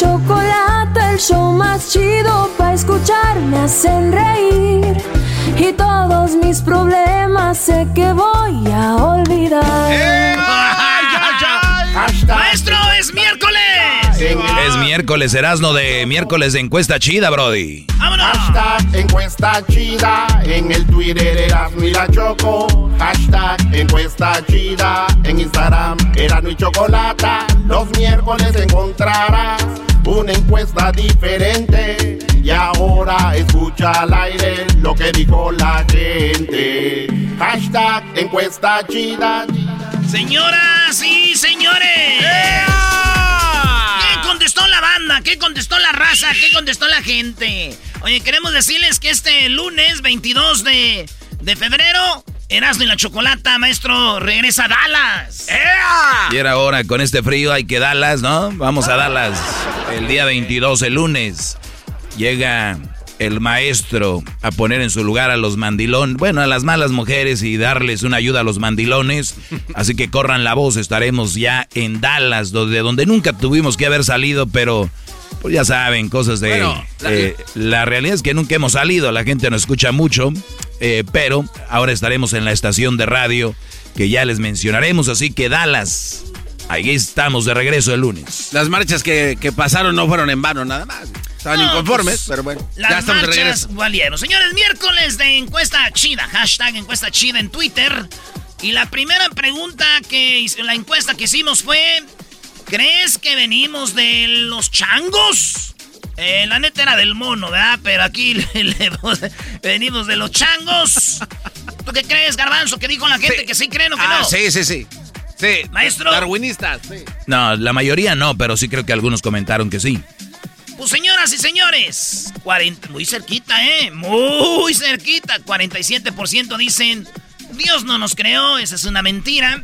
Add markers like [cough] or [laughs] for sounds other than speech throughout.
Chocolate, el show más chido para escuchar. Me hacen reír. Y todos mis problemas sé que voy a olvidar. ¡Maestro, es miércoles! Es miércoles, Erasno de miércoles de encuesta chida, Brody. Hashtag encuesta chida. En el Twitter Erasmo y la Choco. Hashtag encuesta chida. En Instagram Erasmo y Chocolata. Los miércoles encontrarás una encuesta diferente. Y ahora escucha al aire lo que dijo la gente. Hashtag encuesta chida. Señoras y señores. ¿Qué contestó la banda? ¿Qué contestó la raza? ¿Qué contestó la gente? Oye, queremos decirles que este lunes 22 de, de febrero, Erasmo y la Chocolata, maestro, regresa a Dallas. Y era hora, con este frío hay que Dallas, ¿no? Vamos a Dallas. El día 22, el lunes, llega el maestro a poner en su lugar a los mandilones, bueno, a las malas mujeres y darles una ayuda a los mandilones. Así que corran la voz, estaremos ya en Dallas, donde, donde nunca tuvimos que haber salido, pero pues ya saben, cosas de... Bueno, la- eh, la realidad es que nunca hemos salido, la gente nos escucha mucho, eh, pero ahora estaremos en la estación de radio que ya les mencionaremos, así que Dallas, ahí estamos de regreso el lunes. Las marchas que, que pasaron no fueron en vano, nada más. Estaban No, inconformes, pues, pero bueno. Las ya estamos de marchas regreso. valieron. Señores, miércoles de encuesta chida. Hashtag encuesta chida en Twitter. Y la primera pregunta que la encuesta que hicimos fue: ¿Crees que venimos de los changos? Eh, la neta era del mono, ¿verdad? Pero aquí [laughs] le- le- venimos de los changos. ¿Tú qué crees, Garbanzo? ¿Qué dijo la gente? ¿Que sí creen o que Ah, no? sí, sí, sí. Sí. Maestro. Darwinistas, sí. No, la mayoría no, pero sí creo que algunos comentaron que sí. Pues señoras y señores, 40, muy cerquita, ¿eh? Muy cerquita. 47% dicen, Dios no nos creó, esa es una mentira.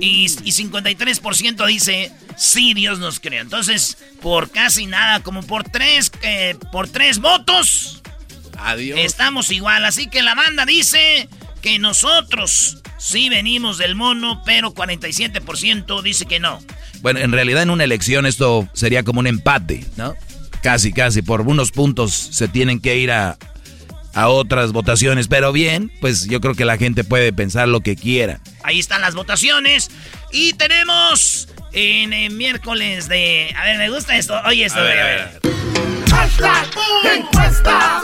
Y, y 53% dice, sí, Dios nos creó. Entonces, por casi nada, como por tres, eh, por tres votos, Adiós. estamos igual. Así que la banda dice que nosotros sí venimos del mono, pero 47% dice que no. Bueno, en realidad en una elección esto sería como un empate, ¿no? Casi, casi, por unos puntos se tienen que ir a, a otras votaciones, pero bien, pues yo creo que la gente puede pensar lo que quiera. Ahí están las votaciones. Y tenemos en el miércoles de. A ver, me gusta esto. Oye, esto. A ver, a a ver. Hashtag encuesta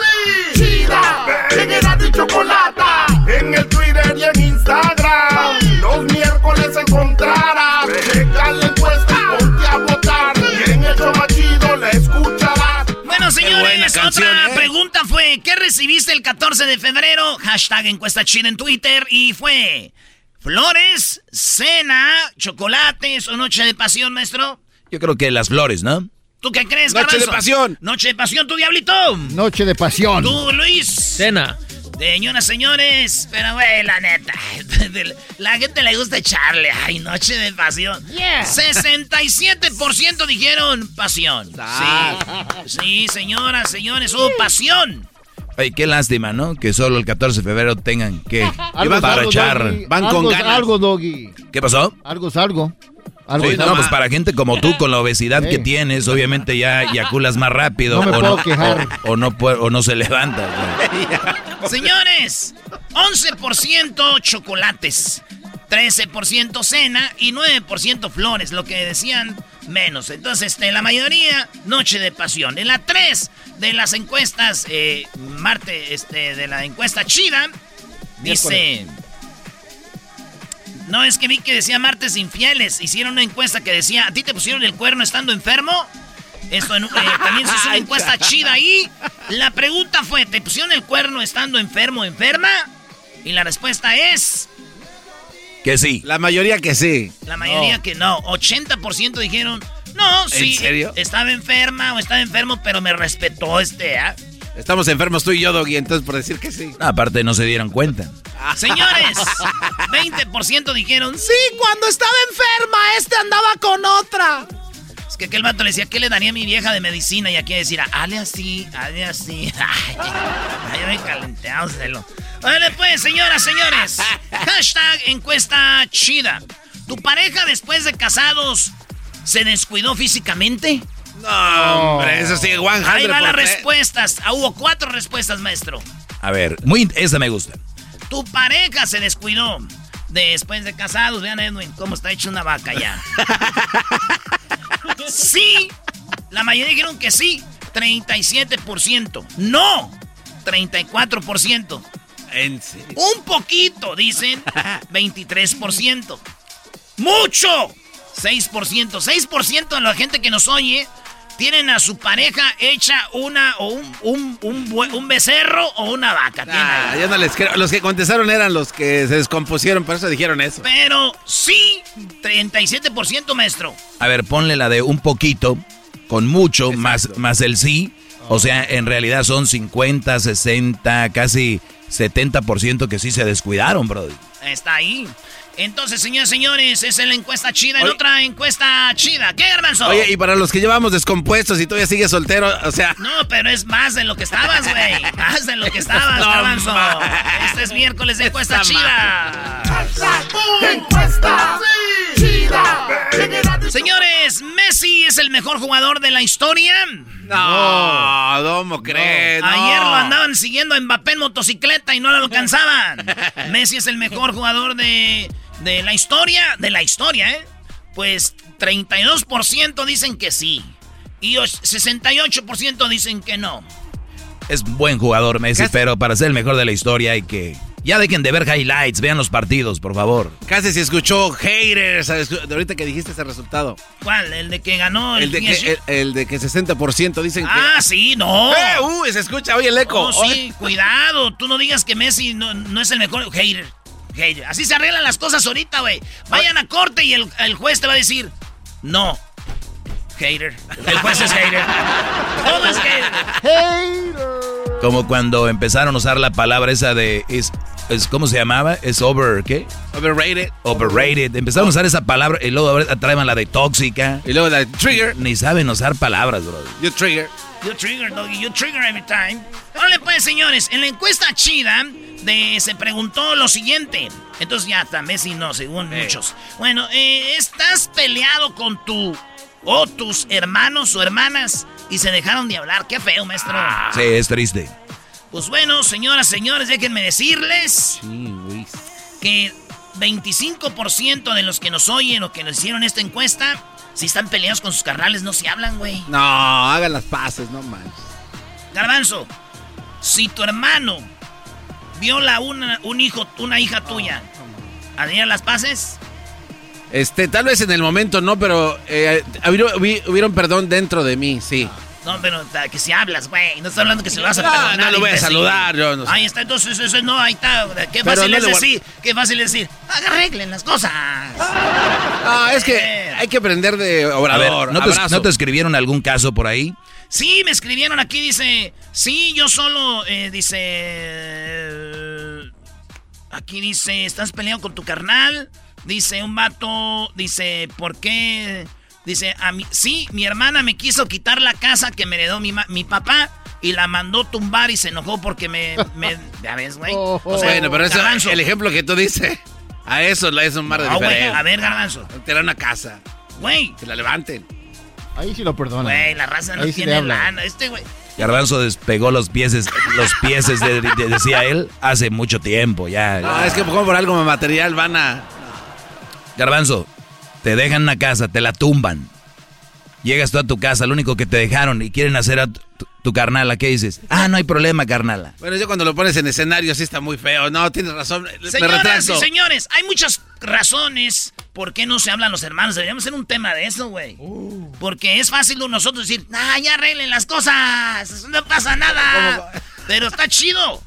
chida. En Erasmo y Chocolata. En el Twitter y en Instagram. Los miércoles encontrarás. Checa la encuesta y ponte a votar. Y en el show más chido la escucharás. Bueno, señores, canción, otra ¿eh? pregunta fue: ¿Qué recibiste el 14 de febrero? Hashtag encuesta chida en Twitter. Y fue: ¿Flores, cena, chocolates o noche de pasión, maestro? Yo creo que las flores, ¿no? ¿Tú qué crees, Noche de pasión. Noche de pasión, tú, Diablito. Noche de pasión. Tú, Luis. Cena. Señoras, señores, pero güey, la neta, [laughs] la gente le gusta echarle, ay, noche de pasión. 67% dijeron pasión. Sí, sí, señoras, señores, hubo pasión. Ay, qué lástima, ¿no? Que solo el 14 de febrero tengan que [laughs] Algo es para algo, echar. Doggy. Van Algo con es ganas. algo, Doggy. ¿Qué pasó? Algo es algo. Algo Sí, es no, algo. pues para gente como tú, con la obesidad que tienes, obviamente ya eyaculas más rápido. No me o, puedo no, quejar. o, o no puede- o no se levanta. [laughs] Señores, 11% chocolates, 13% cena y 9% flores, lo que decían menos. Entonces, este, la mayoría, noche de pasión. En la 3 de las encuestas, eh, Marte, este, de la encuesta chida, dice... No, es que vi que decía martes infieles. Hicieron una encuesta que decía, ¿a ti te pusieron el cuerno estando enfermo? Esto en- eh, también se hizo una [laughs] encuesta chida ahí. La pregunta fue, ¿te pusieron el cuerno estando enfermo o enferma? Y la respuesta es, Que sí. La mayoría que sí. la mayoría que no. 80% dijeron, no, sí, serio? estaba enferma o estaba enfermo, pero me respetó este, ¿ah? Estamos enfermos tú y yo, Doggy, entonces por decir que sí. No, aparte no se dieron cuenta. [laughs] Señores, 20% dijeron, sí, cuando estaba enferma, este andaba con otra. Es que aquel vato le decía, ¿qué le daría a mi vieja de medicina? Y aquí decir, hale así, hale así. [laughs] Ay, ay, me. Vale, pues, señoras, señores. [laughs] Hashtag encuesta chida. ¿Tu pareja después de casados se descuidó físicamente? No, hombre, eso sí, 100 Ahí van las respuestas. Ah, hubo cuatro respuestas, maestro. A ver, muy, esa me gusta. Tu pareja se descuidó después de casados. Vean, Edwin, cómo está hecho una vaca ya. [laughs] sí. La mayoría dijeron que sí. 37%. No. 34%. Un poquito, dicen. [laughs] 23%. Mucho. 6%. 6% de la gente que nos oye tienen a su pareja hecha una o un, un, un un becerro o una vaca. Ah, ya no les creo. Los que contestaron eran los que se descompusieron, por eso dijeron eso. Pero sí, 37% maestro. A ver, ponle la de un poquito, con mucho, más, más el sí. O sea, en realidad son 50, 60, casi 70% que sí se descuidaron, brody. Está ahí. Entonces, señores, señores, esa es la encuesta chida. En otra encuesta chida. ¿Qué, Garbanzo? Oye, y para los que llevamos descompuestos y todavía sigues soltero, o sea. No, pero es más de lo que estabas, güey. [laughs] Más de lo que estabas, No, Garbanzo. ma. Este es miércoles de encuesta Está chida. Encuesta chida. Señores, Messi es el mejor jugador de la historia. No, ¿cómo crees? No. Ayer lo andaban siguiendo a Mbappé en motocicleta y no lo alcanzaban. [laughs] Messi es el mejor jugador de, de la historia. De la historia, ¿eh? Pues 32% dicen que sí. Y och- 68% dicen que no. Es buen jugador Messi, Casi- pero para ser el mejor de la historia hay que... Ya dejen de ver highlights, vean los partidos, por favor. Casi se escuchó haters de ahorita que dijiste ese resultado. ¿Cuál? ¿El de que ganó el, El de que, el, el de que 60% dicen Ah, sí, no. que. ¡Eh! ¡Uy! Se escucha, oye el eco. No, sí, cuidado. Tú no digas que Messi no, no es el mejor hater. Hater. Así se arreglan las cosas ahorita, güey. Vayan a corte y el, el juez te va a decir, no. Hater. El juez es hater. [laughs] Todo es hater. Como cuando empezaron a usar la palabra esa de... Es, es, ¿Cómo se llamaba? Es over, ¿qué? Overrated. Overrated. Empezaron a usar esa palabra y luego ahora traen la de tóxica. Y luego la trigger. Ni saben usar palabras, bro. You trigger. You trigger, doggy. You trigger every time. Vale, pues, señores. En la encuesta chida de, se preguntó lo siguiente. Entonces ya está, Messi no, según muchos. Bueno, eh, ¿estás peleado con tu o tus hermanos o hermanas y se dejaron de hablar? Qué feo, maestro. Sí, es triste. Pues bueno, señoras, señores, déjenme decirles que 25% de los que nos oyen o que nos hicieron esta encuesta, si están peleados con sus carnales, no se hablan, güey. No, hagan las paces, no manches. Garbanzo, si tu hermano viola una, un hijo, una hija tuya, ¿harían las paces? Este, tal vez en el momento no, pero eh, hubieron, hubi- hubieron perdón dentro de mí, sí. No, pero que si hablas, güey. No estoy hablando que se lo vas a perdonar. no lo voy a imbécil. saludar, yo no sé. Ahí está, entonces eso no, ahí está. Qué fácil no es a- decir, qué fácil es decir. Arreglen las cosas. Ah, es que hay que aprender de ver, obrador. ¿no te, abrazo. ¿no te escribieron algún caso por ahí? Sí, me escribieron aquí, dice, sí, yo solo, eh, dice, eh, aquí dice, estás peleando con tu carnal, dice un vato, dice, ¿por qué? Dice, a mí, sí, mi hermana me quiso quitar la casa que me heredó mi, ma- mi papá y la mandó tumbar y se enojó porque me, me [laughs] ya ves, güey. O sea, bueno, pero eso, Garbanzo. el ejemplo que tú dices, a eso le es un mar de No, güey, diferencia. a ver, Garbanzo. Te da una casa, Güey, que la levanten. Ahí sí lo perdonan. güey, la raza no Ahí sí tiene lana. Este güey. Garbanzo despegó los pieses, los pieses, de- de- decía él, hace mucho tiempo ya. No, es que como por algo material van a... Garbanzo, te dejan una casa, te la tumban. Llegas tú a tu casa, lo único que te dejaron y quieren hacer a tu, tu- carnala, ¿qué dices? Ah, no hay problema, carnala. Bueno, yo cuando lo pones en escenario sí está muy feo. No, tienes razón. Señoras y señores, hay muchas razones por qué no se hablan los hermanos. Deberíamos hacer un tema de eso, güey. Porque es fácil de nosotros decir, nah, ya arreglen las cosas, no pasa nada. Pero está chido.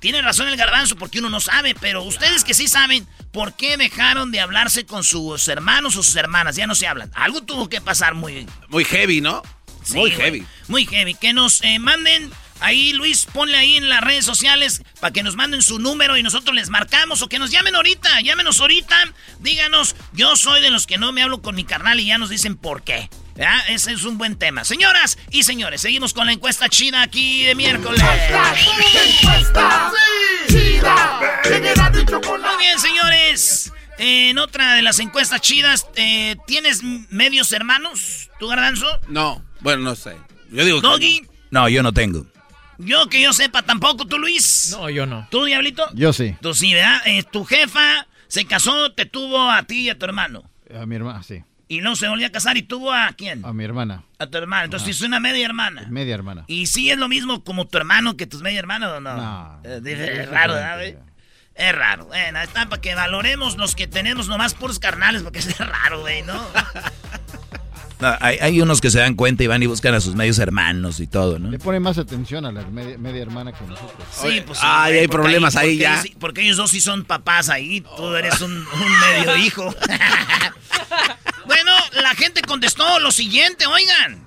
Tiene razón el garbanzo porque uno no sabe, pero ustedes que sí saben, ¿por qué dejaron de hablarse con sus hermanos o sus hermanas? Ya no se hablan. Algo tuvo que pasar muy... Muy heavy, ¿no? Sí, muy heavy. Muy heavy. Que nos eh, manden ahí, Luis, ponle ahí en las redes sociales para que nos manden su número y nosotros les marcamos o que nos llamen ahorita. Llámenos ahorita. Díganos, yo soy de los que no me hablo con mi carnal y ya nos dicen por qué. Ese es un buen tema. Señoras y señores, seguimos con la encuesta china aquí de miércoles. Muy bien, señores. En otra de las encuestas chidas, eh, ¿tienes medios hermanos? ¿Tú, Garbanzo? No, bueno, no sé. Yo digo que ¿Doggy? No, yo no tengo. Yo que yo sepa tampoco, ¿tú, Luis? No, yo no. ¿Tú, Diablito? Yo sí. Tú sí, ¿verdad? Eh, tu jefa se casó, te tuvo a ti y a tu hermano. A mi hermana, sí. Y luego se volvió a casar y tuvo a quién? A mi hermana. A tu hermano. Entonces es una media hermana. Media hermana. ¿Y sí es lo mismo como tu hermano que tus media hermanos o no? No. Eh, es raro, ¿verdad, güey? Es raro. Bueno, está para que valoremos los que tenemos nomás puros carnales, porque es [laughs] raro, güey, ¿no? No, hay, hay unos que se dan cuenta y van y buscan a sus medios hermanos y todo, ¿no? Le pone más atención a la media, media hermana que nosotros. Sí, pues sí, Ay, güey, hay problemas ahí porque ya. ellos- porque ellos dos sí son papás ahí, tú eres un, un medio hijo. [laughs] bueno, la gente contestó lo siguiente, oigan.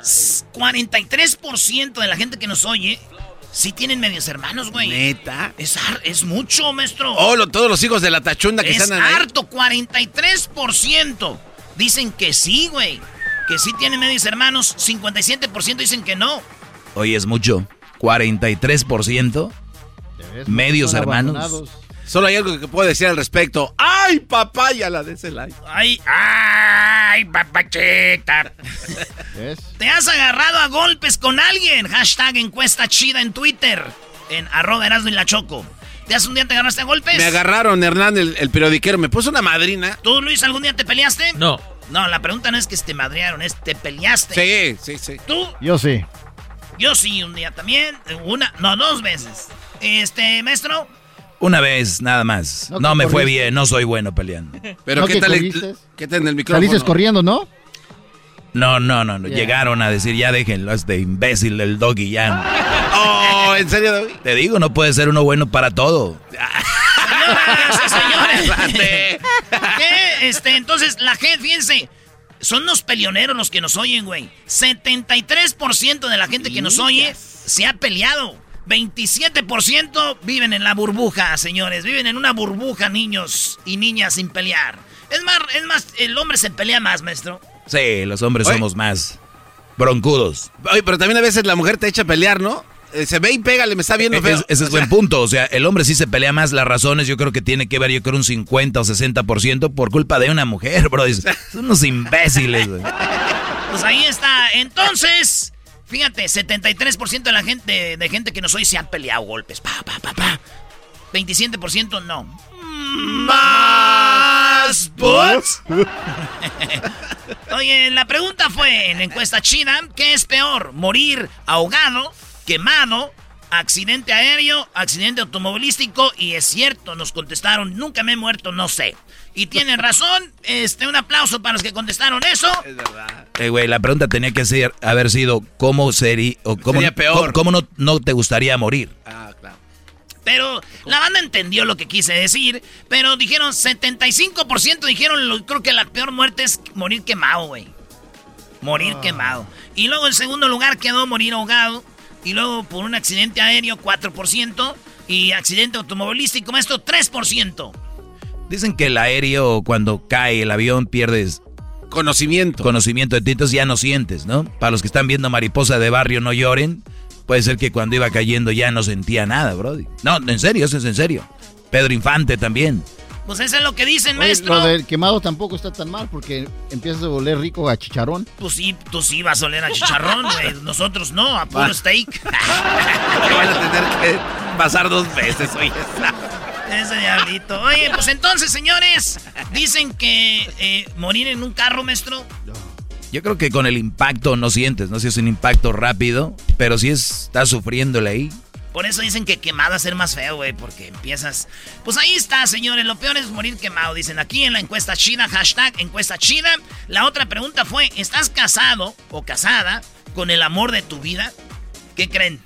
S- 43% de la gente que nos oye sí tienen medios hermanos, güey. Neta. Es, es mucho, maestro. Oh, lo- todos los hijos de la tachunda que es están ahí. harto, 43%. Dicen que sí, güey. Que sí tienen medios hermanos. 57% dicen que no. Oye, es mucho. 43% medios hermanos. abandonados. Solo hay algo que puedo decir al respecto. ¡Ay, papaya la de ese like! Ay, ay, papachita. ¿Ves? ¿Te has agarrado a golpes con alguien? Hashtag encuesta chida en Twitter. En arroba Erasmo y la Choco. ¿Te has un día te agarraste a golpes? Me agarraron, Hernán, el, el periodiquero. Me puso una madrina. ¿Tú, Luis, algún día te peleaste? No. No, la pregunta no es que te madrearon, es te peleaste. Sí, sí, sí. ¿Tú? Yo sí. Yo sí, un día también. Una, no, dos veces. Este, maestro. Una vez, nada más. No, me fue bien, no soy bueno peleando. Pero ¿No ¿qué tal? ¿qué tal en el micrófono? Saliste corriendo, ¿no? No, no, no, no. Llegaron a decir, ya déjenlo, este imbécil del doggy, ya. Oh, ¿en serio, David? Te digo, no puede ser uno bueno para todo. Señores. [laughs] Espérate. ¿Qué? Este, entonces, la gente, fíjense, son los peleoneros los que nos oyen, güey. 73% de la gente que nos oye se ha peleado. 27% viven en la burbuja, señores. Viven en una burbuja, niños y niñas sin pelear. Es más, es más, el hombre se pelea más, maestro. Sí, los hombres Oye. somos más broncudos. Oye, pero también a veces la mujer te echa a pelear, ¿no? Eh, se ve y pégale, me está viendo E- feo. es- ese es buen punto. O sea, el hombre sí se pelea más. Las razones yo creo que tiene que ver, yo creo, un 50 o 60% por culpa de una mujer, bro. Es- [laughs] Son unos imbéciles, güey. Pues ahí está. Entonces, fíjate, 73% de la gente, de gente que nos oye se han peleado golpes. Pa, pa, pa, pa. 27% no. ¡Más bots! Oye, la pregunta fue en la encuesta china, ¿qué es peor? ¿Morir ahogado, quemado, accidente aéreo, accidente automovilístico? Y es cierto, nos contestaron, nunca me he muerto, no sé. Y tienen [laughs] razón, este, un aplauso para los que contestaron eso. Es verdad. Eh, güey, la pregunta tenía que ser, haber sido, ¿cómo sería, o cómo, Sería peor. cómo, cómo no, no te gustaría morir? Ah. Pero la banda entendió lo que quise decir. Pero dijeron 75% dijeron, lo- creo que la peor muerte es morir quemado, güey. Morir quemado. Y luego en segundo lugar quedó morir ahogado. Y luego por un accidente aéreo 4%. Y accidente automovilístico, maestro, 3%. Dicen que el aéreo, cuando cae el avión, pierdes Conocimiento. conocimiento de ti, entonces ya no sientes, ¿no? Para los que están viendo Mariposa de Barrio, no lloren. Puede ser que cuando iba cayendo ya no sentía nada, Brody. No, en serio, eso es en serio. Pedro Infante también. Pues eso es lo que dicen, Oye, maestro. lo del quemado tampoco está tan mal porque empiezas a oler rico a chicharrón. Pues sí, tú sí vas a oler a chicharrón, [laughs] güey. Nosotros no, a puro steak. [laughs] Van a tener que pasar dos veces, oye. [laughs] Ese diablito. Oye, pues entonces, señores, dicen que eh, morir en un carro, maestro, Yo creo que con el impacto no sientes, no sé si es un impacto rápido, pero si estás sufriéndole ahí. por eso dicen que quemado a ser más feo, güey, porque empiezas... Pues ahí está, señores, lo peor es morir quemado, dicen aquí en la encuesta china, hashtag encuesta china. La otra pregunta fue, ¿estás casado o casada con el amor de tu vida? ¿Qué creen?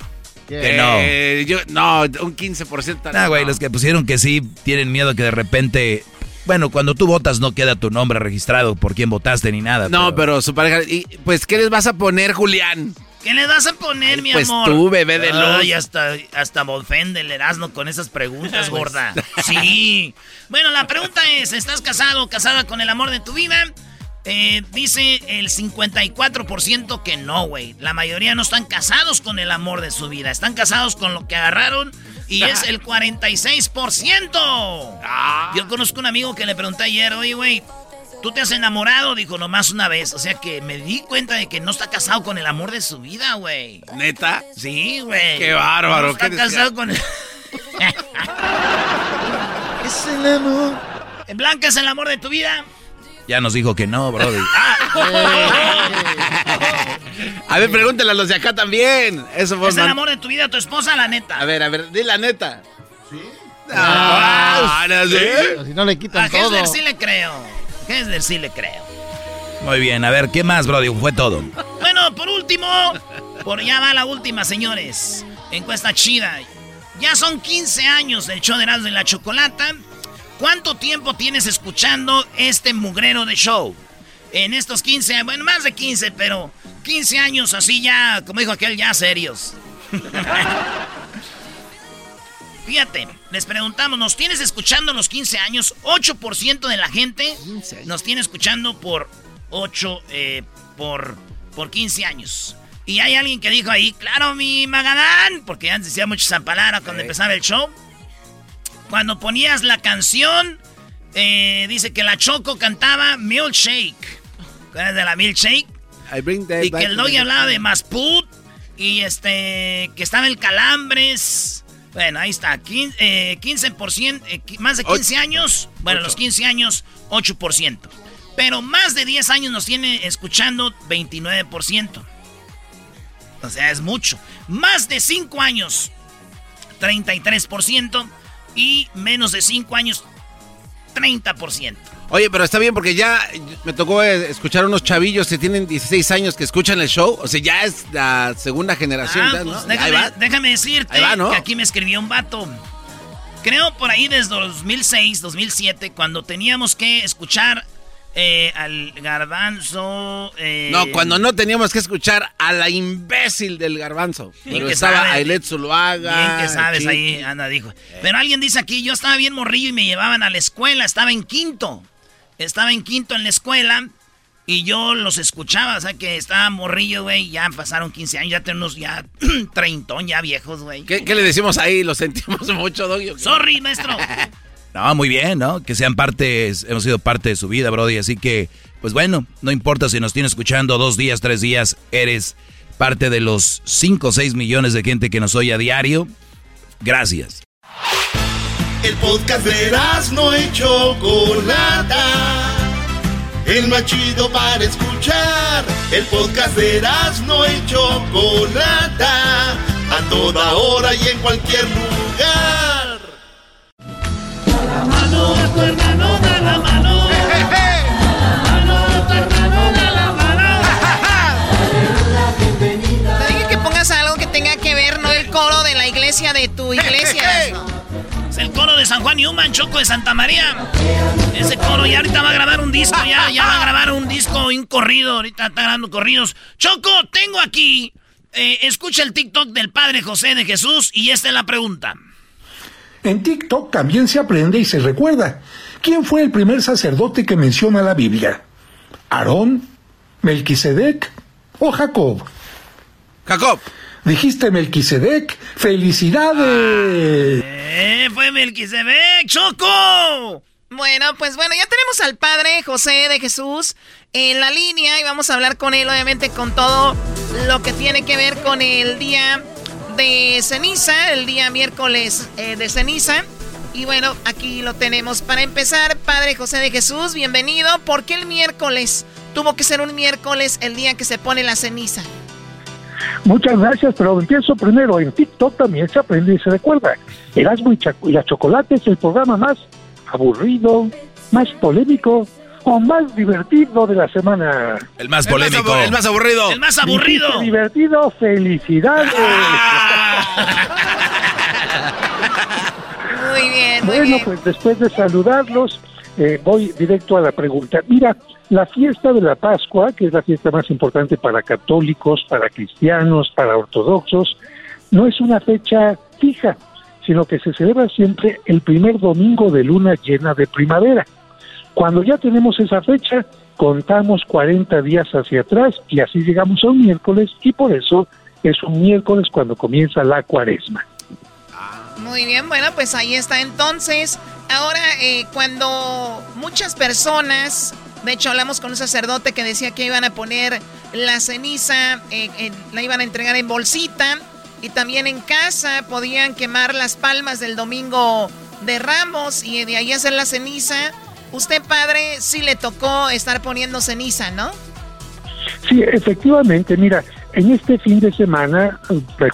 Que no. Eh, yo, no, un 15%. Ah, güey, los que pusieron que sí tienen miedo que de repente. Bueno, cuando tú votas no queda tu nombre registrado por quién votaste ni nada. No, pero su pareja. Y, pues, ¿qué les vas a poner, Julián? ¿Qué le vas a poner, mi pues amor? tú, bebé de luz. Ay, hasta, hasta me ofende el Erasmo con esas preguntas, gorda. Sí. Bueno, la pregunta es, ¿estás casado o casada con el amor de tu vida? Eh, dice el 54% que no, güey. La mayoría no están casados con el amor de su vida. Están casados con lo que agarraron y [laughs] es el 46%. Yo conozco un amigo que le pregunté ayer, oye, güey, ¿tú te has enamorado? Dijo, nomás una vez. O sea que me di cuenta de que no está casado con el amor de su vida, güey. ¿Neta? Sí, güey. Qué bárbaro, No está qué casado con el... [laughs] es el amor. Blanca es el amor de tu vida. Ya nos dijo que no, Brody. A ver, pregúntale a los de acá también. Eso fue ¿Es el amor de tu vida tu esposa, la neta? A ver, a ver, di la neta. ¿Sí? Ah, no, sí. Si no le A quitan todo. Hessler sí le creo. Hessler sí le creo. Muy bien, a ver, ¿qué más, Brody? Fue todo. Bueno, por último, por ya va la última, señores. Encuesta chida. Ya son 15 años del show de Erasmo y la Chocolata. ¿Cuánto tiempo tienes escuchando este mugrero de show? En estos 15, bueno, más de 15, pero 15 años así ya, como dijo aquel, ya serios. [laughs] Fíjate, les preguntamos, ¿nos tienes escuchando los 15 años? 8% de la gente nos tiene escuchando por 8, eh, por, por 15 años. Y hay alguien que dijo ahí, claro, mi Magadán, porque antes decía mucho esa palabra cuando empezaba el show. Cuando ponías la canción, eh, dice que la Choco cantaba Milkshake. ¿Acuerdas de la Milkshake? I bring that Y que el Doggy hablaba de Masput. Y este, que estaba el Calambres. Bueno, ahí está. quin- eh, 15%, eh, más de 15 años. Bueno, Ocho. los 15 años, 8%. Pero más de 10 años nos tiene escuchando 29%. O sea, es mucho. Más de 5 años, 33%. Y menos de 5 años, 30%. Oye, pero está bien porque ya me tocó eh, escuchar unos chavillos que tienen 16 años que escuchan el show. O sea, ya es la segunda generación. Ah, ya, ¿no? pues Ahí déjame, va. déjame decirte Ahí va, ¿no? que aquí me escribió un vato. Creo por ahí desde 2006, 2007, cuando teníamos que escuchar eh, al garbanzo. eh, No, cuando no teníamos que escuchar a la imbécil del garbanzo. Pero que estaba sabe. Ailet Zuluaga. Bien que sabes, ahí anda, dijo. Pero alguien dice aquí, yo estaba bien morrillo y me llevaban a la escuela, estaba en quinto. Estaba en quinto en la escuela y yo los escuchaba, o sea que estaba morrillo, güey, ya pasaron 15 años, ya tenemos ya [clears throat] treintón, ya viejos, güey. ¿Qué, qué le decimos ahí? Lo sentimos [laughs] mucho, Doggy. Sorry, maestro. [laughs] No, muy bien, ¿no? Que sean parte, hemos sido parte de su vida, Brody. Así que, pues bueno, no importa si nos tienes escuchando dos días, tres días, eres parte de los 5 o 6 millones de gente que nos oye a diario. Gracias. El podcast de no y Chocolata. El más chido para escuchar. El podcast de no y Chocolata. A toda hora y en cualquier lugar. La mano a tu hermano, da la mano. Que pongas algo que tenga que ver, no el coro de la iglesia de tu iglesia. [laughs] Es el coro de San Juan Newman, Choco de Santa María. Ese coro ya ahorita va a grabar un disco, ya, ya va a grabar un disco, un corrido, ahorita está grabando corridos. Choco, tengo aquí, eh, escucha el TikTok del Padre José de Jesús y esta es la pregunta. En TikTok también se aprende y se recuerda. ¿Quién fue el primer sacerdote que menciona la Biblia? ¿Aarón? ¿Melquisedec? ¿O Jacob? Jacob. Dijiste Melquisedec. ¡Felicidades! ¡Eh! ¡Fue Melquisedec, Choco! Bueno, pues bueno, ya tenemos al Padre José de Jesús en la línea y vamos a hablar con él, obviamente, con todo lo que tiene que ver con el día de ceniza, el día miércoles eh, de ceniza. Y bueno, aquí lo tenemos. Para empezar, Padre José de Jesús, bienvenido. ¿Por qué el miércoles? Tuvo que ser un miércoles el día que se pone la ceniza. Muchas gracias, pero empiezo primero. En TikTok también se aprende y se recuerda. Erasmo y, y la Chocolate es el programa más aburrido, más polémico o más divertido de la semana. El más polémico. El más, aburrido. El más aburrido. divertido, felicidades. [laughs] muy bien, muy bueno, pues después de saludarlos, eh, voy directo a la pregunta. Mira, la fiesta de la Pascua, que es la fiesta más importante para católicos, para cristianos, para ortodoxos, no es una fecha fija, sino que se celebra siempre el primer domingo de luna llena de primavera. Cuando ya tenemos esa fecha, contamos 40 días hacia atrás y así llegamos a un miércoles y por eso es un miércoles cuando comienza la cuaresma. Muy bien, bueno, pues ahí está entonces. Ahora, eh, cuando muchas personas, de hecho hablamos con un sacerdote que decía que iban a poner la ceniza, eh, la iban a entregar en bolsita y también en casa podían quemar las palmas del domingo de Ramos y de ahí hacer la ceniza. Usted, padre, sí le tocó estar poniendo ceniza, ¿no? Sí, efectivamente, mira, en este fin de semana,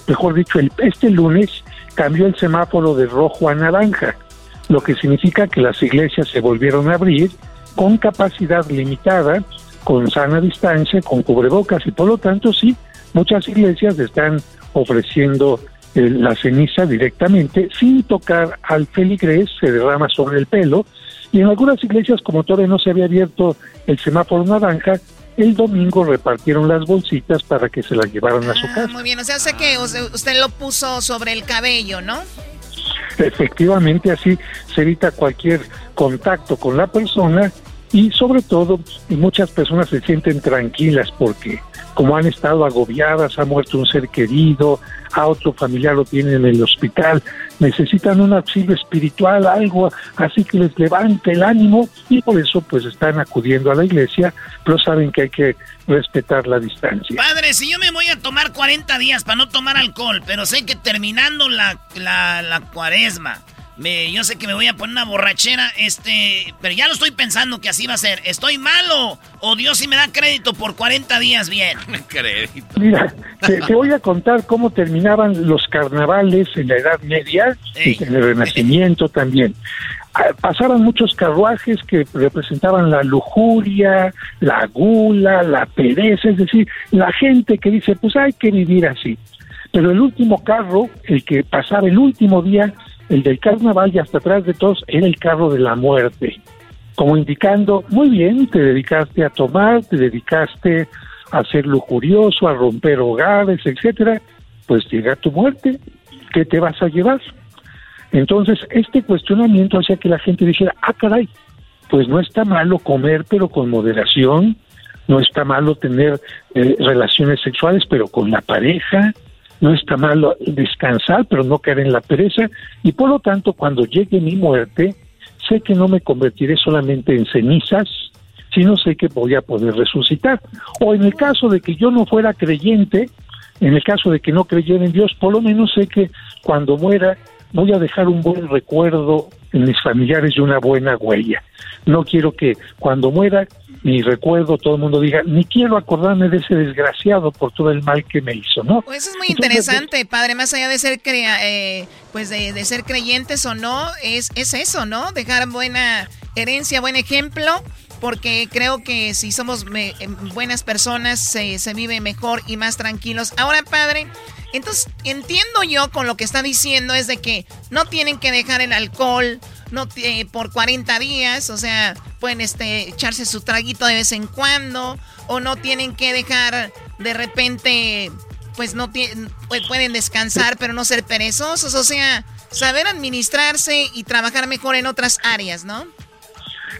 mejor dicho, el, este lunes cambió el semáforo de rojo a naranja, lo que significa que las iglesias se volvieron a abrir con capacidad limitada, con sana distancia, con cubrebocas y por lo tanto sí, muchas iglesias están ofreciendo eh, la ceniza directamente sin tocar al feligrés, se derrama sobre el pelo y en algunas iglesias como todavía no se había abierto el semáforo naranja, el domingo repartieron las bolsitas para que se las llevaran a su ah, casa. Muy bien, o sea, sé que usted lo puso sobre el cabello, ¿no? Efectivamente, así se evita cualquier contacto con la persona y sobre todo muchas personas se sienten tranquilas porque como han estado agobiadas, ha muerto un ser querido, a otro familiar lo tienen en el hospital, necesitan un auxilio espiritual, algo así que les levante el ánimo y por eso pues están acudiendo a la iglesia, pero saben que hay que respetar la distancia. Padre, si yo me voy a tomar 40 días para no tomar alcohol, pero sé que terminando la, la, la cuaresma, me, yo sé que me voy a poner una borrachera, este, pero ya lo estoy pensando que así va a ser. ¿Estoy malo o Dios sí me da crédito por 40 días bien? [laughs] crédito. Mira, te, voy a contar cómo terminaban los carnavales en la Edad Media y en el Renacimiento [laughs] también. Ah, pasaban muchos carruajes que representaban la lujuria, la gula, la pereza, es decir, la gente que dice, pues hay que vivir así. Pero el último carro, el que pasaba el último día, el del carnaval y hasta atrás de todos era el carro de la muerte, como indicando, muy bien, te dedicaste a tomar, te dedicaste a ser lujurioso, a romper hogares, etcétera, pues llega tu muerte, ¿qué te vas a llevar? Entonces, este cuestionamiento hacía que la gente dijera, ah, caray, pues no está malo comer, pero con moderación, no está malo tener eh, relaciones sexuales, pero con la pareja, no está malo descansar, pero no caer en la pereza, y por lo tanto, cuando llegue mi muerte, sé que no me convertiré solamente en cenizas, sino sé que voy a poder resucitar. O en el caso de que yo no fuera creyente, en el caso de que no creyera en Dios, por lo menos sé que cuando muera voy a dejar un buen recuerdo en mis familiares y una buena huella. No quiero que cuando muera mi recuerdo todo el mundo diga, ni quiero acordarme de ese desgraciado por todo el mal que me hizo, ¿no? Pues eso es muy interesante, padre, más allá de ser eh, pues de, de, ser creyentes o no, es, es eso, ¿no? Dejar buena herencia, buen ejemplo porque creo que si somos em, buenas personas se, se vive mejor y más tranquilos. Ahora, padre, entonces entiendo yo con lo que está diciendo es de que no tienen que dejar el alcohol no por 40 días, o sea, pueden este, echarse su traguito de vez en cuando, o no tienen que dejar de repente, pues no pueden descansar, pero no ser perezosos, o sea, saber administrarse y trabajar mejor en otras áreas, ¿no?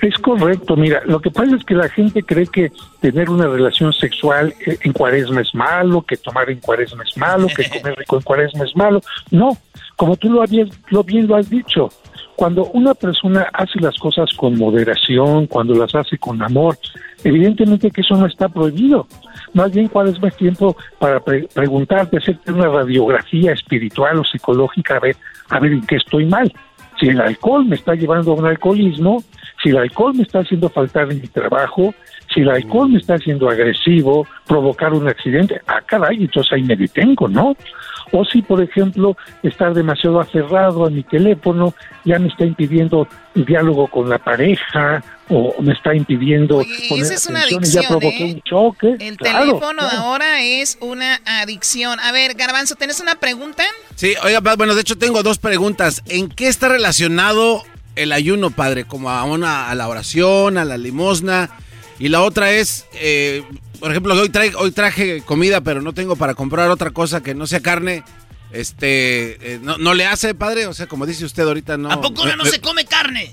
Es correcto, mira, lo que pasa es que la gente cree que tener una relación sexual en cuaresma es malo, que tomar en cuaresma es malo, que comer rico en cuaresma es malo. No, como tú lo, habías, lo bien lo has dicho, cuando una persona hace las cosas con moderación, cuando las hace con amor, evidentemente que eso no está prohibido. Más bien, ¿cuál es más tiempo para preguntarte, hacerte una radiografía espiritual o psicológica, a ver, a ver en qué estoy mal? Si el alcohol me está llevando a un alcoholismo, si el alcohol me está haciendo faltar en mi trabajo, si el alcohol me está haciendo agresivo, provocar un accidente, ah, caray, entonces ahí me detengo, ¿no? O si, por ejemplo, estar demasiado aferrado a mi teléfono ya me está impidiendo el diálogo con la pareja o me está impidiendo poner esa es una adicción, ya provoqué ¿eh? un choque. El teléfono ahora es una adicción. A ver, Garbanzo, ¿tienes una pregunta? Sí, oiga, bueno, de hecho tengo dos preguntas. ¿En qué está relacionado el ayuno, padre? Como a, una, a la oración, a la limosna. Y la otra es, eh, por ejemplo, hoy, hoy traje comida, pero no tengo para comprar otra cosa que no sea carne. Este, eh, no, le hace, padre? O sea, como dice usted ahorita, no... ¿A poco no se come carne?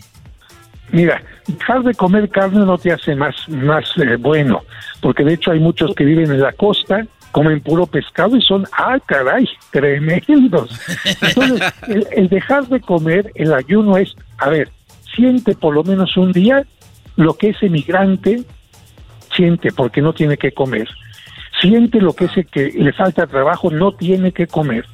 Mira, dejar de comer carne no te hace más, más eh, bueno, porque de hecho hay muchos que viven en la costa, comen puro pescado y son, ah, caray, tremendos. Entonces, el dejar de comer, el ayuno es, a ver, siente por lo menos un día lo que ese migrante siente porque no tiene que comer. Siente lo que ese que le falta trabajo no tiene que comer.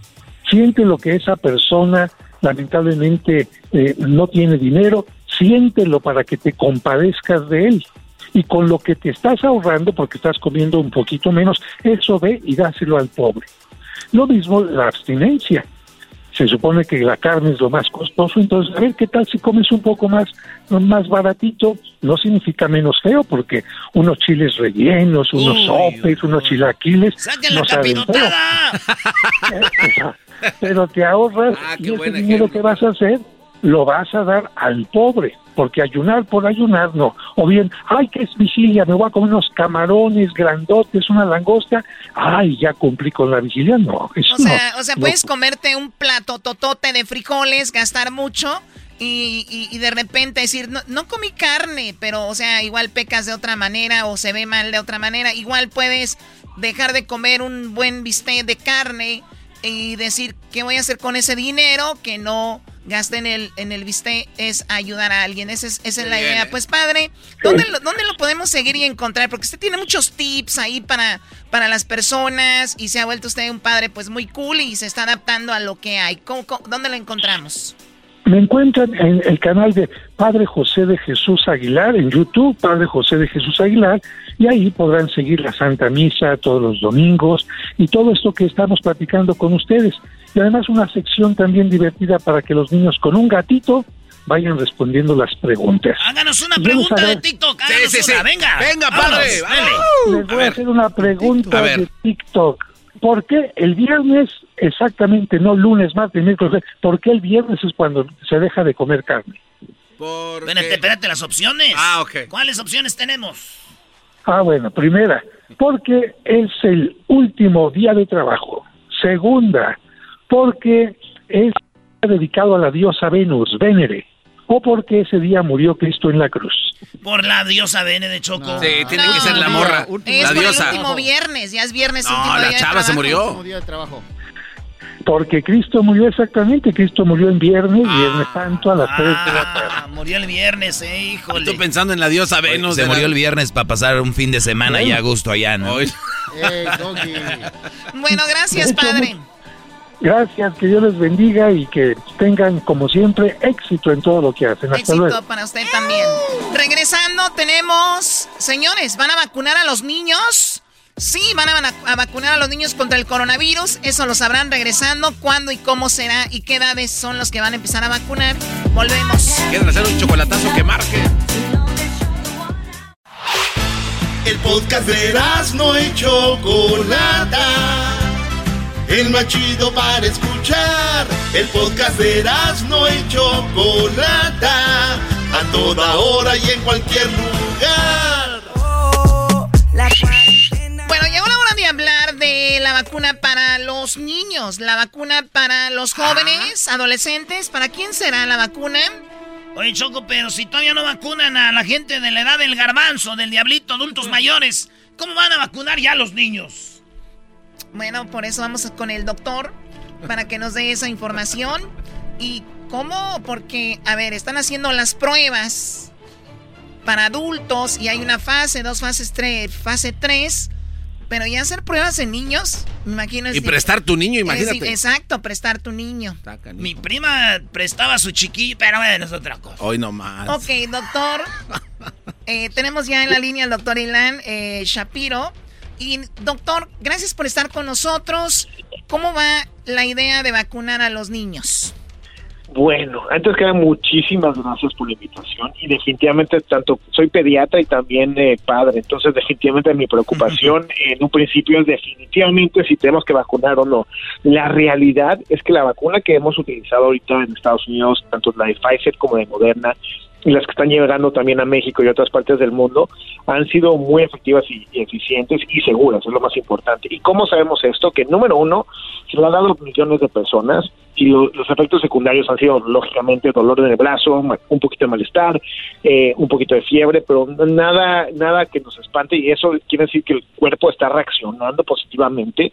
Siente lo que esa persona lamentablemente eh, no tiene dinero. Siéntelo para que te compadezcas de él. Y con lo que te estás ahorrando, porque estás comiendo un poquito menos, eso ve y dáselo al pobre. Lo mismo la abstinencia se supone que la carne es lo más costoso, entonces a ver qué tal si comes un poco más, más baratito, no significa menos feo, porque unos chiles rellenos, unos sopes, unos chilaquiles, no saben feo. [laughs] Pero te ahorras ah, y ese dinero que vas a hacer lo vas a dar al pobre, porque ayunar por ayunar no. O bien, ay, que es vigilia, me voy a comer unos camarones grandotes, una langosta, ay, ya cumplí con la vigilia, no. o sea, o sea puedes comerte un plato totote de frijoles, gastar mucho. Y, y, de repente decir, no, no comí carne, pero, o sea, igual pecas de otra manera o se ve mal de otra manera. Igual puedes dejar de comer un buen bistec de carne y decir, ¿qué voy a hacer con ese dinero que no gaste en el, en el viste es ayudar a alguien. Esa es, esa es la idea. Pues padre, ¿dónde lo, ¿dónde lo podemos seguir y encontrar? Porque usted tiene muchos tips ahí para, para las personas y se ha vuelto usted un padre pues muy cool y se está adaptando a lo que hay. dónde lo encontramos? Me encuentran en el canal de Padre José de Jesús Aguilar en YouTube, Padre José de Jesús Aguilar, y ahí podrán seguir la Santa Misa todos los domingos y todo esto que estamos platicando con ustedes y además una sección también divertida para que los niños con un gatito vayan respondiendo las preguntas. Háganos una pregunta de TikTok, háganos sí, sí, una, venga. Venga, padre. Les voy a, hacer una pregunta de TikTok. ¿Por qué el viernes, exactamente, no lunes, martes, miércoles, por qué el viernes es cuando se deja de comer carne? Porque... Espérate, espérate, las opciones. Ah, ok. ¿Cuáles opciones tenemos? Ah, bueno, primera, porque es el último día de trabajo. Segunda, porque es dedicado a la diosa Venus, Venere, o porque ese día murió Cristo en la cruz. Por la diosa Venere de Choco. Sí, tiene que ser la morra, es la diosa. el último viernes, ya es viernes no, último la día chava se murió. Porque Cristo murió exactamente, Cristo murió en viernes, ah, viernes santo a las 3 de la tarde. Ah, murió el viernes, eh, híjole. Estoy pensando en la diosa Venus. Se murió el viernes para pasar un fin de semana y a gusto allá, ¿no? bueno, gracias, padre. Gracias, que Dios les bendiga y que tengan, como siempre, éxito en todo lo que hacen. Hasta éxito para usted también. Regresando, tenemos, señores, ¿van a vacunar a los niños? Sí, van a, vacunar a los niños contra el coronavirus. Eso lo sabrán regresando. ¿Cuándo y cómo será? ¿Y qué edades son los que van a empezar a vacunar? Volvemos. Quieren hacer un chocolatazo que marque. El podcast de no y Chocolata. El más chido para escuchar. El podcast de no y Chocolata. A toda hora y en cualquier lugar. Bueno, llegó la hora de hablar de la vacuna para los niños, la vacuna para los jóvenes, adolescentes. ¿Para quién será la vacuna? Oye, Choco, pero si todavía no vacunan a la gente de la edad del garbanzo, del diablito, adultos mayores, ¿cómo van a vacunar ya a los niños? Bueno, por eso vamos con el doctor para que nos dé esa información. ¿Y cómo? Porque, a ver, están haciendo las pruebas para adultos y hay una fase, dos fases, tres, fase 3 pero ya hacer pruebas en niños, me imagino. Y prestar tu niño, imagínate. exacto, prestar tu niño. Mi prima prestaba su chiquillo, pero bueno, es otra cosa. Hoy no más. Ok, doctor. [laughs] Eh, tenemos ya en la línea al doctor Ilan eh, Shapiro. Y doctor, gracias por estar con nosotros. ¿Cómo va la idea de vacunar a los niños? Bueno, antes que nada, muchísimas gracias por la invitación y definitivamente tanto soy pediatra y también eh, padre, entonces definitivamente mi preocupación [laughs] en un principio es definitivamente si tenemos que vacunar o no. La realidad es que la vacuna que hemos utilizado ahorita en Estados Unidos, tanto la de Pfizer como de Moderna, y las que están llegando también a México y otras partes del mundo han sido muy efectivas y, eficientes y seguras, es lo más importante. ¿Y cómo sabemos esto? Que número uno, se lo han dado millones de personas y los efectos secundarios han sido lógicamente dolor en el brazo, un poquito de malestar, eh, un poquito de fiebre, pero nada, nada que nos espante y eso quiere decir que el cuerpo está reaccionando positivamente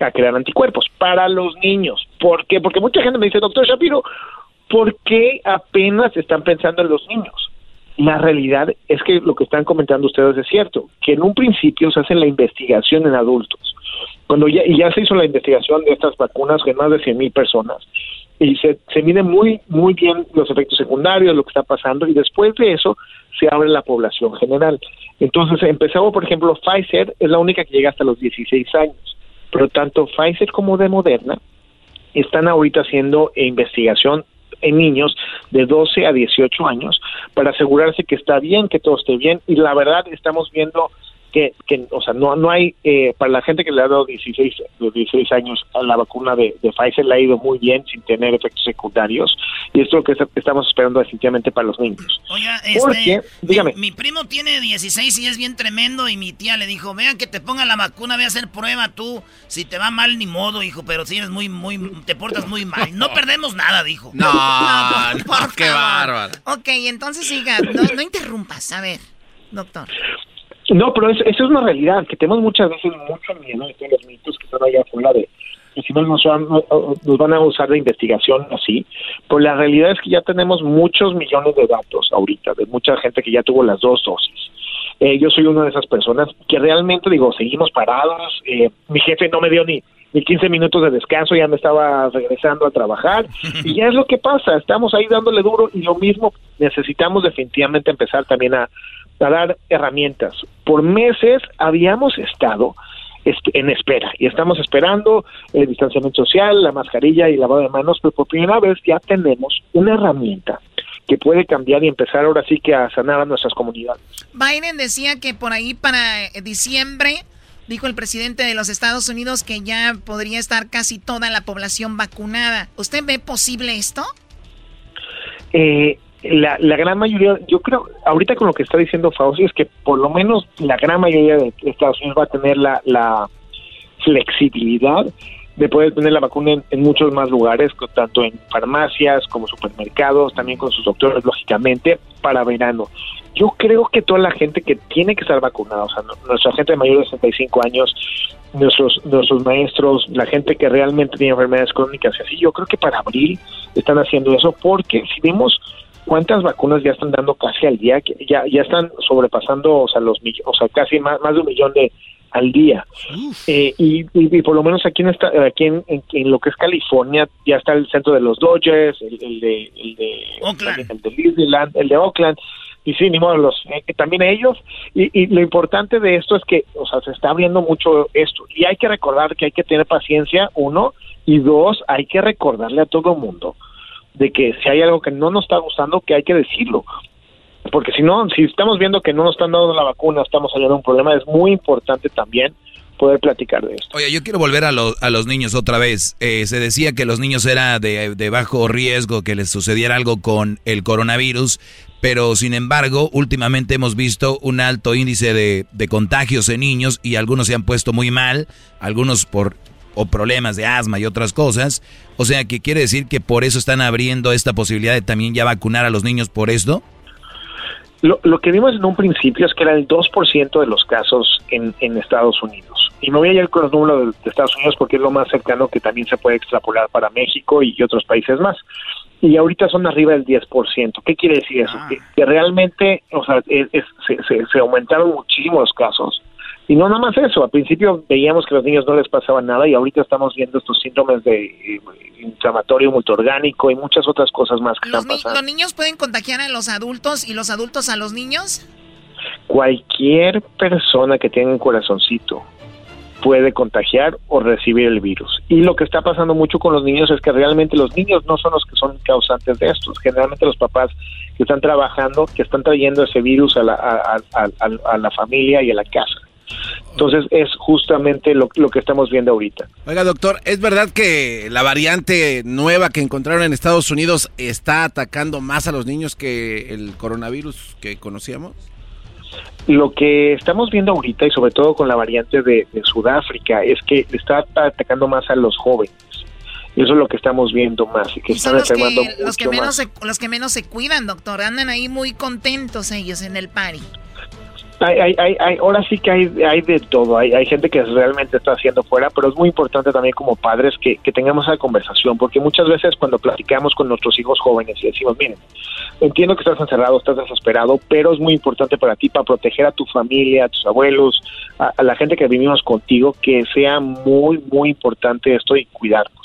a crear anticuerpos para los niños. ¿Por qué? Porque mucha gente me dice, doctor Shapiro, ¿por qué apenas están pensando en los niños? La realidad es que lo que están comentando ustedes es cierto, que en un principio se hace la investigación en adultos. Cuando ya, y ya se hizo la investigación de estas vacunas en más de 100 mil personas, y se, se miden muy, muy bien los efectos secundarios, lo que está pasando, y después de eso se abre la población general. Entonces empezamos, por ejemplo, Pfizer es la única que llega hasta los 16 años, pero tanto Pfizer como de Moderna están ahorita haciendo investigación en niños de 12 a 18 años para asegurarse que está bien, que todo esté bien. Y la verdad estamos viendo que, que, o sea, no, no hay, eh, para la gente que le ha dado 16, los 16 años a la vacuna de, Pfizer le ha ido muy bien sin tener efectos secundarios y esto es lo que estamos esperando definitivamente para los niños. Oiga, este, dígame. Mi, primo tiene 16 y es bien tremendo y mi tía le dijo, vean que te ponga la vacuna, ve a hacer prueba tú, si te va mal ni modo, hijo, pero si eres muy, muy, te portas muy mal. No perdemos nada, dijo. No, [laughs] no, qué bárbaro. Ok, entonces siga, no, no interrumpas, a ver, doctor. No, pero eso, es una realidad, que tenemos muchas veces mucho miedo de todos los mitos que están allá afuera de que si no nos van, nos van a usar de investigación así, pero la realidad es que ya tenemos muchos millones de datos ahorita, de mucha gente que ya tuvo las dos dosis. Eh, yo soy una de esas personas que realmente digo, seguimos parados, eh, mi jefe no me dio ni, ni 15 minutos de descanso, ya me estaba regresando a trabajar [laughs] y ya es lo que pasa, estamos ahí dándole duro y lo mismo necesitamos definitivamente empezar también a, a dar herramientas. Por meses habíamos estado en espera y estamos esperando el distanciamiento social, la mascarilla y el lavado de manos, pero por primera vez ya tenemos una herramienta que puede cambiar y empezar ahora sí que a sanar a nuestras comunidades. Biden decía que por ahí para eh, diciembre, dijo el presidente de los Estados Unidos que ya podría estar casi toda la población vacunada. ¿Usted ve posible esto? Eh, la, la gran mayoría, yo creo, ahorita con lo que está diciendo Fauci es que por lo menos la gran mayoría de Estados Unidos va a tener la, la flexibilidad de poder tener la vacuna en, muchos más lugares, tanto en farmacias como supermercados, también con sus doctores, lógicamente, para verano. Yo creo que toda la gente que tiene que estar vacunada, o sea, nuestra gente de mayor de 65 años, nuestros, nuestros maestros, la gente que realmente tiene enfermedades crónicas y así, yo creo que para abril están haciendo eso porque si vemos cuántas vacunas ya están dando casi al día, ya ya están sobrepasando, o sea, los o sea, casi más, más de un millón de al día. Eh, y, y, por lo menos aquí en esta, aquí en, en, lo que es California ya está el centro de los Dodgers, el, el de el de Oakland. el de Disneyland, el de Oakland y sí, ni modo, los, eh, también ellos. Y, y, lo importante de esto es que, o sea, se está abriendo mucho esto. Y hay que recordar que hay que tener paciencia, uno, y dos, hay que recordarle a todo el mundo de que si hay algo que no nos está gustando, que hay que decirlo. porque si no, si estamos viendo que no nos están dando la vacuna, estamos saliendo un problema, es muy importante también poder platicar de esto. Oye, yo quiero volver a, a los niños otra vez. Eh, se decía que los niños era de, de, bajo riesgo, que les sucediera algo con el coronavirus, pero sin embargo, últimamente hemos visto un alto índice de, de contagios en niños y algunos se han puesto muy mal, algunos por o problemas de asma y otras cosas. O sea, que quiere decir que por eso están abriendo esta posibilidad de también ya vacunar a los niños por esto. Lo, lo que vimos en un principio es que era el 2% de los casos en, en, Estados Unidos. Y me voy a ir con los números de, de, Estados Unidos porque es lo más cercano que también se puede extrapolar para México y otros países más. Y ahorita son arriba del 10%. ¿Qué quiere decir eso? Que, que, realmente, o sea, es, es, se, se, se aumentaron muchísimo los casos y no nada más eso, al principio veíamos que a los niños no les pasaba nada y ahorita estamos viendo estos síndromes de eh, inflamatorio multiorgánico y muchas otras cosas más que ¿Los están pasando. ¿Los niños pueden contagiar a los adultos y los adultos a los niños? Cualquier persona que tenga un corazoncito puede contagiar o recibir el virus. Y lo que está pasando mucho con los niños es que realmente los niños no son los que son causantes de esto. Generalmente los papás que están trabajando, que están trayendo ese virus a la, a, a, a la familia y a la casa. Entonces es justamente lo, lo, que estamos viendo ahorita. Oiga, doctor, ¿es verdad que la variante nueva que encontraron en Estados Unidos está atacando más a los niños que el coronavirus que conocíamos? Lo que estamos viendo ahorita y sobre todo con la variante de, de Sudáfrica es que está atacando más a los jóvenes. Y eso es lo que estamos viendo más. Y que y están los enfermando que, los, que mucho menos más. se, los que menos se cuidan, doctor. Andan ahí muy contentos ellos en el party. Hay, hay, hay, ahora sí que hay, hay de todo. Hay, hay gente que realmente está haciendo fuera, pero es muy importante también como padres que, tengamos esa conversación, porque muchas veces cuando platicamos con nuestros hijos jóvenes y decimos, miren, entiendo que estás encerrado, estás desesperado, pero es muy importante para ti, para proteger a tu familia, a tus abuelos, a, a la gente que vivimos contigo, que sea muy, muy importante esto y cuidarnos.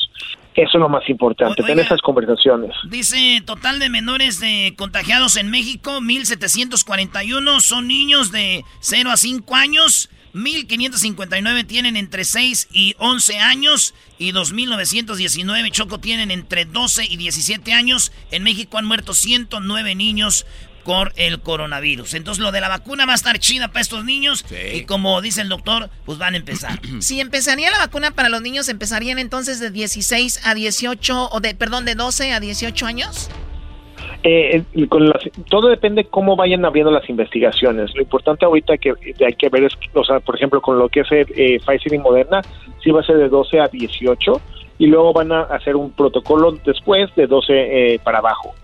Eso es lo más importante, O- tener oiga. esas conversaciones. Dice, total de menores de contagiados en México, 1.741 son niños de 0 a 5 años, 1.559 tienen entre 6 y 11 años y 2.919 Choco tienen entre 12 y 17 años. En México han muerto 109 niños por el coronavirus. Entonces lo de la vacuna va a estar chida para estos niños y como dice el doctor, pues van a empezar. [clears throat] Si empezaría la vacuna para los niños, ¿empezarían entonces de 16 a 18, o de, perdón, de 12 a 18 años? Eh, con las- todo depende cómo vayan abriendo las investigaciones. Lo importante ahorita que hay que ver es, o sea, por ejemplo, con lo que es eh, Pfizer y Moderna, sí va a ser de 12 a 18 y luego van a hacer un protocolo después de 12 eh, para abajo.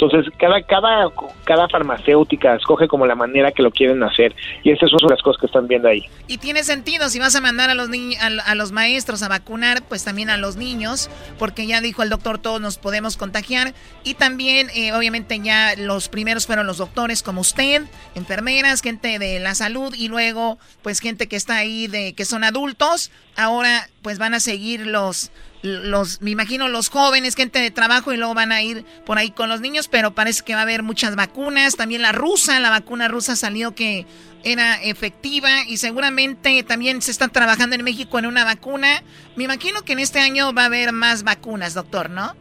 Entonces, cada, cada, cada farmacéutica escoge como la manera que lo quieren hacer y esas son las cosas que están viendo ahí. Y tiene sentido, si vas a mandar a los, ni- a, a los maestros a vacunar, pues también a los niños, porque ya dijo el doctor, todos nos podemos contagiar. Y también, eh, obviamente, ya los primeros fueron los doctores como usted, enfermeras, gente de la salud y luego, pues gente que está ahí, de que son adultos. Ahora, pues van a seguir los, los, me imagino, los jóvenes, gente de trabajo y luego van a ir por ahí con los niños, pero parece que va a haber muchas vacunas. También la rusa, la vacuna rusa salió que era efectiva y seguramente también se está trabajando en México en una vacuna. Me imagino que en este año va a haber más vacunas, doctor, ¿no?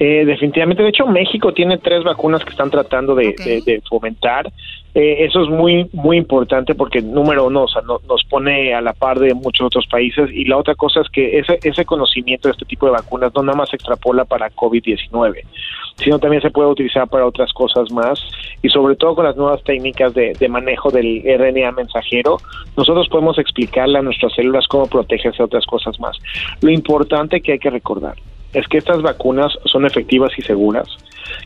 Eh, definitivamente, de hecho México tiene tres vacunas que están tratando de, de- de fomentar. Eh, eso es muy muy importante porque número uno, o sea, no- nos pone a la par de muchos otros países. Y la otra cosa es que ese ese conocimiento de este tipo de vacunas no nada más se extrapola para COVID-19, sino también se puede utilizar para otras cosas más. Y sobre todo con las nuevas técnicas de, de manejo del RNA mensajero, nosotros podemos explicarle a nuestras células cómo protegerse de otras cosas más. Lo importante que hay que recordar es que estas vacunas son efectivas y seguras,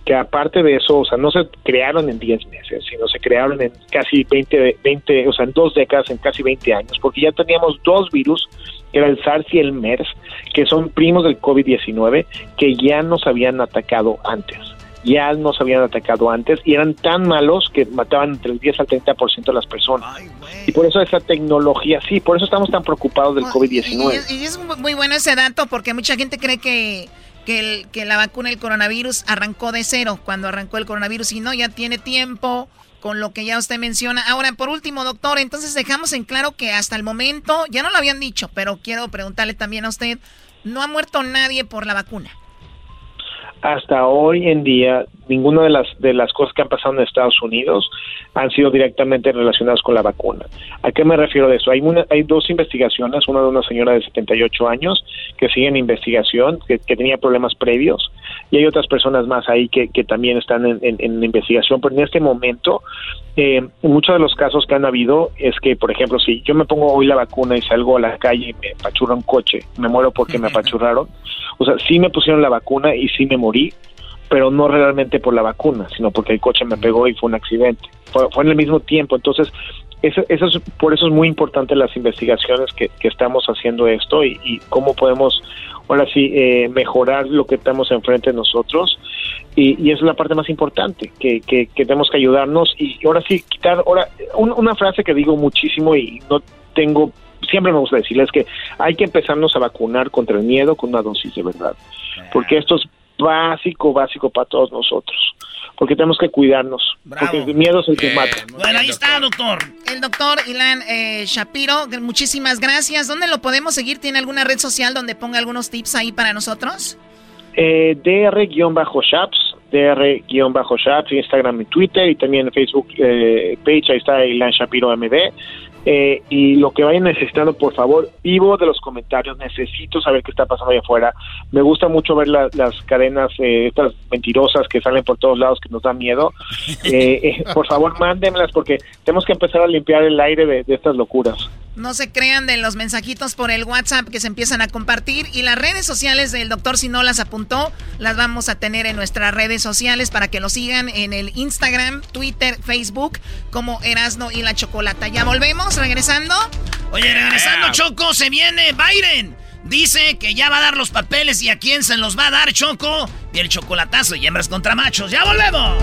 que aparte de eso, o sea, no se crearon en 10 meses, sino se crearon en casi 20, 20, o sea, en dos décadas, en casi 20 años, porque ya teníamos dos virus, que era el SARS y el MERS, que son primos del COVID-19, que ya nos habían atacado antes. Ya nos habían atacado antes y eran tan malos que mataban entre el 10 al 30% de las personas. Y por eso esa tecnología, sí, por eso estamos tan preocupados del Y, COVID-19. es- y es mu- muy bueno ese dato porque mucha gente cree que, que, el- que la vacuna del coronavirus arrancó de cero cuando arrancó el coronavirus y no, ya tiene tiempo con lo que ya usted menciona. Ahora, por último, doctor, entonces dejamos en claro que hasta el momento, ya no lo habían dicho, pero quiero preguntarle también a usted, no ha muerto nadie por la vacuna. Hasta hoy en día ninguna de las de las cosas que han pasado en Estados Unidos han sido directamente relacionadas con la vacuna. ¿A qué me refiero de eso? Hay hay dos investigaciones, una de una señora de 78 años que sigue en investigación, que, tenía problemas previos, y hay otras personas más ahí que, que también están en, en, investigación, pero en este momento eh, muchos de los casos que han habido es que, por ejemplo, si yo me pongo hoy la vacuna y salgo a la calle y me apachurra un coche, me muero porque me apachurraron, o sea, sí me pusieron la vacuna y sí me morí, pero no realmente por la vacuna, sino porque el coche me pegó y fue un accidente. Fue, en el mismo tiempo, entonces eso, eso es, por eso es muy importante las investigaciones que, que estamos haciendo esto y, y, cómo podemos ahora sí eh, mejorar lo que estamos enfrente de nosotros. Y, y esa es la parte más importante que, que, que, tenemos que ayudarnos. Y ahora sí quitar ahora una frase que digo muchísimo y no tengo siempre me gusta decirles que hay que empezarnos a vacunar contra el miedo con una dosis de verdad. Porque esto es básico, básico para todos nosotros. Porque tenemos que cuidarnos. Porque el miedo es el que mata. Bueno, ahí está, doctor. El doctor Ilan eh, Shapiro, muchísimas gracias. ¿Dónde lo podemos seguir? ¿Tiene alguna red social donde ponga algunos tips ahí para nosotros? Eh, DR-Shaps, DR-Shaps, Instagram y Twitter, y también en Facebook eh, page, ahí está Ilan Shapiro MD. Eh, y lo que vayan necesitando, por favor, vivo de los comentarios, necesito saber qué está pasando allá afuera. Me gusta mucho ver las cadenas, eh, estas mentirosas que salen por todos lados que nos dan miedo. [laughs] Eh, por favor, mándenmelas porque tenemos que empezar a limpiar el aire de, de estas locuras. No se crean de los mensajitos por el WhatsApp que se empiezan a compartir y las redes sociales del doctor si no las apuntó, las vamos a tener en nuestras redes sociales para que lo sigan en el Instagram, Twitter, Facebook como Erasno y la Chocolata. Ya volvemos, regresando. Oye, regresando Choco, se viene Biden. Dice que ya va a dar los papeles y a quién se los va a dar Choco. Y el chocolatazo y hembras contra machos. ¡Ya volvemos!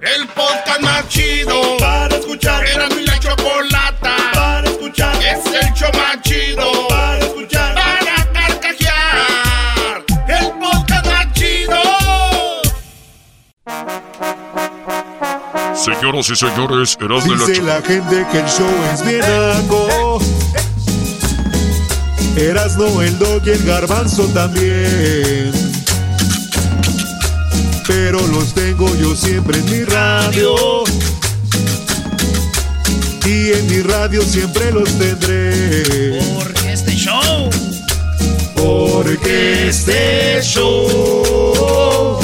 El podcast más chido para escuchar. Era mi la chocolata para escuchar. Es el show más chido para escuchar. Señoras y señores, eras de la Dice la gente que el show es bien algo. Erasno, el dog y el garbanzo también. Pero los tengo yo siempre en mi radio. Y en mi radio siempre los tendré. Porque este show. Porque este show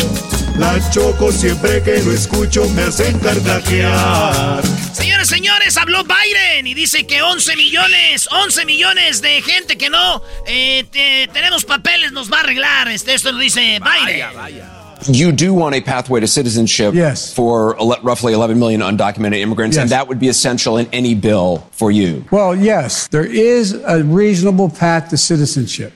la choco siempre que lo escucho me hacen carcajear. Señores, señores, habló Biden y dice que 11 millones, 11 millones de gente que no eh, tenemos papeles nos va a arreglar. Este, esto lo dice Biden. You do want a pathway to citizenship yes. for roughly 11 million undocumented immigrants, yes. and that would be essential in any bill for you. Well, yes, there is a reasonable path to citizenship.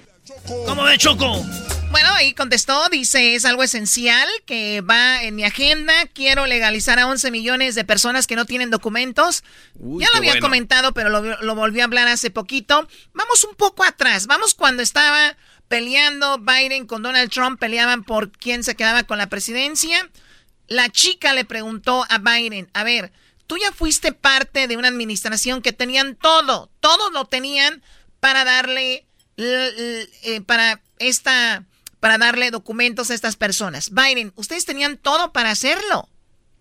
¿Cómo ve Choco? Bueno, ahí contestó, dice, es algo esencial que va en mi agenda. Quiero legalizar a 11 millones de personas que no tienen documentos. ya lo había comentado, pero lo, lo volvió a hablar hace poquito. Vamos un poco atrás. Vamos cuando estaba peleando Biden con Donald Trump, peleaban por quién se quedaba con la presidencia. La chica le preguntó a Biden, a ver, tú ya fuiste parte de una administración que tenían todo, todo lo tenían para darle, eh, para esta para darle documentos a estas personas. Biden, ustedes tenían todo para hacerlo.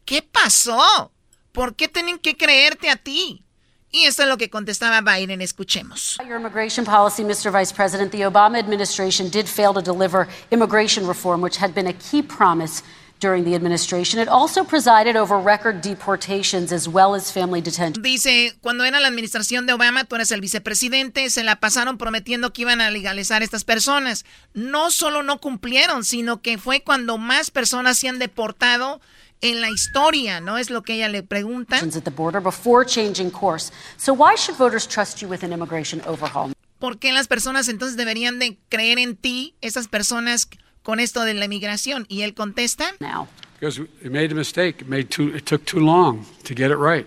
¿Qué pasó? ¿Por qué tienen que creerte a ti? Y esto es lo que contestaba Biden. Escuchemos. Your immigration policy, Mr. Vice President, the Obama administration did fail to deliver immigration reform, which had been a key promise during the administration. It also presided over record deportations as well as family detention. Dice, cuando era la administración de Obama, tú eres el vicepresidente, se la pasaron prometiendo que iban a legalizar estas personas. No solo no cumplieron, sino que fue cuando más personas se han deportado en la historia, ¿no? Es lo que ella le pregunta. At the border before changing course. So why should voters trust you with an immigration overhaul? ¿Por qué las personas entonces deberían de creer en ti, esas personas con esto de la inmigración? Y él contesta. Now. Because it made a mistake. It, made too, it took too long to get it right.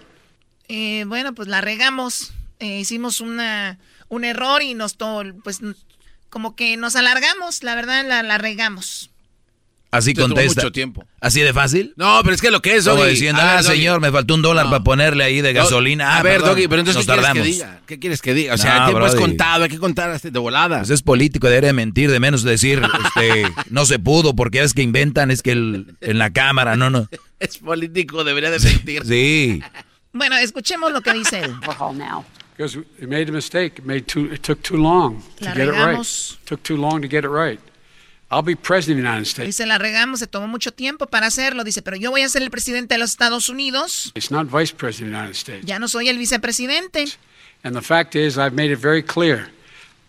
Eh, bueno, pues la regamos. Eh, hicimos una, un error y nos, to, pues, como que nos alargamos. La verdad, la, la regamos. Así contesta. mucho tiempo. ¿Así de fácil? No, pero es que lo que es, Doggy. diciendo, A ver, ah, Doggy. señor, me faltó un dólar para ponerle ahí de No, gasolina. Ah, a ver, perdón, Doggy, pero entonces, nos ¿qué quieres tardamos. que diga? ¿Qué quieres que diga? O sea, No, el tiempo es Brody. contado, hay que contar hasta de volada. Pues es político, debería mentir, de menos decir, este, no se pudo, porque es que inventan, es que el- en la cámara, no, no. [laughs] Es político, debería de mentir. [laughs] Sí. Bueno, escuchemos lo que dice él. Because it made a mistake. It, made too, it took too long to La get it right. regamos. It took too long to get it right. I'll be president of the United States. Dice, la regamos, se tomó mucho tiempo para hacerlo. Dice, pero yo voy a ser el presidente de los Estados Unidos. It's not vice president of the United States. Ya no soy el vicepresidente. And the fact is, I've made it very clear.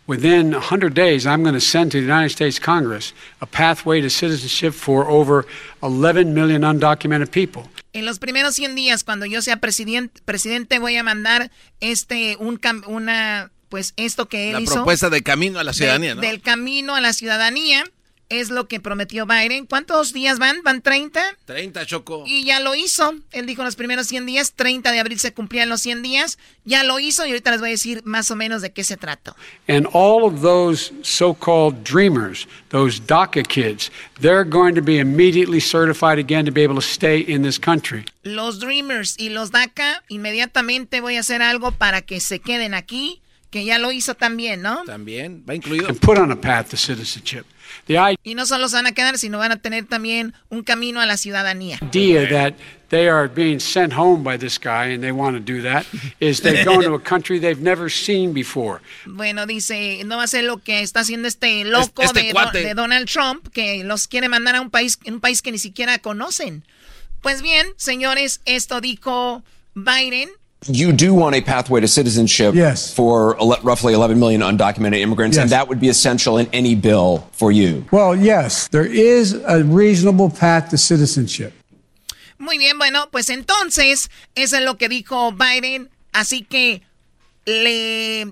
Within 100 days, I'm going to send to the United States Congress a pathway to citizenship for over 11 million undocumented people. En los primeros 100 días, cuando yo sea presidente, presidente voy a mandar este, un, cam- una, pues esto que él La hizo. propuesta de camino a la de- ciudadanía, ¿no? Del camino a la ciudadanía. Es lo que prometió Biden. ¿Cuántos días van? ¿Van 30? 30, Choco. Y ya lo hizo. Él dijo en los primeros 100 días, 30 de abril se cumplían los 100 días. Ya lo hizo y ahorita les voy a decir más o menos de qué se trata. And all of those so called dreamers, those DACA kids, they're going to be immediately certified again to be able to stay in this country. Los Dreamers y los DACA, inmediatamente voy a hacer algo para que se queden aquí, que ya lo hizo también, ¿no? También, va incluido. And put on a path to citizenship. The Y no solo se van a quedar, sino van a tener también un camino a la ciudadanía. idea that they are being sent home by this guy and they want to do that is they're [laughs] going to a country they've never seen before. Bueno, dice, no va a ser lo que está haciendo este loco Este de, Do- cuate. de Donald Trump, que los quiere mandar a un país, un país que ni siquiera conocen. Pues bien, señores, esto dijo Biden. You do want a pathway to citizenship yes. for ele- roughly 11 million undocumented immigrants, and that would be essential in any bill for you. Well, yes, there is a reasonable path to citizenship. Muy bien, bueno, pues entonces, eso es lo que dijo Biden. Así que le.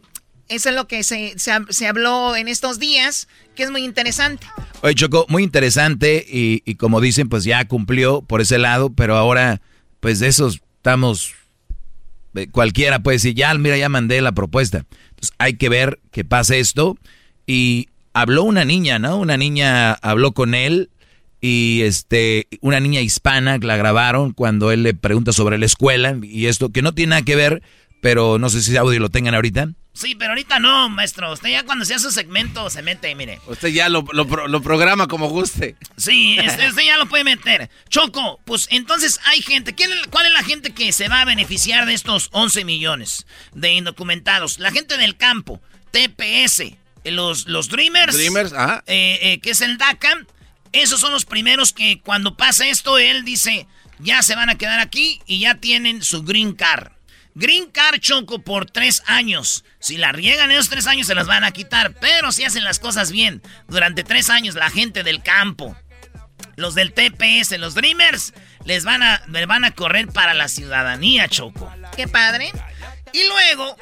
Eso es lo que se, se, se habló en estos días, que es muy interesante. Oye, Choco, muy interesante y, y como dicen, pues ya cumplió por ese lado, pero ahora, pues de esos estamos, cualquiera puede decir, ya, mira, ya mandé la propuesta. Entonces hay que ver que pase esto. Y habló una niña, ¿no? Una niña habló con él y este, una niña hispana la grabaron cuando él le pregunta sobre la escuela y esto, que no tiene nada que ver, pero no sé si audio lo tengan ahorita. Sí, pero ahorita no, maestro. Usted ya cuando sea su segmento se mete, mire. Usted ya lo, lo pro- lo programa como guste. Sí, este, este ya lo puede meter. Choco, pues entonces hay gente. ¿quién es- ¿Cuál es la gente que se va a beneficiar de estos 11 millones de indocumentados? La gente del campo, TPS, los, los Dreamers. Dreamers, ajá. eh, eh, que es el DACA. Esos son los primeros que cuando pasa esto, él dice, ya se van a quedar aquí y ya tienen su Green Card. Green Card Choco por tres años. Si la riegan esos tres años se las van a quitar. Pero si hacen las cosas bien, durante tres años la gente del campo, los del TPS, los Dreamers, les van a, les van a correr para la ciudadanía, Choco. Qué padre. Y luego,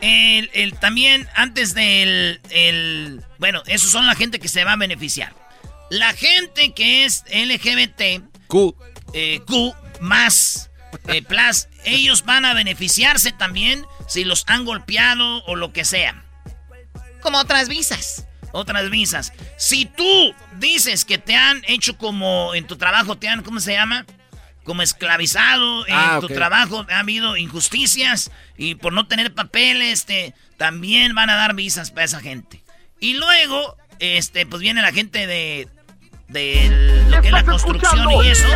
el, el- también antes del, el, bueno, esos son la gente que se va a beneficiar. La gente que es LGBT, Q, eh, Q más, eh, plus, ellos van a beneficiarse también si los han golpeado o lo que sea. Como otras visas. Otras visas. Si tú dices que te han hecho como en tu trabajo, te han, ¿cómo se llama? Como esclavizado, en Ah, tu trabajo ha habido injusticias y por no tener papeles, te, también van a dar visas para esa gente. Y luego, este, pues viene la gente de, de lo que es la construcción y eso.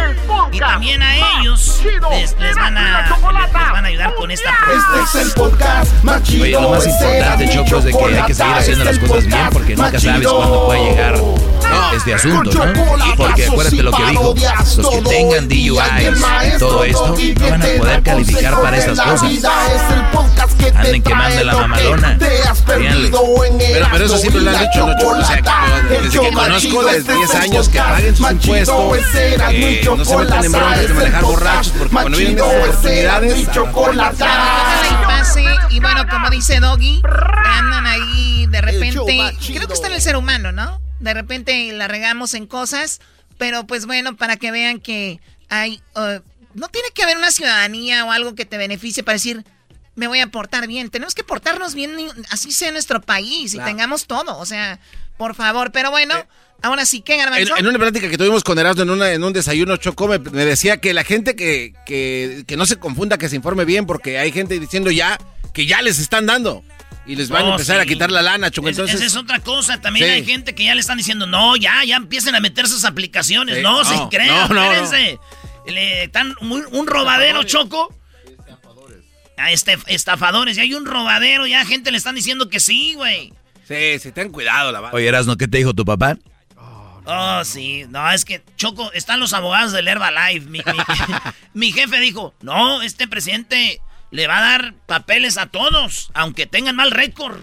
Y también a ellos les, van, a, les, van a ayudar con esta Este es el podcast más chido. Oye, lo más importante, Choco, es de que hay que seguir haciendo las cosas bien porque nunca sabes cuándo puede llegar este asunto, ¿no? Porque acuérdate lo que dijo, los que tengan DUIs y todo esto no van a poder calificar para estas cosas. Anden quemando la mamalona. Pero, pero eso siempre lo han dicho, ¿no? O sea, que, desde que conozco desde 10 años que paguen sus impuestos, eh, no se metan en broncas de manejar borrachos, porque cuando vienen estas oportunidades... Y bueno, como dice Doggy, andan ahí de repente. Creo que está en el ser humano, ¿no? De repente la regamos en cosas, pero pues bueno, para que vean que hay. Uh, no tiene que haber una ciudadanía o algo que te beneficie para decir, me voy a portar bien. Tenemos que portarnos bien, así sea nuestro país y tengamos todo. O sea, por favor. Pero bueno, eh, ahora sí, ¿qué, Garbanzo? En, en, una plática que tuvimos con Erasmo en, una, en un desayuno Chocó, me, me, decía que la gente que, que, que no se confunda, que se informe bien, porque hay gente diciendo ya que ya les están dando. Y les van No, a empezar sí. a quitar la lana, Choco. Es- Entonces, esa es otra cosa. También Sí. hay gente que ya le están diciendo, no, ya, ya empiecen a meter sus aplicaciones. Sí, no, no, se crean, no, no, espérense. Le están un, un robadero, Choco. A este, estafadores. Ya hay un robadero, ya gente le están diciendo que sí, güey. Sí, sí, ten cuidado, la Oye, Erasno, ¿qué te dijo tu papá? Oh, sí. No, es que, Choco, están los abogados del Herbalife. Mi, mi, [laughs] mi jefe dijo, no, este presidente le va a dar papeles a todos, aunque tengan mal récord.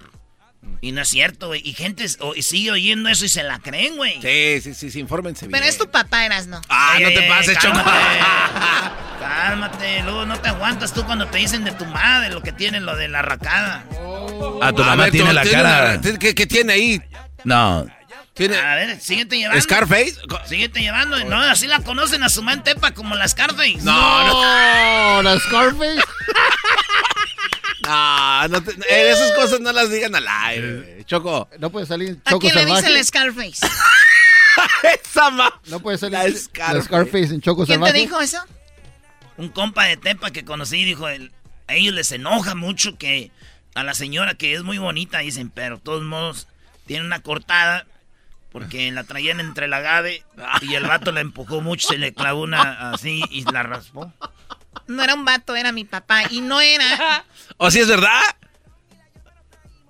Y no es cierto, güey. Y gente sigue oyendo eso y se la creen, güey. Sí, sí, sí, sí, infórmense bien. Pero es tu papá, eras, ¿no? Ah, no te pases, Choco. Cálmate, luego no te aguantas tú cuando te dicen de tu madre lo que tiene lo de la racada. Ah, tu A mamá ver, tiene tú- la tiene cara. una- ¿Qué, qué tiene ahí? No. ¿Tiene A ver, síguete llevando. Scarface? Síguete llevando. No, así la conocen a su man Tepa como la Scarface. No, no. ¿La Scarface? [laughs] No, no te- eh, esas cosas no las digan al aire, Choco. No puede salir ¿A Choco quién le dicen la Scarface? [laughs] Esa ma... No puede salir La la Scarface. En Choco ¿Quién te dijo eso? Un compa de Tepa que conocí dijo, el- a ellos les enoja mucho que a la señora que es muy bonita, dicen, pero de todos modos tiene una cortada porque la traían entre la agave y el vato la empujó mucho, se le clavó una así y la raspó. No era un vato, era mi papá. Y no era. [laughs] ¿O si es verdad?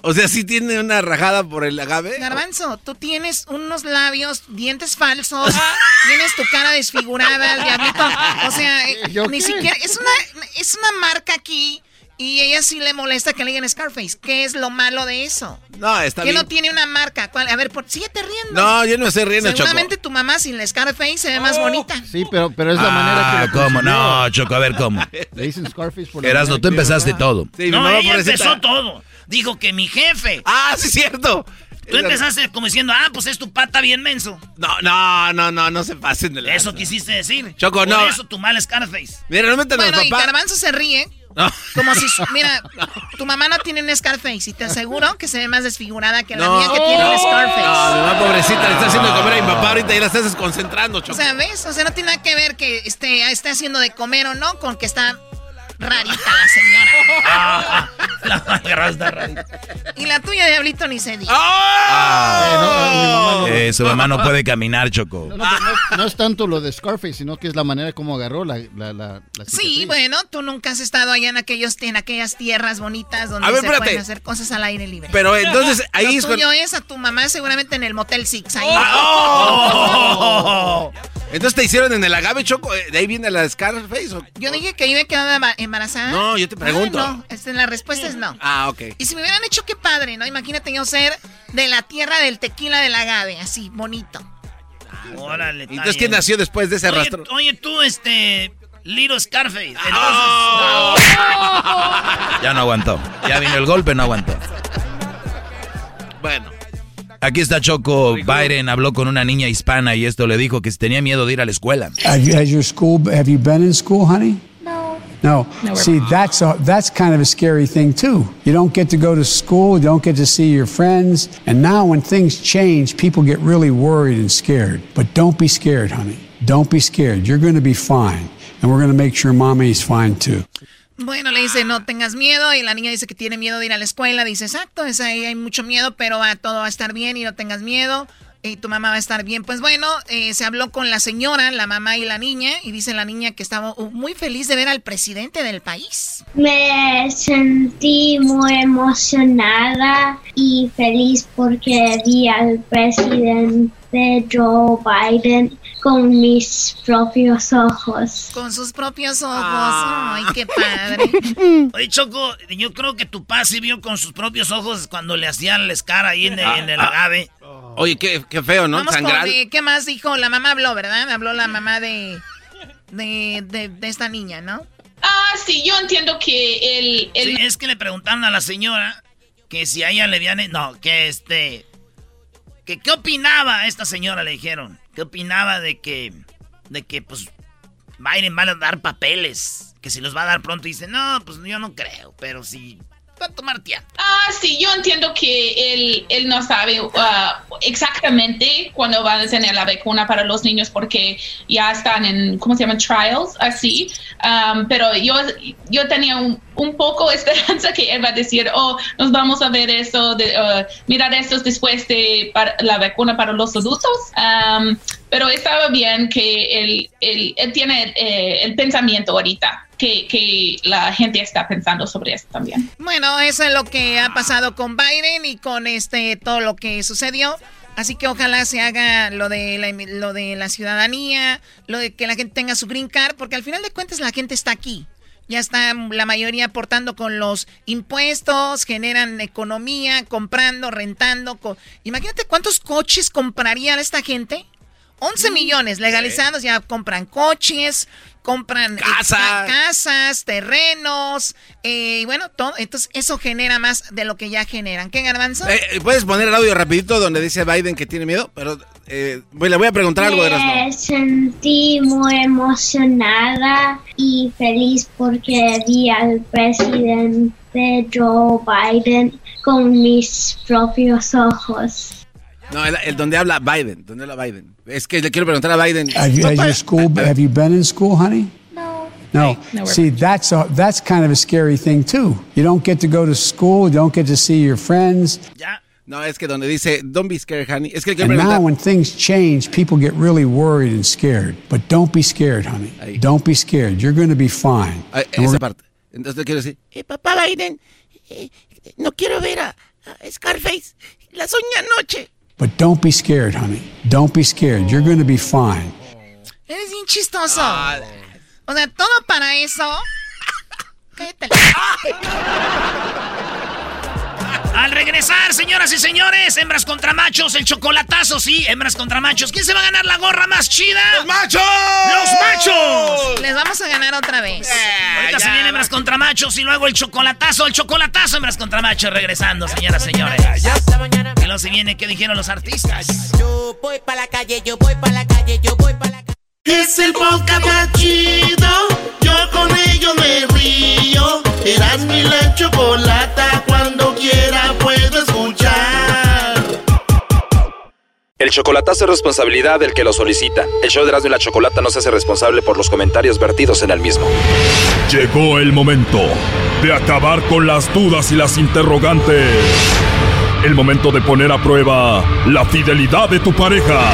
O sea, sí tiene una rajada por el agave. Garbanzo, tú tienes unos labios, dientes falsos, [laughs] tienes tu cara desfigurada, el diablito. O sea, eh, ¿Yo ni qué? siquiera. Es una, es una marca aquí y ella sí le molesta que le digan Scarface. ¿Qué es lo malo de eso? No, está que bien. no tiene una marca. ¿Cuál? A ver, por, síguete riendo. No, yo no estoy riendo, Choco. Seguramente tu mamá sin la Scarface se ve más bonita. Sí, pero, pero es la manera que Ah, lo ¿cómo? consiguió. No, Choco, a ver, ¿cómo? Le dicen Scarface por la Erasno, tú que- empezaste todo. Sí, no, ella empezó todo. Dijo que mi jefe. Ah, sí, cierto. Tú empezaste como diciendo, ah, pues es tu pata bien menso. No, no, no, no, no se pasen de la. Eso quisiste decir. Choco, Por no. eso tu mal Scarface. Mira, no metan Bueno, y. Garbanzo se ríe. No. [laughs] Como si, mira, tu mamá no tiene un Scarface y te aseguro que se ve más desfigurada que la No. mía que tiene un No, mi Scarface. mamá pobrecita le está haciendo de comer a mi papá ahorita y la estás desconcentrando, O Choco. sea, ¿ves? O sea, no tiene nada que ver que esté, esté haciendo de comer o no con que está rarita la señora. Ah, la rarita. Y la tuya, Diablito, ni se dice. ¡Ah! Eh, su mamá no puede caminar, Choco. No, no, no- no es tanto lo de Scarface, sino que es la manera como agarró la, la, la, la Sí, bueno, tú nunca has estado allá en aquellos en aquellas tierras bonitas donde ver, se espérate. pueden hacer cosas al aire libre. Pero entonces ahí Lo es cuando- tuyo es a tu mamá seguramente en el Motel Six ahí. [laughs] ¡Oh! Entonces te hicieron en el agave, Choco. eh, ¿De ahí viene la Scarface? o- Yo dije que iba a quedar emba- embarazada. No, yo te pregunto. Ah, no, este, la respuesta es no. Ah, ok. Y si me hubieran hecho, qué padre, ¿no? Imagínate yo ser de la tierra del tequila del agave, así, bonito. Órale, está Entonces, ¿quién nació después de ese Oye, rastro? oye, tú, este. Little Scarface. Entonces. ¡Oh! Ya no aguantó. Ya vino el golpe, no aguantó. Bueno. Aquí está Choco. Biden habló con una niña hispana y esto le dijo que tenía miedo de ir a la escuela. Have you, has your school, have you been in school, honey? No. No. See, that's a, that's kind of a scary thing too. You don't get to go to school, you don't get to see your friends, and now when things change, people get really worried and scared. But don't be scared, honey. Don't be scared. You're going to be fine, and we're going to make sure mommy's fine too. Bueno, le dice, no tengas miedo. Y la niña dice que tiene miedo de ir a la escuela. Dice, exacto, es ahí hay mucho miedo, pero va, todo va a estar bien y no tengas miedo. Y tu mamá va a estar bien. Pues bueno, eh, se habló con la señora, la mamá y la niña, y dice la niña que estaba muy feliz de ver al presidente del país. Me sentí muy emocionada y feliz porque vi al presidente Joe Biden con mis propios ojos. Con sus propios ojos. Ah. Ay, qué padre. [laughs] Oye, Choco, yo creo que tu papá sí vio con sus propios ojos cuando le hacían la escara ahí en, el, en agave. Oye, qué, feo, ¿no? Vamos ¿Qué más dijo? La mamá habló, ¿verdad? Habló la mamá de, de, de, esta niña, ¿no? Ah, sí, yo entiendo que el... Sí, es que le preguntaron a la señora que si a ella le habían... No, que este... Que qué opinaba esta señora, le dijeron. ¿Qué opinaba de que... De que, pues, Biden va a dar papeles. Que si los va a dar pronto. Y dice, no, pues yo no creo. Pero si va a tomar. Ah, sí, yo entiendo que él, él no sabe uh, exactamente cuándo van a tener la vacuna para los niños porque ya están en, ¿cómo se llaman? Trials, así. Um, pero yo, yo tenía un, un poco [laughs] esperanza que él va a decir, oh, nos vamos a ver eso, de, uh, mirar esto después de la vacuna para los adultos. Um, pero estaba bien que él, él, tiene eh, el pensamiento ahorita que, la gente está pensando sobre esto también. Bueno, eso es lo que ha pasado con Biden y con este todo lo que sucedió. Así que ojalá se haga lo de la, lo de la ciudadanía, lo de que la gente tenga su green card, porque al final de cuentas la gente está aquí. Ya está la mayoría aportando con los impuestos, generan economía, comprando, rentando. Imagínate cuántos coches compraría esta gente. 11 mm, millones legalizados, ya compran coches, compran eh, casas, terrenos, eh, y bueno, todo. Entonces, eso genera más de lo que ya generan. ¿Qué, Garbanzo? Eh, ¿Puedes poner el audio rapidito donde dice Biden que tiene miedo? Pero le voy a preguntar algo de Me sentí muy emocionada y feliz porque vi al presidente Joe Biden con mis propios ojos. No, el, donde habla Biden, donde habla Biden. Es que le quiero preguntar a Biden. Have you, has your school, have you been in school, honey? No. No. no see, that's a, that's kind of a scary thing too. You don't get to go to school, you don't get to see your friends. Ya. No, es que donde dice, don't be scared, honey. Es que and now when things change, people get really worried and scared. But don't be scared, honey. Ahí. Don't be scared. You're going to be fine. Ahí, esa parte. Entonces le quiero decir, eh, papá Biden, eh, no quiero ver a, a Scarface. La soñé anoche. But don't be scared, honey. Don't be scared. You're going to be fine. Eres bien chistoso. o sea, todo para eso. [laughs] Cállate. Al regresar, señoras y señores, hembras contra machos, el chocolatazo, sí, hembras contra machos. ¿Quién se va a ganar la gorra más chida? ¡Los machos! ¡Los machos! Les vamos a ganar otra vez. Eh, Ahorita se viene hembras contra machos y luego el chocolatazo, el chocolatazo, hembras contra machos, regresando, señoras y señores. Y luego se viene, ¿qué dijeron los artistas? Yo voy para la calle, yo voy para la calle, yo voy para la calle. Es el podcast más chido, yo con ello me río. Eras mi la chocolata cuando quiera puedo escuchar. El chocolatazo es responsabilidad del que lo solicita. El show de Erasmo y la Chocolata no se hace responsable por los comentarios vertidos en el mismo. Llegó el momento de acabar con las dudas y las interrogantes. El momento de poner a prueba la fidelidad de tu pareja.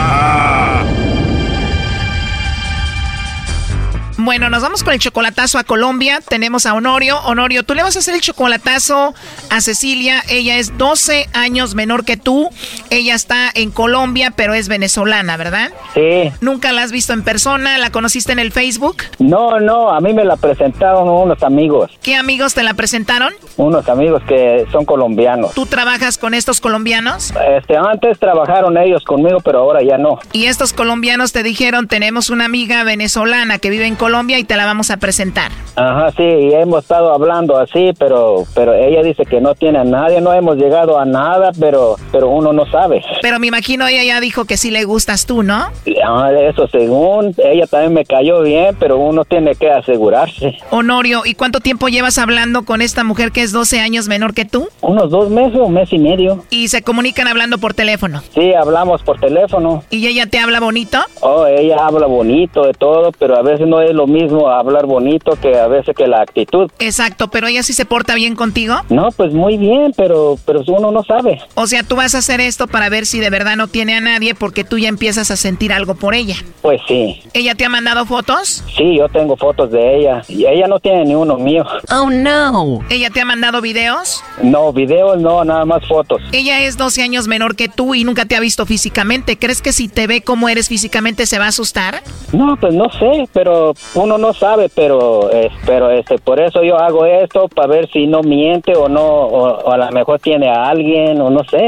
Bueno, nos vamos con el chocolatazo a Colombia. Tenemos a Honorio. Honorio, tú le vas a hacer el chocolatazo a Cecilia. Ella es 12 años menor que tú. Ella está en Colombia, pero es venezolana, ¿verdad? Sí. ¿Nunca la has visto en persona? ¿La conociste en el Facebook? No, no, a mí me la presentaron unos amigos. ¿Qué amigos te la presentaron? Unos amigos que son colombianos. ¿Tú trabajas con estos colombianos? Este, antes trabajaron ellos conmigo, pero ahora ya no. Y estos colombianos te dijeron, tenemos una amiga venezolana que vive en Colombia y te la vamos a presentar. Ajá, sí, y hemos estado hablando así, pero pero ella dice que no tiene a nadie, no hemos llegado a nada, pero pero uno no sabe. Pero me imagino ella ya dijo que sí le gustas tú, ¿no? Ah, eso según, ella también me cayó bien, pero uno tiene que asegurarse. Honorio, ¿y cuánto tiempo llevas hablando con esta mujer que es 12 años menor que tú? Unos dos meses, un mes y medio. ¿Y se comunican hablando por teléfono? Sí, hablamos por teléfono. ¿Y ella te habla bonito? Oh, ella habla bonito de todo, pero a veces no es lo mismo hablar bonito que a veces que la actitud. Exacto, pero ella sí se porta bien contigo. No, pues muy bien, pero pero uno no sabe. O sea, tú vas a hacer esto para ver si de verdad no tiene a nadie porque tú ya empiezas a sentir algo por ella. Pues sí. ¿Ella te ha mandado fotos? Sí, yo tengo fotos de ella y ella no tiene ni uno mío. Oh no. ¿Ella te ha mandado videos? No, videos no, nada más fotos. Ella es 12 años menor que tú y nunca te ha visto físicamente. ¿Crees que si te ve como eres físicamente se va a asustar? No, pues no sé, pero uno no sabe, pero pero este por eso yo hago esto para ver si no miente o no o, a lo mejor tiene a alguien o no sé,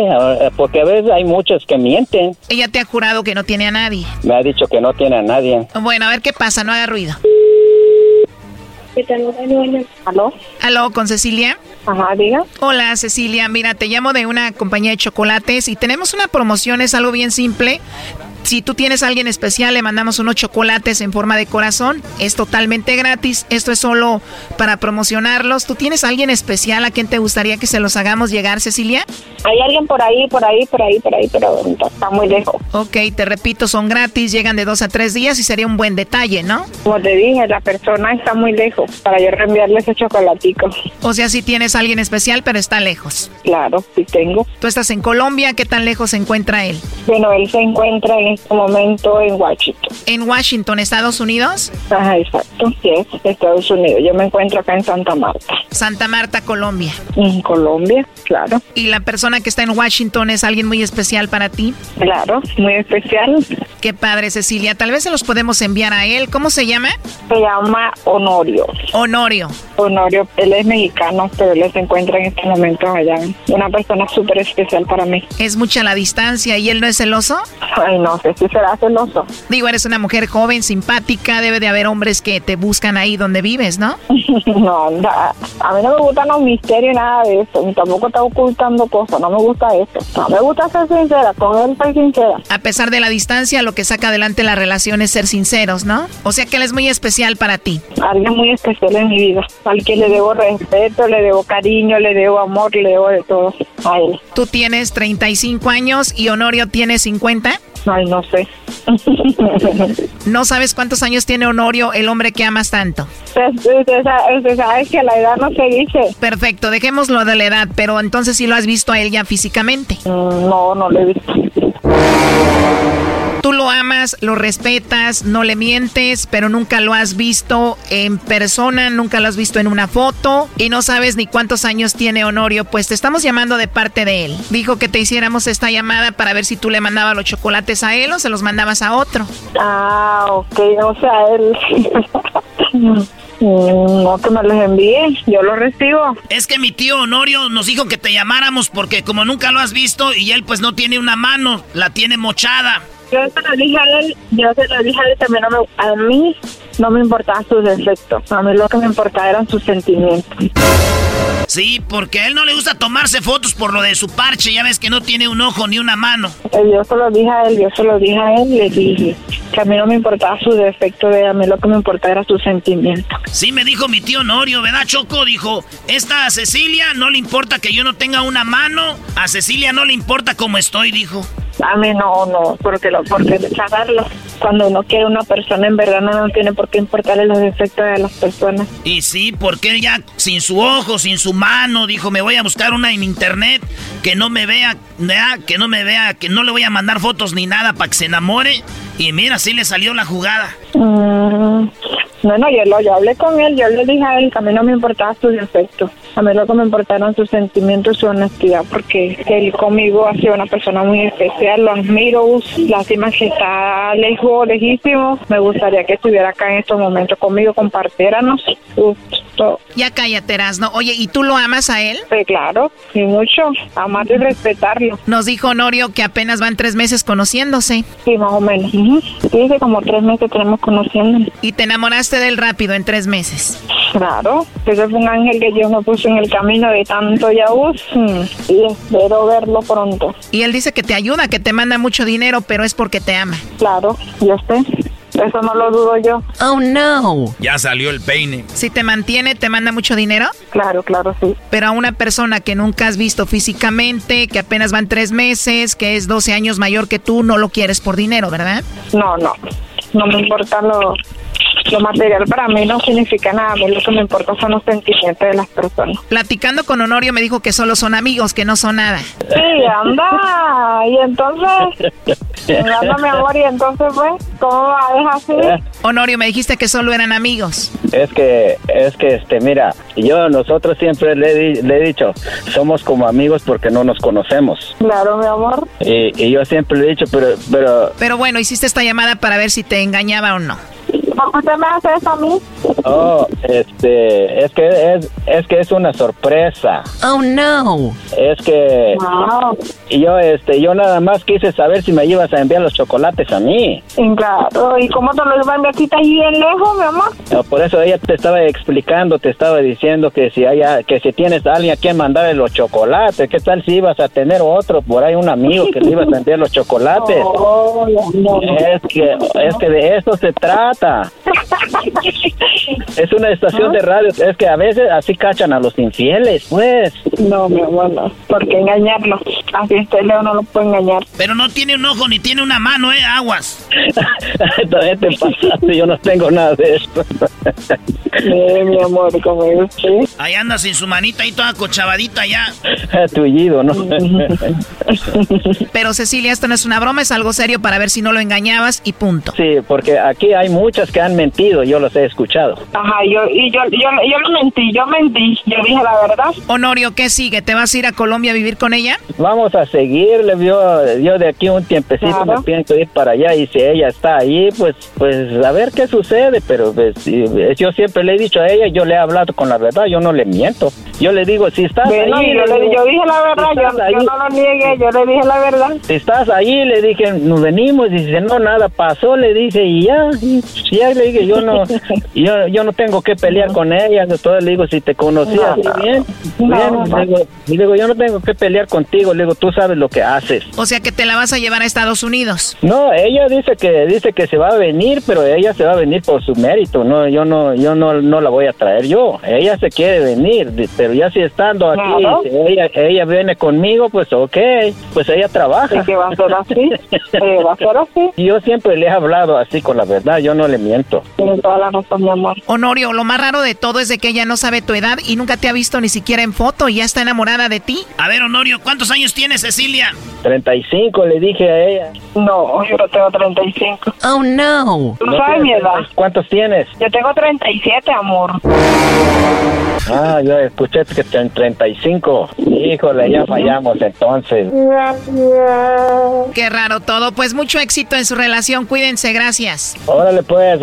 porque a veces hay muchos que mienten. Ella te ha jurado que no tiene a nadie. Me ha dicho que no tiene a nadie. Bueno, a ver qué pasa, no haga ruido. ¿Aló? ¿Aló, con Cecilia? Ajá, diga. Hola, Cecilia. Mira, te llamo de una compañía de chocolates y tenemos una promoción, es algo bien simple. Si tú tienes a alguien especial, le mandamos unos chocolates en forma de corazón. Es totalmente gratis. Esto es solo para promocionarlos. ¿Tú tienes a alguien especial a quien te gustaría que se los hagamos llegar, Cecilia? Hay alguien por ahí, por ahí, por ahí, por ahí, pero está muy lejos. Ok, te repito, son gratis, llegan de dos a tres días y sería un buen detalle, ¿no? Como te dije, la persona está muy lejos para yo reenviarle ese chocolatico. O sea, si tienes a alguien especial, pero está lejos. Claro, sí tengo. Tú estás en Colombia, ¿qué tan lejos se encuentra él? Bueno, él se encuentra en este momento en Washington. ¿En Washington, Estados Unidos? Ajá, exacto, sí, Estados Unidos. Yo me encuentro acá en Santa Marta. Santa Marta, Colombia. En Colombia, claro. ¿Y la persona que está en Washington es alguien muy especial para ti? Claro, muy especial. Qué padre, Cecilia. Tal vez se los podemos enviar a él. ¿Cómo se llama? Se llama Honorio. Honorio. Honorio, él es mexicano, pero él se encuentra en este momento allá. Una persona súper especial para mí. ¿Es mucha la distancia y él no es celoso? Ay, no sé si será celoso. Digo, eres una mujer joven, simpática, debe de haber hombres que te buscan ahí donde vives, ¿no? [laughs] no, a mí no me gustan los misterios, nada de eso. Ni tampoco está ocultando cosas, no me gusta eso. No me gusta ser sincera, con él soy sincera. A pesar de la distancia, lo que saca adelante la relación es ser sinceros, ¿no? O sea que él es muy especial para ti. Alguien muy especial en mi vida, al que le debo respeto, le debo cariño, le debo amor, le debo de todo a él. Tú tienes 35 años y Honorio tiene 50. Ay, no sé. ¿No sabes cuántos años tiene Honorio, el hombre que amas tanto? Usted sabe que la edad no se dice. Perfecto, dejémoslo de la edad, pero entonces sí lo has visto a él ya físicamente. Mm, no, no lo he visto. Tú lo amas, lo respetas, no le mientes, pero nunca lo has visto en persona, nunca lo has visto en una foto y no sabes ni cuántos años tiene Honorio. Pues te estamos llamando de parte de él. Dijo que te hiciéramos esta llamada para ver si tú le mandabas los chocolates a él o se los mandabas a otro. Ah, ok, o sea, él... No, que me los envíe, yo los recibo. Es que mi tío Honorio nos dijo que te llamáramos porque como nunca lo has visto y él pues no tiene una mano, la tiene mochada. Yo se lo dije a él, yo se lo dije a él también, no me, a mí no me importaban sus defectos, a mí lo que me importaba eran sus sentimientos. Sí, porque a él no le gusta tomarse fotos por lo de su parche, ya ves que no tiene un ojo ni una mano. Eh, yo se lo dije a él, yo se lo dije a él, le dije que a mí no me importaba su defecto, de a mí lo que me importaba era su sentimiento. Sí, me dijo mi tío Norio, ¿verdad, Choco? Dijo, esta a Cecilia no le importa que yo no tenga una mano, a Cecilia no le importa cómo estoy, dijo. A mí no, no, porque lo, porque saberlo. Cuando uno quiere una persona, en verdad no, no tiene por qué importarle los defectos de las personas. Y sí, porque ella sin su ojo, sin su mano, dijo, me voy a buscar una en internet que no me vea, que no me vea, que no le voy a mandar fotos ni nada para que se enamore. Y mira, así le salió la jugada. Mm, no, no, yo, lo, yo hablé con él, yo le dije a él que a mí no me importaba sus defectos. A mí lo que me importaron sus sentimientos y su honestidad, porque él conmigo ha sido una persona muy especial, lo admiro, lástima que está lejos, lejísimo. Me gustaría que estuviera acá en estos momentos conmigo, compartiéramos. Ya cállate, ¿no? Oye, ¿y tú lo amas a él? Sí, claro, y mucho. Amarlo y respetarlo. Nos dijo Honorio que apenas van tres meses conociéndose. Sí, más o menos. Sí, como tres meses tenemos conociéndolo. ¿Y te enamoraste del rápido en tres meses? Claro, ese fue un ángel que Dios me puso en el camino de tanto Yahús mm, y espero verlo pronto. Y él dice que te ayuda, que te manda mucho dinero, pero es porque te ama. Claro, yo sé. Eso no lo dudo yo. Oh, no. Ya salió el peine. Si te mantiene, ¿te manda mucho dinero? Claro, claro, sí. Pero a una persona que nunca has visto físicamente, que apenas van tres meses, que es 12 años mayor que tú, no lo quieres por dinero, ¿verdad? No, no. No me importa lo, lo material para mí no significa nada, a mí lo que me importa son los sentimientos de las personas. Platicando con Honorio me dijo que solo son amigos, que no son nada. Sí, anda, y entonces, anda mi amor, y entonces pues, ¿cómo va a dejar así? Honorio, me dijiste que solo eran amigos. Es que, es que, este, mira, yo, nosotros siempre le, le he dicho, somos como amigos porque no nos conocemos. Claro, mi amor. Y, y yo siempre le he dicho, pero, pero, Pero bueno, hiciste esta llamada para ver si te engañaba o no. ¿Por qué usted me hace eso a mí? oh, este, es que es, es que es una sorpresa. Oh, no. Es que Wow. yo, este, yo nada más quise saber si me ibas a enviar los chocolates a mí. Claro, ¿y cómo te lo iban a enviar si ahí bien lejos, mi amor? No, Por eso ella te estaba explicando, te estaba diciendo que si haya, que si tienes a alguien a quien mandarle los chocolates, ¿qué tal si ibas a tener otro por ahí un amigo que le ibas a enviar los chocolates? [laughs] Oh, no, no. Es que, es que de eso se trata. [laughs] Es una estación de radio, es que a veces así cachan a los infieles, pues. No, mi amor, no. ¿Por qué engañarlo? Así este Leo no lo puede engañar. Pero no tiene un ojo ni tiene una mano, ¿eh? Aguas. [laughs] También te pasaste, yo no tengo nada de esto. Sí, mi amor, como es, sí. Ahí anda sin su manita ahí toda cochabadita ya. [laughs] Tullido, ¿no? Pero Cecilia, esto no es una broma, es algo serio para ver si no lo engañabas y punto. Sí, porque aquí hay muchas que han mentido, yo los he escuchado. Ajá, yo, y yo, yo, yo lo mentí, yo mentí, yo dije la verdad. Honorio, ¿qué sigue? ¿Te vas a ir a Colombia a vivir con ella? Vamos a seguirle, yo, yo de aquí un tiempecito me pienso ir para allá y si ella está ahí, pues, pues a ver qué sucede, pero pues, y- yo siempre le he dicho a ella, yo le he hablado con la verdad, yo no le miento. Yo le digo, si estás Bueno, ahí, yo, le yo dije la verdad, yo, ahí, yo no lo niegué, yo le dije la verdad. si estás ahí, le dije, nos venimos, y dice, no, nada pasó, le dije, y ya, y ya le dije, yo no, yo, yo no tengo que pelear con ella, entonces le digo, si te conocí No, bien, No, bien, no. le digo, y le digo, yo no tengo que pelear contigo, le digo, tú sabes lo que haces. O sea que te la vas a llevar a Estados Unidos. No, ella dice que dice que se va a venir, pero ella se va a venir por su mérito. No, yo no, yo no, no la voy a traer yo. Ella se quiere venir, pero ya si estando aquí, si ella, ella viene conmigo, pues ok, pues ella trabaja. ¿Y qué va a ser así? [laughs] Eh, va a ser así. Yo siempre le he hablado así con la verdad, yo no le miento. Tiene toda la razón, mi amor. Honorio, lo más raro de todo es de que ella no sabe tu edad y nunca te ha visto ni siquiera en foto y ya está enamorada de ti. A ver, Honorio, ¿cuántos años tiene Cecilia? 35 le dije a ella. No, yo no tengo 35. Oh, no. ¿Tú no sabes mi edad? ¿Cuántos tienes? Yo tengo 37, amor. Ah, yo escuché que ten 35. Híjole, ya fallamos entonces. Qué raro todo. Pues mucho éxito en su relación. Cuídense, gracias. Órale pues,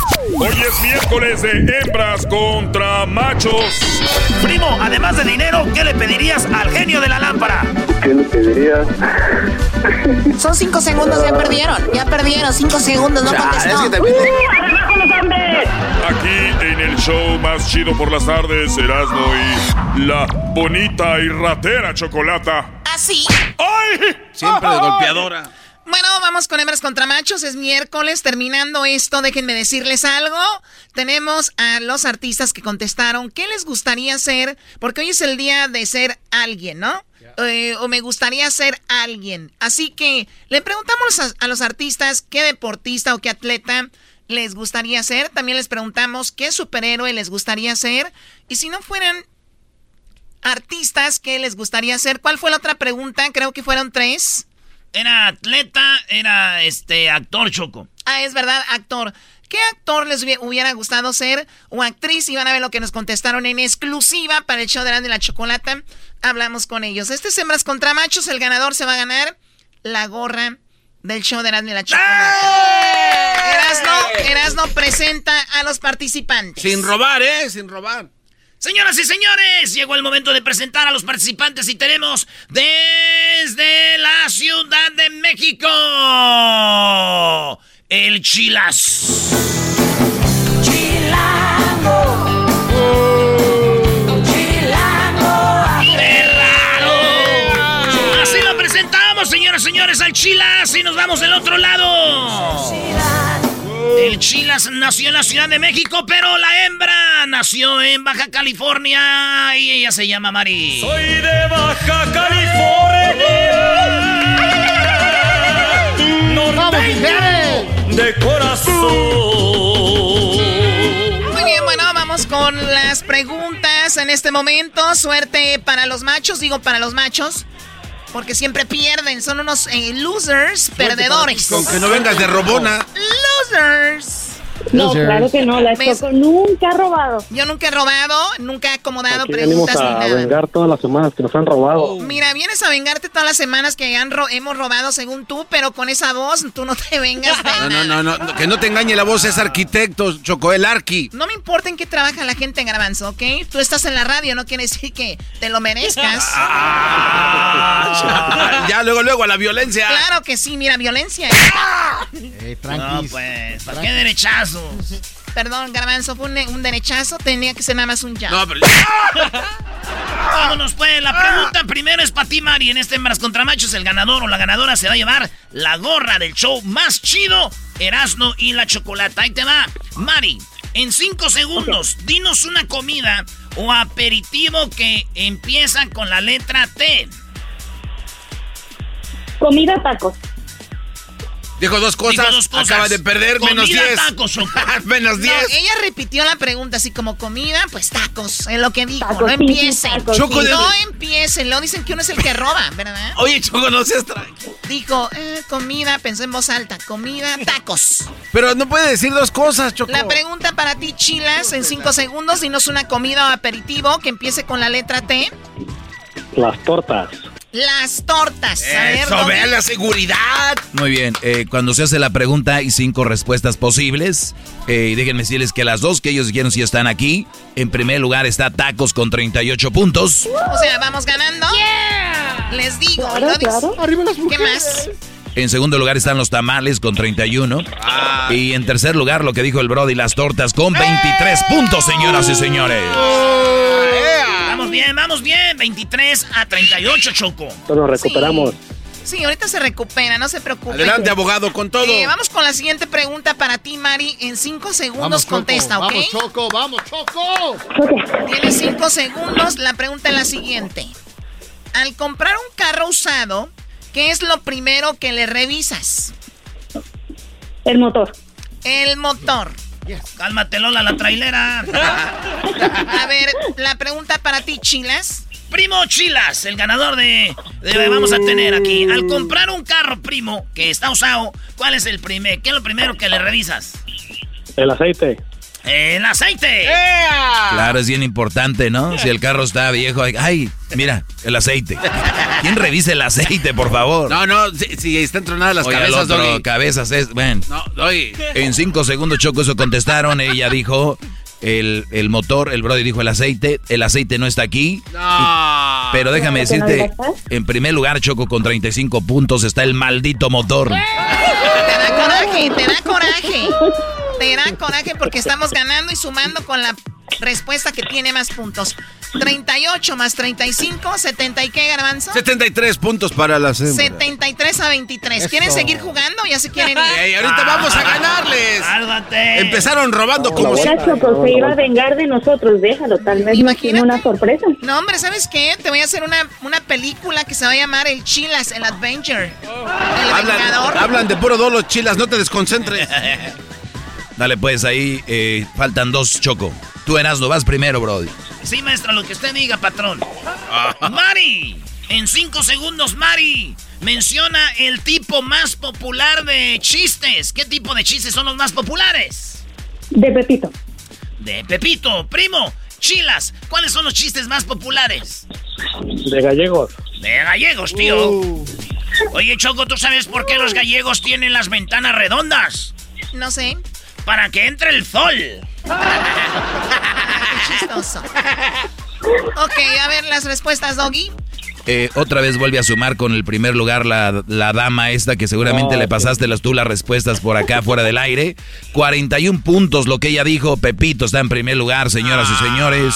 Hoy es miércoles de hembras contra machos. Primo, además de dinero, ¿qué le pedirías al genio de la lámpara? ¿Qué le pedirías? Son cinco segundos, ya perdieron. Ya perdieron, cinco segundos, no contestó. Aquí en el show más chido por las tardes, Erasmo y la bonita y ratera chocolata. ¿Así? ¡Ay! Siempre de golpeadora. Bueno, vamos con hembras contra machos. Es miércoles. Terminando esto, déjenme decirles algo. Tenemos a los artistas que contestaron qué les gustaría ser, porque hoy es el día de ser alguien, ¿no? Eh, o me gustaría ser alguien. Así que le preguntamos a, a los artistas qué deportista o qué atleta les gustaría ser. También les preguntamos qué superhéroe les gustaría ser. Y si no fueran artistas que les gustaría ser. ¿Cuál fue la otra pregunta? Creo que fueron tres. Era atleta, era este actor Choco. Ah, es verdad, actor. ¿Qué actor les hubiera gustado ser o actriz? Y van a ver lo que nos contestaron en exclusiva para el show de la Chocolata. Hablamos con ellos. Este es Hembras contra Machos. El ganador se va a ganar la gorra del show de Erasmo y la Chocolata. ¡Eh! Erasno, Erasno presenta a los participantes. Sin robar, ¿eh? Sin robar. Señoras y señores, llegó el momento de presentar a los participantes y tenemos desde la Ciudad de México el Chilas. Chilango. Así lo presentamos, señoras y señores, al Chilas y nos vamos del otro lado. El Chilas nació en la Ciudad de México, pero la hembra nació en Baja California y ella se llama Mari. Soy de Baja California. Norteño de corazón. Muy bien, bueno, vamos con las preguntas en este momento. Suerte para los machos, digo para los machos. Porque siempre pierden, son unos eh, losers, perdedores. Con que no vengas de robona. Losers. No, claro que no, la Choco nunca ha robado. Yo nunca he robado, nunca he acomodado Aquí preguntas venimos ni a nada. vengar todas las semanas que nos han robado. Mira, vienes a vengarte todas las semanas que han ro- hemos robado según tú, pero con esa voz tú no te vengas de [laughs] No, no, no, no, que no te engañe la voz, es arquitecto, Choco, el arqui. No me importa en qué trabaja la gente en Garbanzo, ¿ok? Tú estás en la radio, no quiere decir que te lo merezcas. [laughs] Ah, ya, luego, luego, a la violencia. Claro que sí, mira, violencia. [laughs] No, pues, ¿para qué Perdón, Garbanzo, fue un, un derechazo, tenía que ser nada más un ya. No, pero... Vámonos, pues. La pregunta primero es para ti, Mari. En este Hembras contra Machos, el ganador o la ganadora se va a llevar la gorra del show más chido, Erasno y la Chocolata. Ahí te va. Mari, en cinco segundos, dinos una comida o aperitivo que empieza con la letra T. Comida tacos. Dijo dos cosas, Dijo dos cosas. acaba de perder, menos Comida, 10. tacos, [laughs] menos No, 10. ella repitió la pregunta así como comida, pues tacos, es lo que dijo. Tacos, no empiecen. tacos, Choco, no empiecen. Lo dicen que uno es el que roba, ¿verdad? Oye, Choco, no seas tranquilo. Dijo, eh, comida, pensó en voz alta. Comida, tacos. Pero no puede decir dos cosas, Choco. La pregunta para ti, Chilas, en cinco segundos, dinos una comida o aperitivo que empiece con la letra T. Las tortas. Las tortas. A ver, Eso, Doggy. vean la seguridad. Muy bien, eh, cuando se hace la pregunta hay cinco respuestas posibles. Eh, y déjenme decirles que las dos que ellos dijeron sí están aquí. En primer lugar está Tacos con 38 puntos. O sea, vamos ganando. Les digo. Claro, lo dice- claro. ¿Qué más? En segundo lugar están los tamales con 31. Y en tercer lugar lo que dijo el Brody, las tortas con 23 puntos, señoras y señores. Vamos bien, vamos bien. 23 a 38, Choco. Nos recuperamos. Sí, ahorita se recupera, no se preocupe. Adelante, abogado, con todo. Eh, vamos con la siguiente pregunta para ti, Mari. En cinco segundos Vamos, Choco, contesta, ¿ok? Vamos, Choco, vamos, Choco. Tienes cinco segundos. La pregunta es la siguiente. Al comprar un carro usado, ¿qué es lo primero que le revisas? El motor. El motor. Cálmate, Lola, la trailera. [laughs] A ver, la pregunta para ti, Chilas. Primo Chilas, el ganador de, de vamos a tener aquí. Al comprar un carro, primo, que está usado, ¿cuál es el primer? ¿Qué es lo primero que le revisas? El aceite. El aceite. Claro, es bien importante, ¿no? Si el carro está viejo, ay, ay, mira, el aceite. ¿Quién revisa el aceite, por favor? No, no, si, si están tronadas las Oye, cabezas, otro, Doggy. cabezas es, bueno. No, Doggy. En cinco segundos, Choco, eso contestaron. Ella dijo el, el motor, el Brody dijo el aceite. El aceite no está aquí. No. Pero déjame ¿Que no decirte, en primer lugar, Choco, con 35 puntos está el maldito motor. Te da coraje, te da coraje. Te da coraje porque estamos ganando y sumando con la respuesta que tiene más puntos. 38 más 35, 70 y qué, Garbanzo? 73 puntos para las hembras. 73 a 23. ¿Quieren seguir jugando? Ya se quieren ir. Ey, ahorita vamos a ganarles. Cálmate. Empezaron robando como si... Mira, Choco, se iba a vengar de nosotros. Déjalo, tal vez tiene una sorpresa. No, hombre, ¿sabes qué? Te voy a hacer una, una película que se va a llamar El Chilas, el Adventure. El Hablan, Vengador. hablan de puro dolo, chilas, no te desconcentres. [laughs] Dale pues ahí, eh, faltan dos, Choco. Tú Erasmo, vas primero, Brody. Sí, maestra, lo que usted diga, patrón. Mari, en cinco segundos, Mari, menciona el tipo más popular de chistes. ¿Qué tipo de chistes son los más populares? De Pepito. De Pepito. Primo, Chilas, ¿cuáles son los chistes más populares? De gallegos. De gallegos, tío. Oye, Choco, ¿tú sabes por qué los gallegos tienen las ventanas redondas? No sé. Para que entre el sol. [laughs] Qué chistoso. Ok, a ver las respuestas, Doggy. Eh, otra vez vuelve a sumar con el primer lugar la, la dama esta que seguramente Ah, le pasaste las, tú las respuestas por acá fuera del aire. 41 puntos lo que ella dijo. Pepito está en primer lugar, señoras y señores.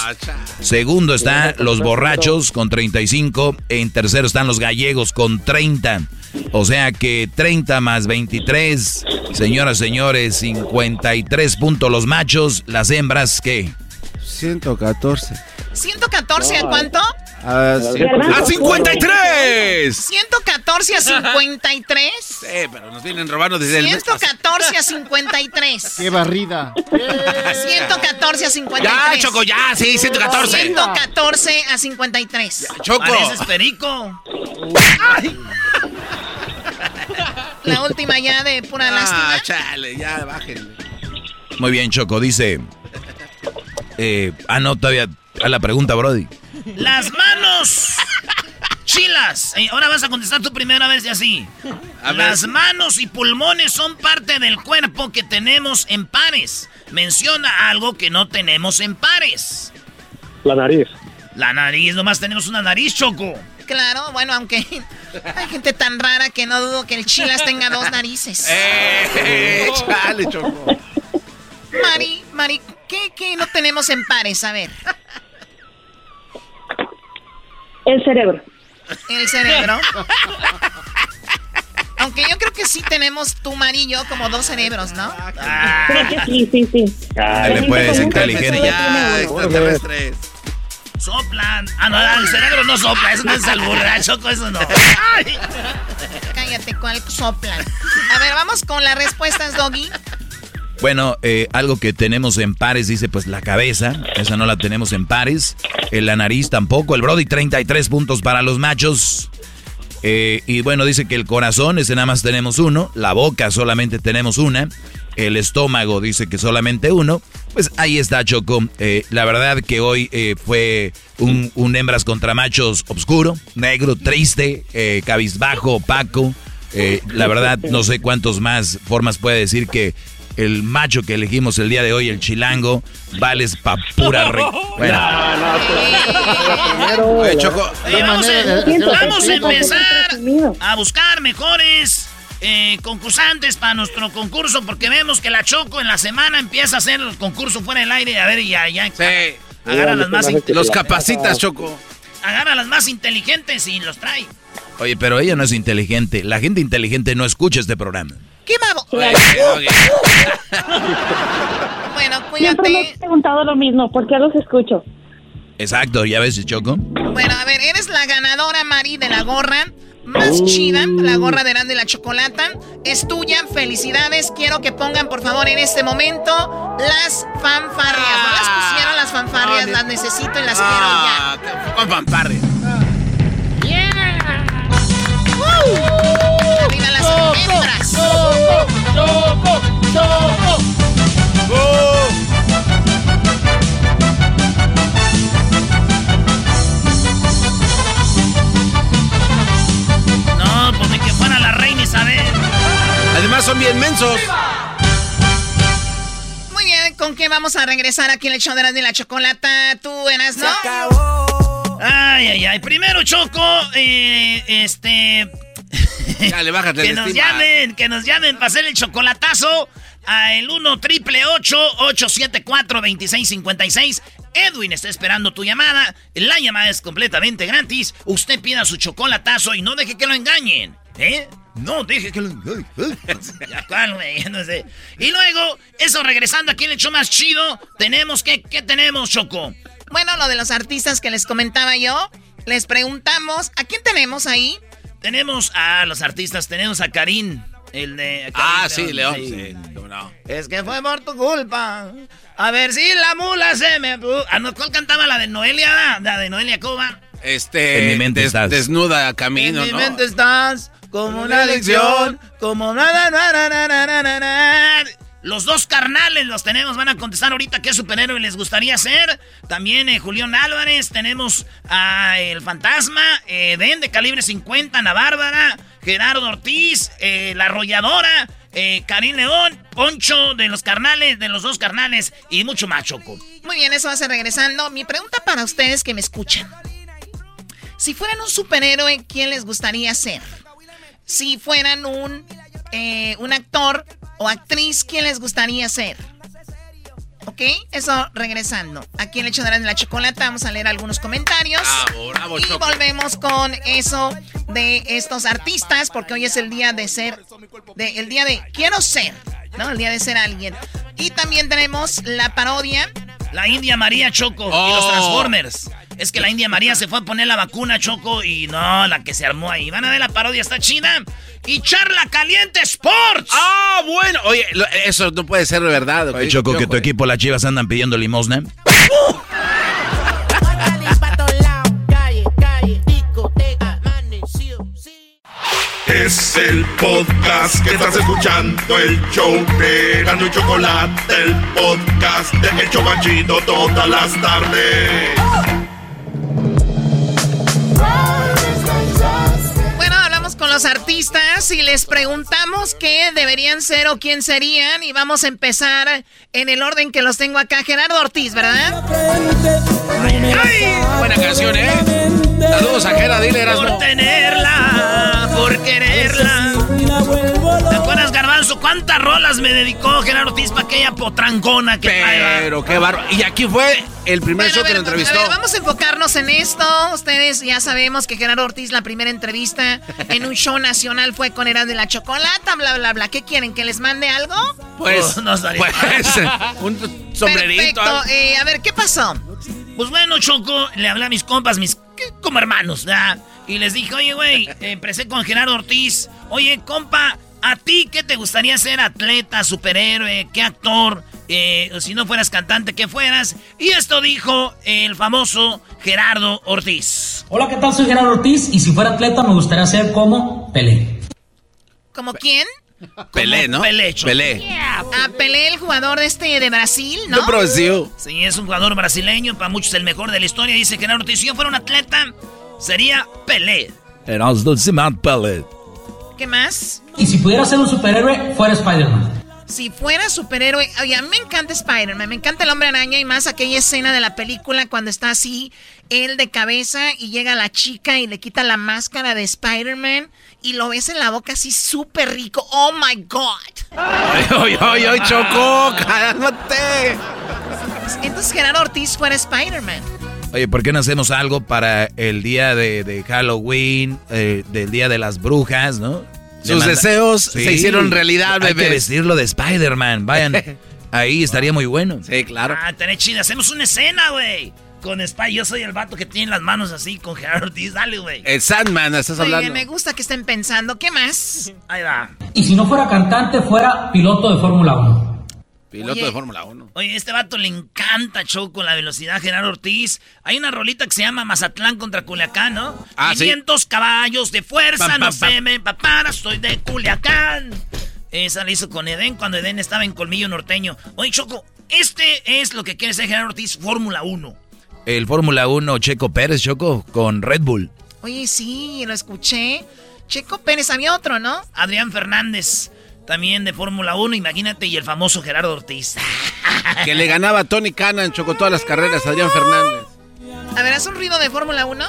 Segundo está los borrachos con 35. En tercero están los gallegos con 30. O sea que 30 más 23. Señoras y señores, 53 puntos los machos. Las hembras, ¿qué? 114. ¿114 a cuánto? ¡A 53! 114 a 53. Sí, pero nos vienen robando desde el mes pasado. 114 a 53. [laughs] ¡Qué barrida! [laughs] 114 a 53. Ya, Choco, ya, sí, 114. 114 a 53. Choco. Pareces perico. [laughs] La última ya de pura lástima. Ah, chale, ya, bájenle. Muy bien, Choco, dice. Eh, ah, no, todavía. A la pregunta, Brody. Las manos. Chilas. Eh, ahora vas a contestar tu primera vez y así. Las manos y pulmones son parte del cuerpo que tenemos en pares. Menciona algo que no tenemos en pares. La nariz. La nariz, nomás tenemos una nariz, Choco. Claro, bueno, aunque hay gente tan rara que no dudo que el Chilas tenga dos narices. [laughs] Eh, chale, Choco. Mari, Mari, ¿qué, qué no tenemos en pares? A ver, El cerebro. el cerebro. [laughs] Aunque yo creo que sí tenemos tú, Mari y yo, como dos cerebros, ¿no? Creo que sí, sí, sí. Dale, pues, inteligente. Ya, extraterrestres. Soplan. Ah, no, el cerebro no sopla. Eso no es albur, ¿verdad, Choco? Eso no. Ay. Cállate, ¿cuál soplan? A ver, vamos con las respuestas, Doggy. Bueno, eh, algo que tenemos en pares, dice pues la cabeza. Esa no la tenemos en pares. Eh, la nariz tampoco. El Brody, 33 puntos para los machos. Eh, y bueno, dice que el corazón, ese nada más tenemos uno. La boca solamente tenemos una. El estómago dice que solamente uno. Pues ahí está, Choco. Eh, la verdad que hoy eh, fue un, un hembras contra machos oscuro, negro, triste, eh, cabizbajo, opaco. Eh, la verdad, no sé cuántos más formas puede decir que el macho que elegimos el día de hoy, el chilango, vales pa' pura [laughs] re... Bueno, Oye, Choco. Oye, vamos, a, Siento- vamos a empezar a buscar mejores eh, concursantes para nuestro concurso porque vemos que la Choco en la semana empieza a hacer el concurso fuera del aire. A ver, ya, ya. Sí. Agarra las más, Los capacitas, Choco. agarra las más inteligentes y los trae. oye, pero ella no es inteligente. La gente inteligente no escucha este programa. ¿Qué? Oye, oye. [laughs] Bueno, Siempre me cuídate. he preguntado lo mismo. ¿Por qué los escucho? Exacto, ya ves, Choco. Bueno, a ver, eres la ganadora, Mari, de la gorra más chida, la gorra de Erasmo y la Chocolata. Es tuya, felicidades. Quiero que pongan, por favor, en este momento las fanfarrias. No las pusieron las fanfarrias, las necesito y las Ah, con fanfarria. quiero Arriba las hembras. No, pues de que fuera la reina Isabel. Además son bien mensos. Muy bien, ¿con qué vamos a regresar aquí en el show de Erasmo y la Chocolata? Tú, Eras, ¿no? Ay, ay, ay. Primero, Choco, eh, este. [laughs] Dale, bájate que nos estima. llamen, que nos llamen para hacer el chocolatazo a el 1 triple 874 2656. Edwin está esperando tu llamada. La llamada es completamente gratis. Usted pida su chocolatazo y no deje que lo engañen. ¿Eh? No deje que lo engañen. [laughs] Y luego, eso regresando aquí en el show más chido, tenemos que, ¿qué tenemos, Choco? Bueno, lo de los artistas que les comentaba yo, les preguntamos, ¿a quién tenemos ahí? Tenemos a los artistas, tenemos a Karim, El de... Ah, sí, León. Sí. No. Es que fue por tu culpa. A ver si la mula se me... Ah, no, ¿cuál cantaba la de Noelia? La de Noelia Cuba. Este... En mi mente des- estás. Desnuda camino, en mi ¿no? mente estás como una adicción, como nada, nada, nada, nada, nada. Los dos carnales los tenemos, van a contestar ahorita qué superhéroe les gustaría ser. También eh, Julián Álvarez, tenemos a El Fantasma, eh, Den de calibre 50, Ana Bárbara, Gerardo Ortiz, eh, La Arrolladora, eh, Karim León, Poncho de los carnales, de los dos carnales y mucho más, Choco. Muy bien, eso va a ser regresando. Mi pregunta para ustedes que me escuchan. Si fueran un superhéroe, ¿quién les gustaría ser? Si fueran un, eh, un actor o actriz, ¿quién les gustaría ser? ¿Ok? Eso regresando. Aquí en el hecho de la chocolata vamos a leer algunos comentarios. Bravo, bravo, y Choco. volvemos con eso de estos artistas, porque hoy es el día de ser, de, el día de quiero ser, ¿no? El día de ser alguien. Y también tenemos la parodia. La India María Choco y Oh. los Transformers. Es que la India María se fue a poner la vacuna Choco y no, la que se armó ahí. Van a ver la parodia, está china. Y Charla Caliente Sports. Ah, bueno. Oye, lo- eso no puede ser de verdad. Oye, Choco, que tu equipo, las chivas, andan pidiendo limosna. Es el podcast que estás escuchando, el show de Gano y Chocolate, el podcast de El Chocachito todas las tardes. Bueno, hablamos con los artistas y les preguntamos qué deberían ser o quién serían. Y vamos a empezar en el orden que los tengo acá. Gerardo Ortiz, ¿verdad? Buena canción, ¿eh? Saludos a Jera, dile, Por tenerla, por quererla. ¿Te acuerdas, Garbanzo? ¿Cuántas rolas me dedicó Gerardo Ortiz para aquella potrancona que? Pero qué bárbaro. Y aquí fue el primer Bueno, show que lo entrevistó. a ver, vamos a enfocarnos en esto. Ustedes ya sabemos que Gerardo Ortiz, la primera entrevista en un show nacional fue con Eran de la Chocolata, bla, bla, bla. ¿Qué quieren? ¿Que les mande algo? Pues, [laughs] No, no pues, un sombrerito. Perfecto. Eh, a ver, ¿qué pasó? Pues bueno, Choco, le hablé a mis compas, mis como hermanos, ¿verdad? Y les dije, oye, güey, empecé con Gerardo Ortiz. Oye, compa, ¿a ti qué te gustaría ser? ¿Atleta, superhéroe, qué actor? Eh, o si no fueras cantante, ¿qué fueras? Y esto dijo el famoso Gerardo Ortiz. Hola, ¿qué tal? Soy Gerardo Ortiz y si fuera atleta me gustaría ser como Pelé. ¿Como quién? [laughs] Pelé, ¿no? Pelé, Choco. Pelé. A Pelé, el jugador de este de Brasil, ¿no? De Brasil. Sí, es un jugador brasileño, para muchos el mejor de la historia. Dice Gerardo Ortiz, si yo fuera un atleta, sería Pelé. ¿Qué más? Y si pudiera ser un superhéroe, fuera Spider-Man. Si fuera superhéroe, oye, a mí me encanta Spider-Man, me encanta el hombre araña y más aquella escena de la película cuando está así, él de cabeza y llega la chica y le quita la máscara de Spider-Man y lo ves en la boca así súper rico. Oh my God. Ay, ay, ay, ay, Choco, cálmate. Entonces Gerardo Ortiz fuera Spider-Man. Oye, ¿por qué no hacemos algo para el día de, de Halloween, eh, del día de las brujas, no? Sus deseos se hicieron realidad, Hay que vestirlo de Spider-Man, vayan. [laughs] Ahí estaría muy bueno. Sí, claro. Ah, tenés chida. Hacemos una escena, güey. Con Spy. Yo soy el vato que tiene las manos así con Gerardo Ortiz. Dale, güey. El Sandman, estás Oye, hablando. me gusta que estén pensando. ¿Qué más? Ahí va. Y si no fuera cantante, fuera piloto de Fórmula 1. Piloto Oye. de Fórmula 1. Oye, este vato le encanta show con la velocidad Gerardo Ortiz. Hay una rolita que se llama Mazatlán contra Culiacán, ¿no? Ah, sí. 500 caballos de fuerza, Pam, no pam, se me papara, soy de Culiacán. Esa la hizo con Edén cuando Edén estaba en Colmillo Norteño. Oye, Choco, este es lo que quiere ser Gerardo Ortiz, Fórmula 1. El Fórmula 1 Checo Pérez, Choco, con Red Bull. Oye, sí, lo escuché. Checo Pérez, había otro, ¿no? Adrián Fernández, también de Fórmula 1, imagínate, y el famoso Gerardo Ortiz. Que le ganaba a Tony Cannon, Choco, todas las carreras, Adrián Fernández. A ver, haz un ruido de Fórmula 1.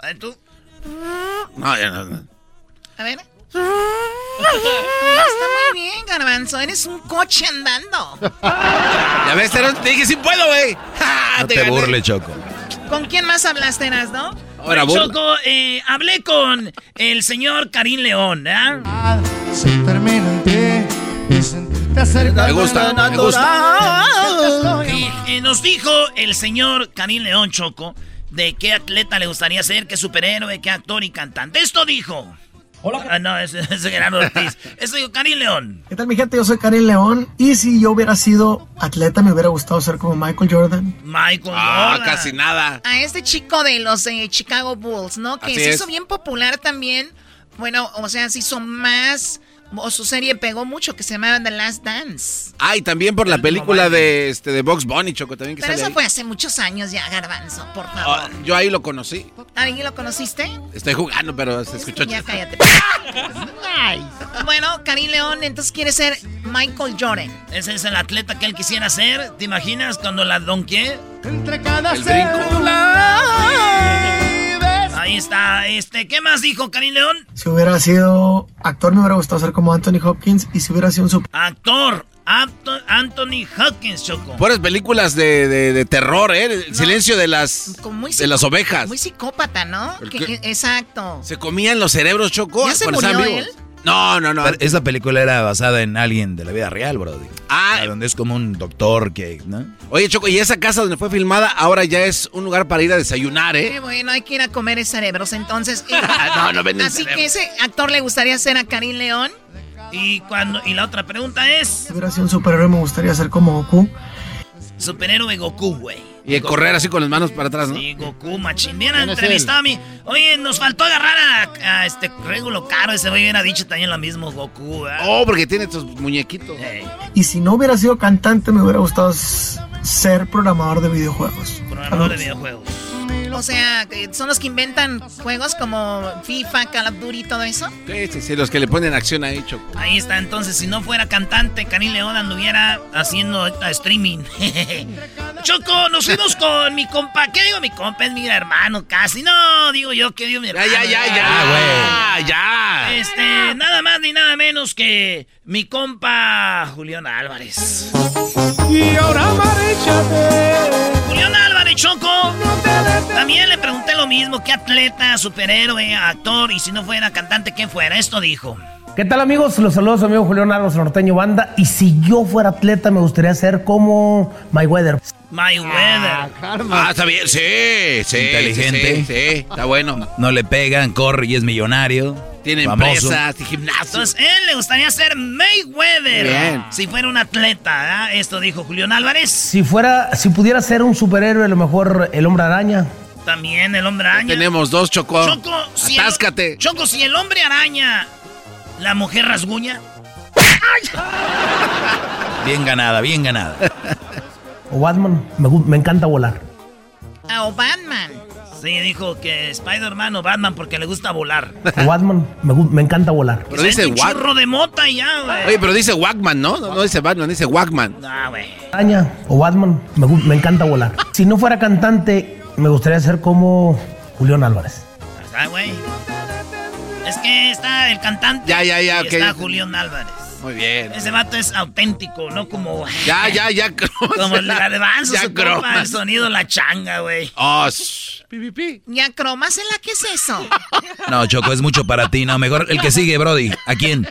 A ver, tú. No, ya no, no. A ver. Está muy bien, Garbanzo. Eres un coche andando. Ya ves, te te dije, sí puedo, güey. Ja, No te gané. burles, Choco. ¿Con quién más hablaste, Eras, no? Ahora, Oye, burla. Choco, eh, hablé con el señor Karim León, ¿ah? Se termina en ti y sentirte cerca Me gusta, me gusta. Y, y nos dijo el señor Karim León Choco de qué atleta le gustaría ser, qué superhéroe, qué actor y cantante. Esto dijo. Hola. Ah, no, ese es Gerardo [laughs] Ortiz. Esto dijo Karim León. ¿Qué tal mi gente? Yo soy Karim León y si yo hubiera sido atleta me hubiera gustado ser como Michael Jordan. Michael Ah, Jordan. casi nada. A este chico de los eh, Chicago Bulls, ¿no? Que Así se es. hizo bien popular también. Bueno, o sea, se hizo más. O su serie pegó mucho, que se llamaba The Last Dance. Ah, y también por la película de este de Box Bunny, Choco, también que Pero sale eso ahí. fue hace muchos años ya, Garbanzo, por favor. Ah, yo ahí lo conocí. ¿Alguien lo conociste? Estoy jugando, pero se escuchó. Ya cállate. [laughs] Bueno, Karim León, entonces quiere ser Michael Jordan. Ese es el atleta que él quisiera ser. ¿Te imaginas cuando la donqué? Entre cada El brinco. Ahí está. Este, ¿qué más dijo Karim León? Si hubiera sido actor me hubiera gustado ser como Anthony Hopkins y si hubiera sido un super... Actor. Anthony Hopkins, Choco. Puras películas de, de- de terror, ¿eh? El silencio de las, Muy de las ovejas. Muy psicópata, ¿no? Exacto. Se comían los cerebros, Choco. ¿Ya se murió vivos. No, no, no. Pero esa película era basada en alguien de la vida real, bro. Ah. Donde es como un doctor que, ¿no? Oye, Choco, y esa casa donde fue filmada ahora ya es un lugar para ir a desayunar, Qué ¿eh? bueno, hay que ir a comer cerebros entonces. Y- [laughs] No, no venden Así cerebros. que ese actor le gustaría ser a Karim León. Y cuando y la otra pregunta es Si hubiera sido un superhéroe me gustaría ser como Goku. superhéroe Goku, güey. Y de correr así con las manos para atrás, ¿no? Sí, Goku, machín. Bien ¿Quién es entrevistado a mí. Oye, nos faltó agarrar a, a este Régulo Caro. Ese güey hubiera dicho también lo mismo, Goku. ¿verdad? Oh, porque tiene estos muñequitos. Y si no hubiera sido cantante me hubiera gustado ser programador de videojuegos. Programador de videojuegos. O sea, que son los que inventan juegos como FIFA, Call of Duty y todo eso. Sí, sí, sí, los que le ponen acción ahí, Choco. Ahí está, entonces, si no fuera cantante, Karim León anduviera haciendo streaming. [laughs] Choco, nos fuimos con mi compa. ¿Qué digo mi compa? Es mi hermano casi. No, digo yo que digo mi hermano. ya, ya, ya, Ah, ya. Este, nada más ni nada menos que mi compa Julián Álvarez. Y ahora. Julián Álvarez, Choco. También le pregunté lo mismo. ¿Qué atleta, superhéroe, actor? Y si no fuera cantante, ¿quién fuera? Esto dijo. ¿Qué tal amigos? Los saludos a su amigo Julián Álvarez Norteño Banda. Y si yo fuera atleta me gustaría ser como Mayweather. Mayweather. Ah, está bien, sí, sí. Inteligente. Sí, sí, sí, está bueno. No le pegan, corre y es millonario. Tiene famoso. empresas y gimnasio. Entonces, él le gustaría ser Mayweather. Bien. Si fuera un atleta, ¿verdad? Esto dijo Julián Álvarez. Si fuera, si pudiera ser un superhéroe, a lo mejor el hombre araña. También el hombre araña. Tenemos dos, Choco. Choco, si el- Atáscate. Choco, si el hombre araña, la mujer rasguña. Bien ganada, bien ganada. O Batman. Me, me encanta volar. Ah, o Batman. Sí, dijo que Spider-Man o Batman porque le gusta volar. O Batman. Me, me encanta volar. Pero dice un Wack. churro de mota y ya, güey. Oye, pero dice Wackman, ¿no? No, no dice Batman, dice Wackman. Ah, güey. O Batman. Me, me encanta volar. Si no fuera cantante, me gustaría ser como Julián Álvarez. Ah, güey. Es que está el cantante. Ya, ya, ya. Está Julián Álvarez. Muy bien. Ese vato es auténtico, no como. Ya, ya, ya. [laughs] Como el garbanzo, Ya, cromas. el [laughs] sonido la changa, güey. Oh. Pi, pi, pi. Ya, cromásela, ¿qué es eso? [laughs] No, Choco, es mucho para ti. No, mejor el que sigue, Brody. ¿A quién?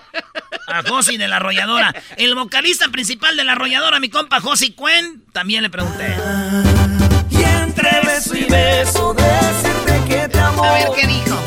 A Josi de la arrolladora. El vocalista principal de la arrolladora, mi compa Josi Cuen, también le pregunté. Y entre beso y beso decirte que te amo. A ver, ¿qué dijo?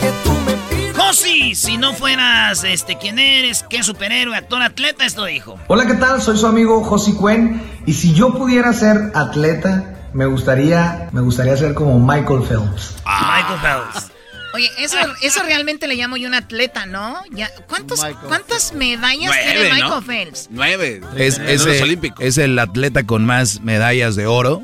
Josi, si no fueras este quién eres, qué superhéroe, actor, atleta, esto dijo. Hola, ¿qué tal? Soy su amigo Josi Cuen y si yo pudiera ser atleta, me gustaría, me gustaría ser como Michael Phelps. Michael Phelps. Oye, eso, [laughs] eso realmente le llamo yo un atleta, ¿no? Ya, ¿cuántos, ¿Cuántas medallas Nueve, tiene Michael ¿no? Phelps? Nueve. Es, es los el, Olímpicos. es el atleta con más medallas de oro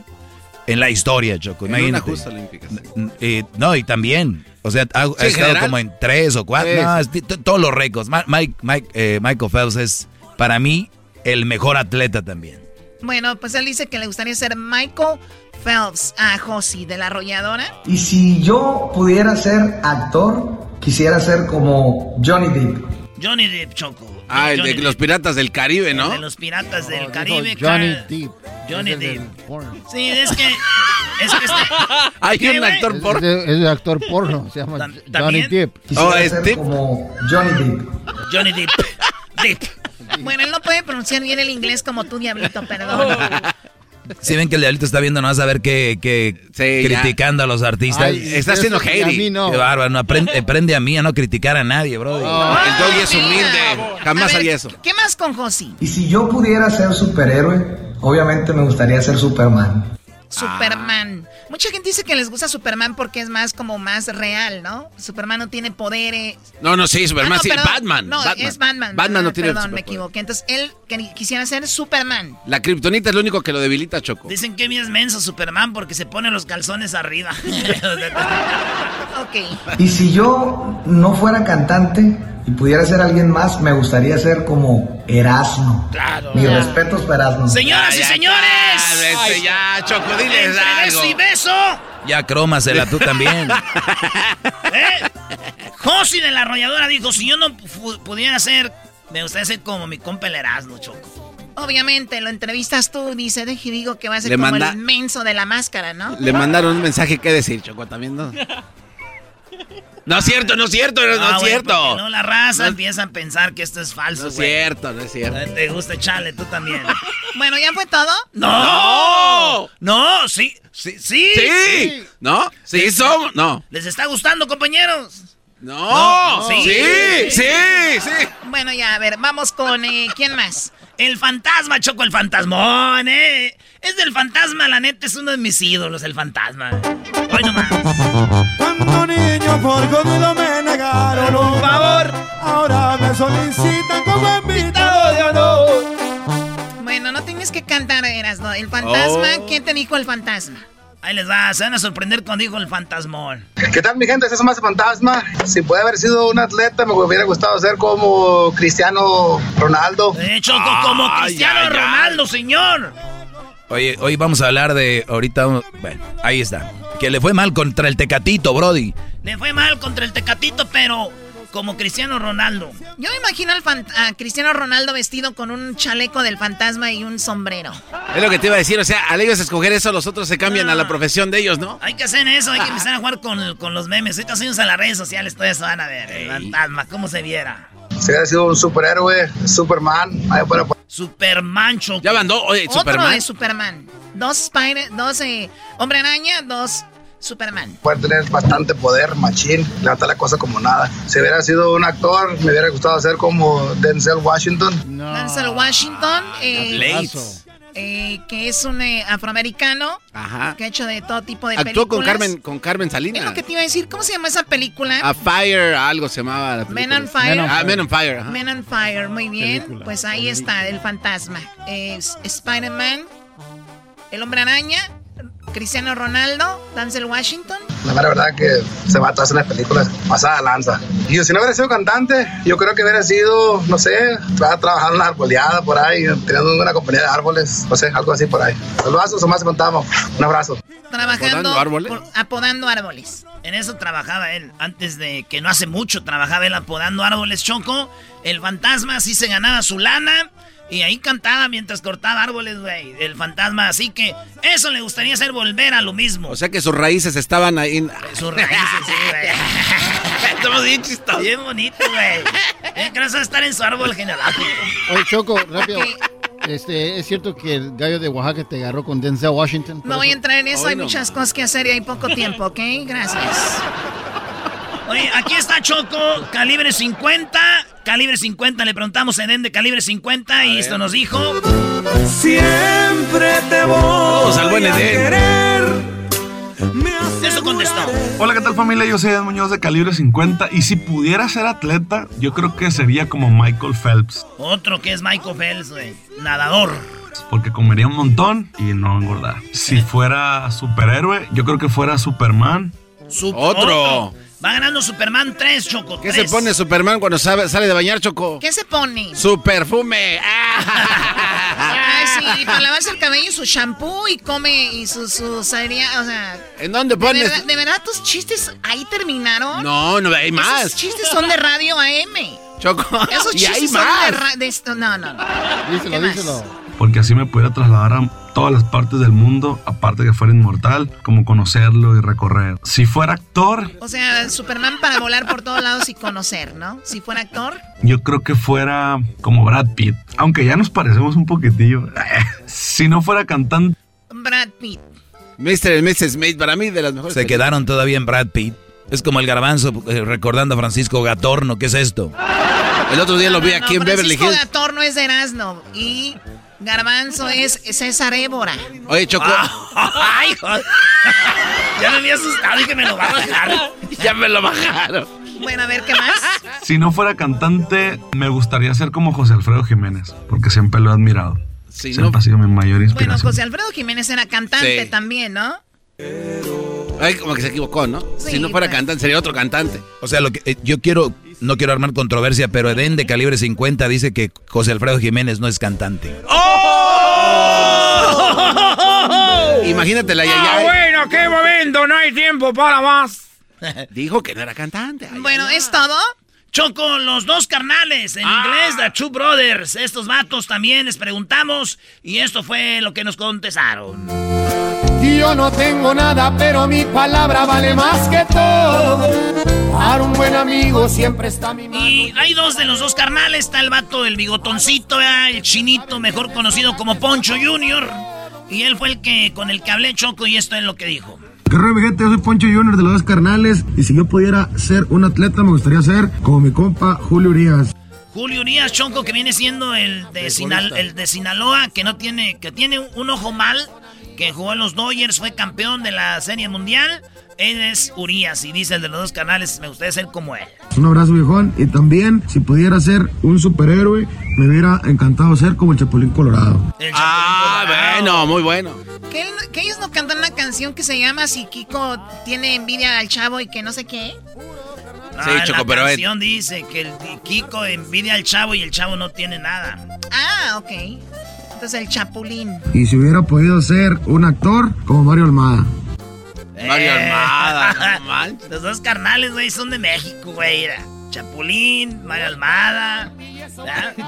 en la historia, Choco. En una justa olímpica. sí. Eh, no, y también. O sea, ha, estado general. como en tres o cuatro. Sí, no, es todos los récords. Mike, Mike, eh, Michael Phelps es, para mí, el mejor atleta también. Bueno, pues él dice que le gustaría ser Michael Phelps a Josi de la arrolladora. Y si yo pudiera ser actor, quisiera ser como Johnny Depp. Johnny Depp, Choco. Ah, el Johnny de Depp. los piratas del Caribe, ¿no? De los piratas del dijo Caribe. Johnny cara. Depp. Johnny Es Depp. porno. Sí, es que. Es que este. [laughs] Hay ¿Qué, un actor Es, por. de- es de actor porno, se llama Johnny. Depp. Quisiera Oh, es Depp. como Johnny Depp. Johnny Depp. [laughs] Depp. Bueno, él no puede pronunciar bien el inglés como tú, Diablito, perdón. [laughs] Si ven que el diablito está viendo, no vas a ver que, que criticando a los artistas. Ay, está haciendo a hate. mí no. Qué bárbaro, no aprende, aprende a mí a no criticar a nadie, bro. el doggy es humilde. Jamás ver, haría eso. ¿Qué más con Josi? Y si yo pudiera ser superhéroe, obviamente me gustaría ser Superman. Superman. Mucha gente dice que les gusta Superman porque es más como más real, ¿no? Superman no tiene poderes. No, no, sí, Superman, Ah, no, sí, perdón. Batman. No, Batman. es Batman. Batman no Ah, tiene Perdón, me equivoqué. Entonces él que- quisiera ser Superman. La kriptonita es lo único que lo debilita, Choco. Dicen que bien es menso Superman porque se pone los calzones arriba. [laughs] ok. Y si yo no fuera cantante y pudiera ser alguien más, me gustaría ser como Erasmo. Claro. Mis respetos para Erasmo. Señoras y Ya, ya, señores. ya, vete ya, Choco, diles Entre beso algo. y beso. Ya crómasela tú también. [laughs] ¿Eh? Josi de la arrolladora dijo, si yo no pudiera ser, me gustaría ser como mi compa el Erasmo, Choco. Obviamente, lo entrevistas tú, dice, deje digo que va a ser Le como manda- el menso de la máscara, ¿no? Le mandaron un mensaje que decir, Choco, también, ¿no? [laughs] No es cierto, no es cierto, no, Ah, es güey, cierto. porque No, la raza empieza a pensar que esto es falso, No es cierto, no es cierto. Eh, Te gusta echarle, tú también. [laughs] Bueno, ¿ya fue todo? ¡No! ¡No! Sí, sí, sí. Sí. ¿No? Sí, somos. No. ¿Les está gustando, compañeros? No. No, sí, sí. sí, sí. Bueno, ya, a ver, vamos con, eh, ¿quién más? El fantasma, Choco, el fantasmón, ¿eh? Es del fantasma, la neta, es uno de mis ídolos, el fantasma. Hoy nomás. Cuando niño por conmigo me negaron un favor, ahora me solicitan como invitado de honor. Bueno, no tienes que cantar, eras, ¿no? El fantasma, Oh. ¿quién te dijo el fantasma? Ahí les va, se van a sorprender cuando dijo el fantasmón. ¿Qué tal mi gente? Es más fantasma. Si puede haber sido un atleta, me hubiera gustado ser como Cristiano Ronaldo. De hecho, co- como Cristiano Ronaldo, señor. Oye, hoy vamos a hablar de ahorita, bueno, ahí está. Que le fue mal contra el Tecatito, Brody. Le fue mal contra el Tecatito, pero como Cristiano Ronaldo. Yo me imagino al a Cristiano Ronaldo vestido con un chaleco del fantasma y un sombrero. Es lo que te iba a decir, o sea, al ellos escoger eso, los otros se cambian a la profesión de ellos, ¿no? Hay que hacer eso, hay que empezar a jugar con, con los memes. Ahorita subimos a las redes sociales, todo eso van a ver. El fantasma, cómo se viera. Si hubiera sido un superhéroe, Superman, ahí fuera Superman, Choco. Ya mandó, oye, Otro Superman. de Superman. Dos Spider, dos eh, Hombre Araña, dos Superman. poder tener bastante poder, machín, levantar la cosa como nada. Si hubiera sido un actor, me hubiera gustado ser como Denzel Washington. Denzel Washington, eh, eh, que es un eh, afroamericano Ajá. que ha hecho de todo tipo de Actuó con películas. Carmen, con Carmen Es Salinas. lo que te iba a decir. ¿Cómo se llama esa película? A Fire, algo se llamaba la Men on Fire. Ah, Men on Fire. ajá. Men on Fire, muy bien. Película. Pues ahí está, el fantasma. Es Spider-Man, el hombre araña, Cristiano Ronaldo, Denzel Washington. La mera verdad que se va atrás en las películas, pasada lanza. Y si no hubiera sido cantante, yo creo que hubiera sido, no sé, tra- trabajando en una arboleada por ahí, teniendo una compañía de árboles, no sé, algo así por ahí. Saludos, o más contamos. Un abrazo. Trabajando, ¿Apodando árboles? por- apodando árboles. En eso trabajaba él. Antes de que no hace mucho trabajaba él apodando árboles choco. El fantasma sí se ganaba su lana. Y ahí cantaba mientras cortaba árboles, güey. El fantasma. Así que eso le gustaría hacer volver a lo mismo. O sea que sus raíces estaban ahí. en- Sus raíces, sí, güey. [laughs] Estamos bien chistosos. Bien bonito, güey. Gracias a estar en su árbol genealógico. Oye, Choco, rápido. Este, ¿Es cierto que el gallo de Oaxaca te agarró con Denzel Washington? No voy a entrar en eso, Hoy hay no. muchas cosas que hacer y hay poco tiempo, ¿ok? Gracias. Oye, aquí está Choco, calibre 50. Calibre 50, le preguntamos a Eden de calibre 50 y esto nos dijo. Siempre te voy al buen a Edén. querer. Eso contestó. Hola, ¿qué tal familia? Yo soy Ed Muñoz de calibre 50 y si pudiera ser atleta, yo creo que sería como Michael Phelps, Otro que es Michael Phelps, güey. Nadador. porque comería un montón y no engordar. Si fuera superhéroe, yo creo que fuera Superman. Su- Otro. Va ganando Superman 3, Choco. ¿Qué se pone Superman cuando sabe- sale de bañar, Choco? ¿Qué se pone? Su perfume. [laughs] Ay, sí, para lavarse el cabello, su shampoo y come y su, su cereal, o sea... ¿En dónde ¿de pones? verdad, ¿De verdad tus chistes ahí terminaron? No, no, hay más. Esos chistes son de radio AM. Choco. Esos y chistes hay son más. de, ra- de esto. No, no, no. Díselo, díselo. Porque así me pudiera trasladar a todas las partes del mundo, aparte que fuera inmortal, como conocerlo y recorrer. Si fuera actor, O sea, Superman para volar por todos lados y conocer, ¿no? Si fuera actor, yo creo que fuera como Brad Pitt. Aunque ya nos parecemos un poquitillo. [laughs] Si no fuera cantante, Brad Pitt. Mr. y Mrs. Smith, para mí de las mejores. Se quedaron todavía en Brad Pitt. Es como el garbanzo eh, recordando a Francisco Gatorno. ¿Qué es esto? El otro día lo vi aquí en Beverly Francisco Hills. Gatorno es de Erasmo y Garbanzo es César Évora. Oye, Choco. [laughs] Ay, joder. [laughs] Ya me había asustado y que me lo va a bajar. [laughs] ya me lo bajaron. Bueno, a ver, ¿qué más? Si no fuera cantante, me gustaría ser como José Alfredo Jiménez, porque siempre lo he admirado. Si siempre no- ha sido mi mayor Bueno, inspiración. José Alfredo Jiménez era cantante Sí. también, ¿no? Ay, como que se equivocó, ¿no? si no fuera cantante, sería otro cantante. O sea, lo que eh, yo quiero, no quiero armar controversia, pero Eden de calibre 50 dice que José Alfredo Jiménez no es cantante. [laughs] Imagínate la Ah, Yaya. bueno, qué momento, no hay tiempo para más. [laughs] Dijo que no era cantante. ay, Bueno, ¿es todo? Choco, los dos carnales, en inglés, The Two Brothers. Estos vatos también les preguntamos y esto fue lo que nos contestaron. Y yo no tengo nada, pero mi palabra vale más que todo. Para un buen amigo siempre está mi mano. Y hay dos de los dos carnales, está el vato del bigotoncito, ¿verdad? el chinito, mejor conocido como Poncho Junior. Y él fue el que con el que hablé Choco y esto es lo que dijo. ¿Qué rollo, mi gente? Yo soy Poncho Junior de los dos carnales. Y si yo pudiera ser un atleta, me gustaría ser como mi compa Julio Urias. Julio Urias Chonco, que viene siendo el de, Sinal- el de Sinaloa, que no tiene, que tiene un ojo mal, que jugó en los Dodgers, fue campeón de la Serie Mundial. Él es Urias y dice el de los dos canales, me gustaría ser como él. Un abrazo, viejón. Y también, si pudiera ser un superhéroe, me hubiera encantado ser como el Chapulín Colorado. Ah, bueno, muy bueno. Que, él- que ellos no cantan una canción que se llama Si Kiko tiene envidia al chavo y que no sé qué. Sí, Ah, Choco, la pero, canción dice que el Kiko envidia al chavo y el chavo no tiene nada. Ah, ok. Entonces el chapulín. Y si hubiera podido ser un actor como Mario Almada. Mario Eh. Almada, no [laughs] manches. Los dos carnales, güey, son de México, güey. era Chapulín, Mario Almada.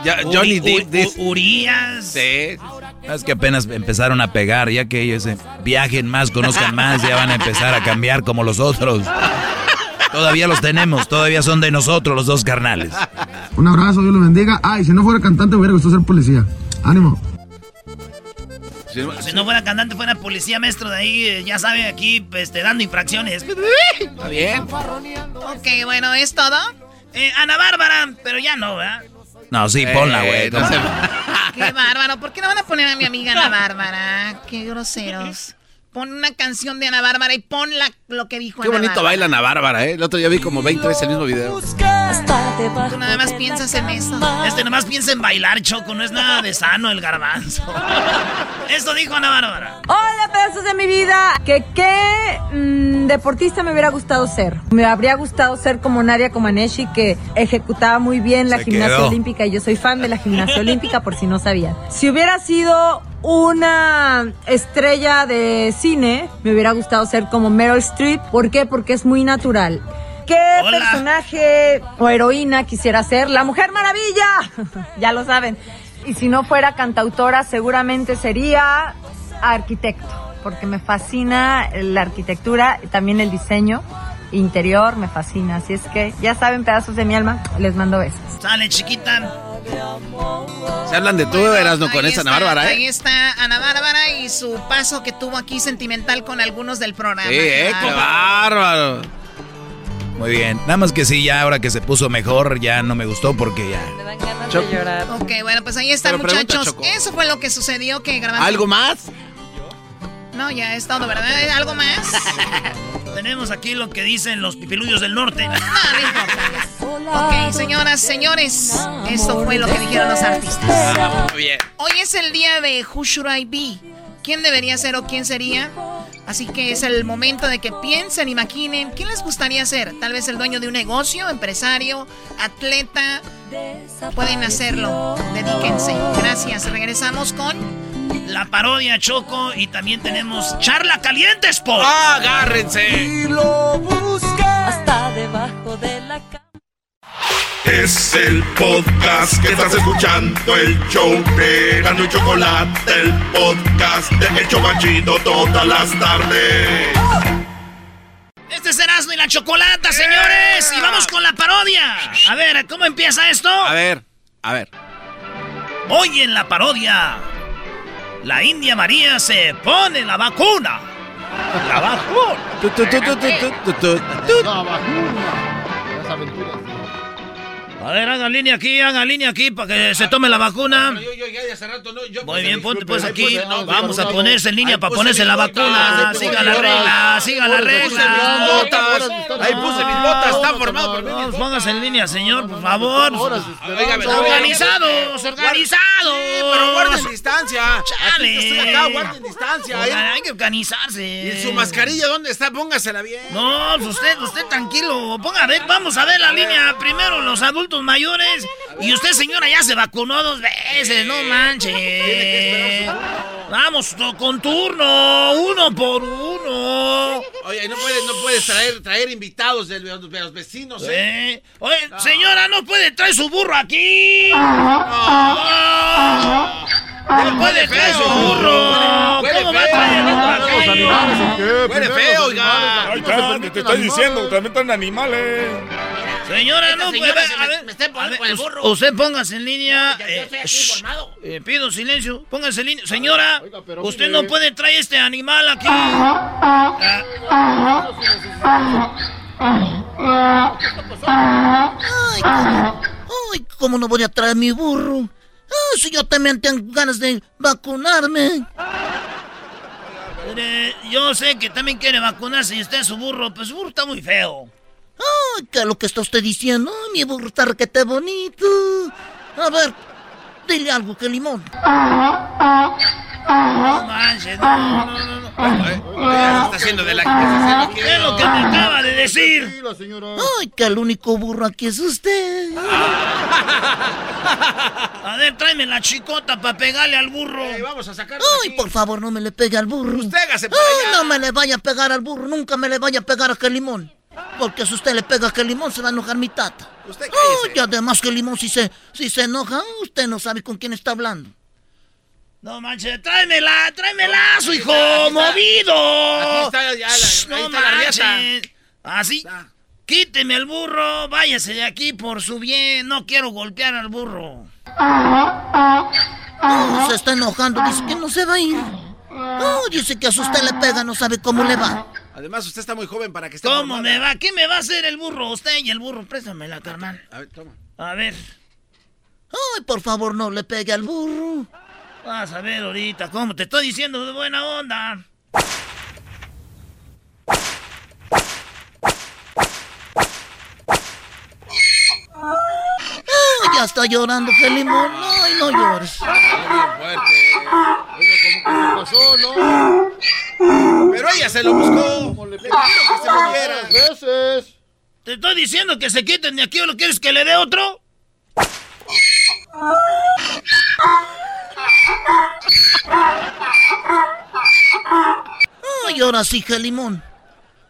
Ya- Johnny Depp Urias. Sí. Es que apenas empezaron a pegar, ya que ellos eh, viajen más, conozcan más, ya van a empezar a cambiar como los otros. Todavía los tenemos, todavía son de nosotros los dos carnales. Un abrazo, Dios los bendiga. Ay, si no fuera cantante, hubiera gustado ser policía. Ánimo. Si no fuera cantante, fuera policía maestro de ahí, eh, ya sabe, aquí, pues, te dando infracciones. Está bien. Ok, bueno, ¿es todo? Eh, Ana Bárbara, pero ya no, ¿verdad? No, sí, ponla, güey. Eh, no se- [laughs] Qué bárbaro. ¿Por qué no van a poner a mi amiga Ana Bárbara? Qué groseros. Pon una canción de Ana Bárbara y pon la- lo que dijo Qué Ana bonito Bárbara. baila Ana Bárbara, ¿eh? El otro día vi como 20 veces el mismo video. Tú nada más piensas en eso. Este nomás piensa en bailar, Choco, no es nada de sano el garbanzo. [laughs] Esto dijo Ana Bárbara. Hola, pedazos de mi vida. ¿Que qué mm, deportista me hubiera gustado ser? Me habría gustado ser como Nadia Comaneci, que ejecutaba muy bien la Se gimnasia quedó. olímpica. Y yo soy fan de la gimnasia olímpica, por si no sabían. Si hubiera sido una estrella de cine, me hubiera gustado ser como Meryl Streep. ¿Por qué? Porque es muy natural. ¿Qué Hola. personaje o heroína quisiera ser? La Mujer Maravilla. [laughs] ya lo saben. Y si no fuera cantautora, seguramente sería arquitecto, porque me fascina la arquitectura y también el diseño interior, me fascina. Así es que ya saben, pedazos de mi alma, les mando besos. Sale, chiquita. Se hablan de tú, Erasno, con Ahí esa está, Ana Bárbara, Ahí ¿eh? está Ana Bárbara y su paso que tuvo aquí sentimental con algunos del programa. Sí, ¿eh? Claro. bárbaro. Muy bien. Nada más que sí, ya ahora que se puso mejor, ya no me gustó porque ya. Ok, bueno, pues ahí está, Pero muchachos. Eso fue lo que sucedió que grabamos. ¿Algo más? No, ya es todo, ¿verdad? ¿Algo más? [laughs] Tenemos aquí lo que dicen los pipiludios del norte. Ok, señoras, señores, esto fue lo que dijeron los artistas. Ah, muy bien. Hoy es el día de Who Should I Be? ¿Quién debería ser o quién sería? Así que es el momento de que piensen, imaginen, ¿quién les gustaría ser? Tal vez el dueño de un negocio, empresario, atleta. Pueden hacerlo, dedíquense. Gracias, regresamos con... La parodia Choco y también tenemos Charla Caliente Sport. Ah, agárrense. Hasta debajo de la cama. Es el podcast que estás escuchando, el show de Gano y Chocolate, el podcast de El Chobachito todas las tardes. Este es Erasmo y la Chocolata, señores. Y vamos con la parodia. A ver, ¿cómo empieza esto? A ver, a ver. Hoy en la parodia. La India María se pone la vacuna. La vacuna. La vacuna. A ver, hagan línea aquí, hagan línea aquí para que se tome la vacuna. Yo, yo, ya hace rato, no, yo, Muy bien, ponte pues aquí. no, Vamos a ponerse en línea para ponerse la vacuna. Siga la regla, siga la Puse mis regla. botas. Ahí puse mis botas, está formado por mí. Póngase en línea, señor, por favor. Organizados, organizados. Pero guarden distancia. Chale. Estoy acá, guarden distancia. Hay que organizarse. ¿Y su mascarilla dónde está? Póngasela bien. No, pues usted, usted tranquilo. Ponga a ver, vamos a ver la línea. Primero los adultos mayores. Y usted, señora, ya se vacunó dos veces, no manche. Vamos con turno, uno por uno. Oye, no puedes, no puedes traer, traer invitados de, los de los vecinos, ¿eh? ¿Eh? Oye, señora, no puede traer su burro aquí. No, no puede traer su burro. ¿Cómo va a traer. Huele feo, oiga. te, te estoy diciendo, también están animales. Señora, no señora A me- ver, me a ver, el burro. Usted póngase en línea. No, ya- ya estoy aquí formado. eh, pido silencio. Póngase en línea. Señora, pero usted mire. no puede traer este animal aquí. Ay, ¿cómo? Ay, ¿cómo no voy a traer mi burro? Ay, si yo también tengo ganas de vacunarme. Mire, yo sé que también quiere vacunarse y usted su burro, pues su burro está muy feo. Ay, ¿qué es lo que está usted diciendo? Ay, mi burro está requete bonito. A ver, dile algo que limón. No manches, no, no, no, no. Se está haciendo de la que está haciendo aquí. ¿Qué es lo que me acaba de decir? Señora. Ay, que el único burro aquí es usted. A ver, tráeme la chicota para pegarle al burro. Eh, vamos a sacar. Ay, por favor, no me le pegue al burro. Usted hágase para Ay, allá. no me le vaya a pegar al burro, nunca me le vaya a pegar a que limón. Porque si usted le pega a que limón, se va a enojar mi tata. Usted cállese. y además que limón, si se, si se enoja, usted no sabe con quién está hablando. No manches, tráemela, tráemela, su hijo, está. movido. Aquí está ya la- Shh, ahí no está la riata. manches. Así, quíteme el burro, váyase de aquí por su bien. No quiero golpear al burro. Se está enojando, dice que no se va a ir. No, dice que si usted le pega, no sabe cómo le va. Además, usted está muy joven para que esté ¿Cómo formada. me va? ¿Qué me va a hacer el burro? Usted y el burro, préstamela, carnal. A ver, toma. A ver, Ay, por favor, no le pegue al burro. vas a ver ahorita cómo te estoy diciendo de buena onda. Ay, ya está llorando, que limón. Ay, no llores. ¿Qué pasó, no? Pero ella se lo buscó. Como le pidieron que se veces. Te estoy diciendo que se quiten de aquí o lo quieres que le dé otro. Ay, ahora sí, Gelimón.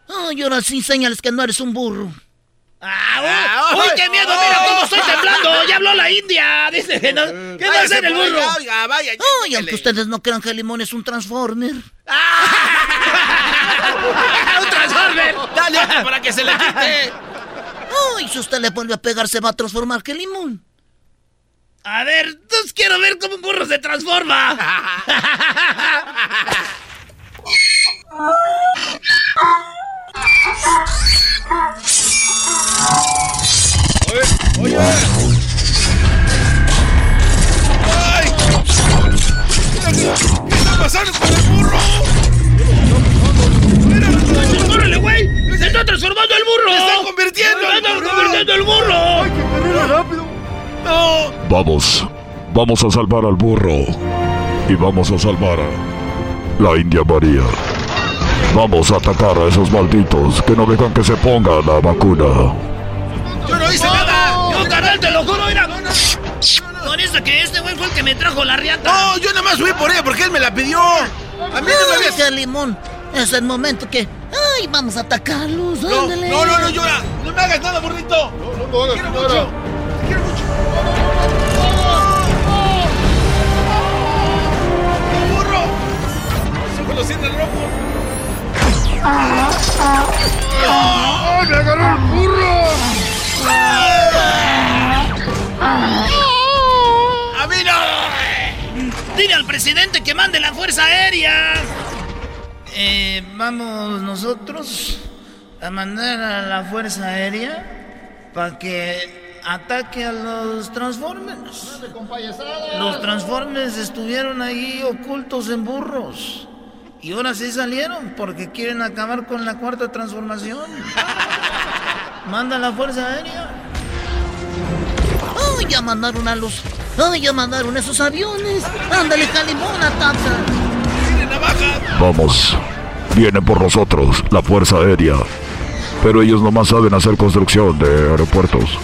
Ay, ahora sí, señales que no eres un burro. ¡Ah, uy! ¡Uy, qué miedo! ¡Mira cómo estoy temblando! ¡Ya habló la India! Dice que [laughs] no. ¿Qué va a hacer el burro? Vaya, ya, Ay, aunque ustedes no crean, Gelimón es un Transformer. [laughs] ¡Un Transformer! Dale otro para que se le quite. Ay, si usted le vuelve a pegar, se va a transformar, Gelimón. A ver, entonces quiero ver cómo un burro se transforma. [laughs] Oye, oye. ¡Ay! ¿Qué está pasando con el burro? ¡Córrele, güey! ¡Se está transformando el burro! ¡Se está convirtiendo ¡Se está convirtiendo el burro! ¡Ay, que carrera rápido! ¡No! Vamos, vamos a salvar al burro. Y vamos a salvar a la India María. Vamos a atacar a esos malditos que no dejan que se ponga la vacuna. ¡Yo no hice nada! ¡Yo, carnal, te lo juro! ¡Mira! Con eso que este güey fue el que me trajo la riata. No, yo nada más fui por ella porque él me la pidió. A mí no me había... Gelimón. Es el momento que... Ay, vamos a atacarlos. No, ándale. no, no, no, llora. No me hagas nada, burrito. No, no lo hagas, Quiero mucho. Quiero mucho. ¡Burro! Se fue lo siente el rojo. ¡Ay, me agarró el burro! ¡A mí no! Dile al presidente que que mande la Fuerza Aérea. Eh, vamos nosotros a mandar a la Fuerza Aérea para que ataque a los Transformers. Los Transformers estuvieron ahí ocultos en burros. Y ahora sí salieron porque quieren acabar con la cuarta transformación. [laughs] Manda la Fuerza Aérea. ¡Ay, ya mandaron a los... ¡Ay, ya mandaron esos aviones! ¡Ándale, Calimón, ataca! Vamos, viene por nosotros la Fuerza Aérea. Pero ellos nomás saben hacer construcción de aeropuertos.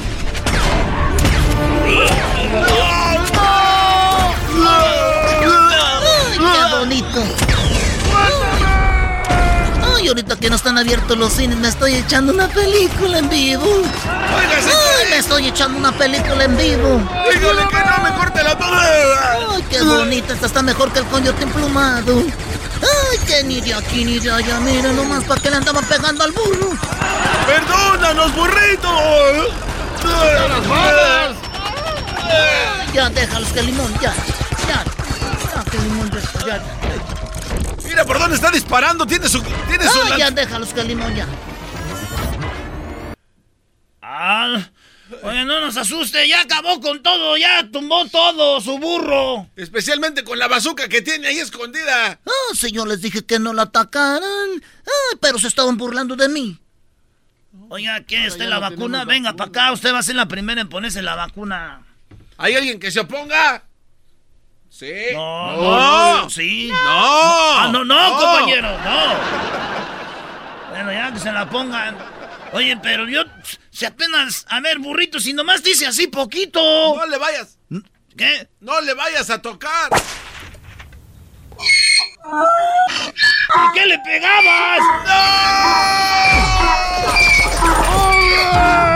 Ahorita que no están abiertos los cines, me estoy echando una película en vivo. Ay, me estoy echando una película en vivo. Dígale que no me corte la Ay, qué bonita, esta está mejor que el coyote emplumado. Ay, que ni de aquí ni de allá, mira nomás para que le andaban pegando al burro. ¡Perdónanos, burrito! Ay, ya, déjalos que limón, ya. Ya, ya, que limón, ya. ya. Mira por dónde está disparando, tiene su. Tiene su Ay, ya, déjalos que limón, ya. Ah, oye, no nos asuste, ya acabó con todo, ya tumbó todo, su burro. Especialmente con la bazuca que tiene ahí escondida. Ah, si yo les dije que no la atacaran. Ay, pero se estaban burlando de mí. Oiga, ¿quiere usted la vacuna? Venga para acá, usted va a ser la primera en ponerse la vacuna. ¿Hay alguien que se oponga? Sí. No, No. no, sí. No. Ah, no, no, No. compañero, no. Bueno, ya que se la pongan. Oye, pero yo, si apenas, a ver, burrito, si nomás dice así poquito. No le vayas. ¿Qué? No le vayas a tocar. ¿Por qué le pegabas? Ah,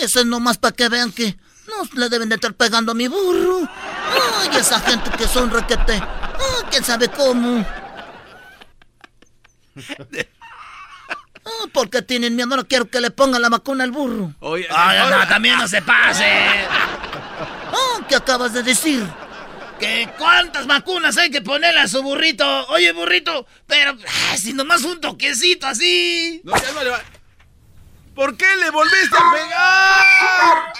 Eso es nomás para que vean que no le deben de estar pegando a mi burro. Ay, esa gente que son requete. Quién sabe cómo. Ah, porque tienen miedo, no quiero que le pongan la vacuna al burro. Oye, Ay, no, no, también no se pase. Ah, ¿qué acabas de decir? ¿Que ¿Cuántas vacunas hay que ponerle a su burrito? Oye, burrito, pero ah, si nomás un toquecito así. No, ya no le va- ¿Por qué le volviste a pegar?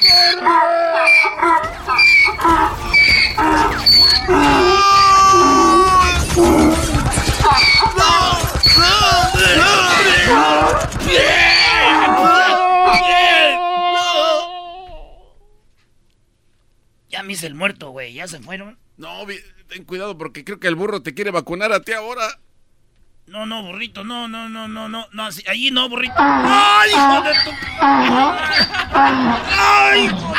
Ya me hice el muerto, güey. Ya se fueron. No, ten cuidado porque creo que el burro te quiere vacunar a ti ahora. No, no, burrito, no, no, no, no, no, no, así- allí no, burrito. ¡Ay, hijo de tu... ¡Ay, hijo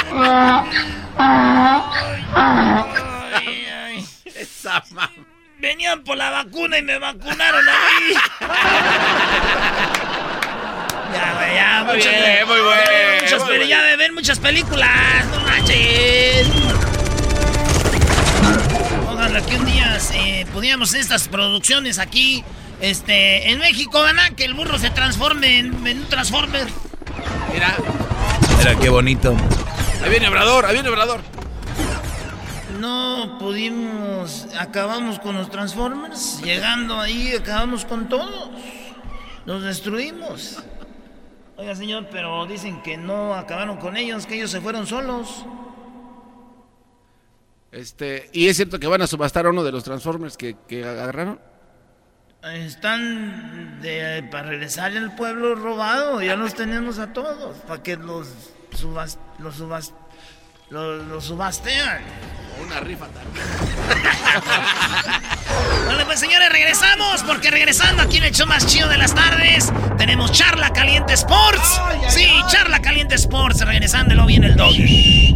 Ay, ay. Esa mamá. Venían por la vacuna y me vacunaron a mí. [laughs] Ya, güey, ya, Muy muchas- bien, muy bueno, Muchas, muy pero bueno. ya ver muchas películas, no manches. Ojalá que un día eh, pudiéramos estas producciones aquí, este, en México, ¿verdad? Que el burro se transforme en, en un Transformer. Mira, Mira qué bonito. ahí viene Obrador, ahí viene Obrador. No pudimos, acabamos con los Transformers, llegando ahí acabamos con todos, los destruimos. Oiga señor, pero dicen que no acabaron con ellos, que ellos se fueron solos. Este, ¿y es cierto que van a subastar a uno de los Transformers que, que agarraron? Están de, para regresar al pueblo robado, ya los tenemos a todos, para que los subas, los subas, los, los subastean. Una rifa también. [laughs] Vale, pues señores, regresamos, porque regresando aquí en el show más chido de las tardes, tenemos Charla Caliente Sports. Sí, Charla Caliente Sports, luego viene el doggy.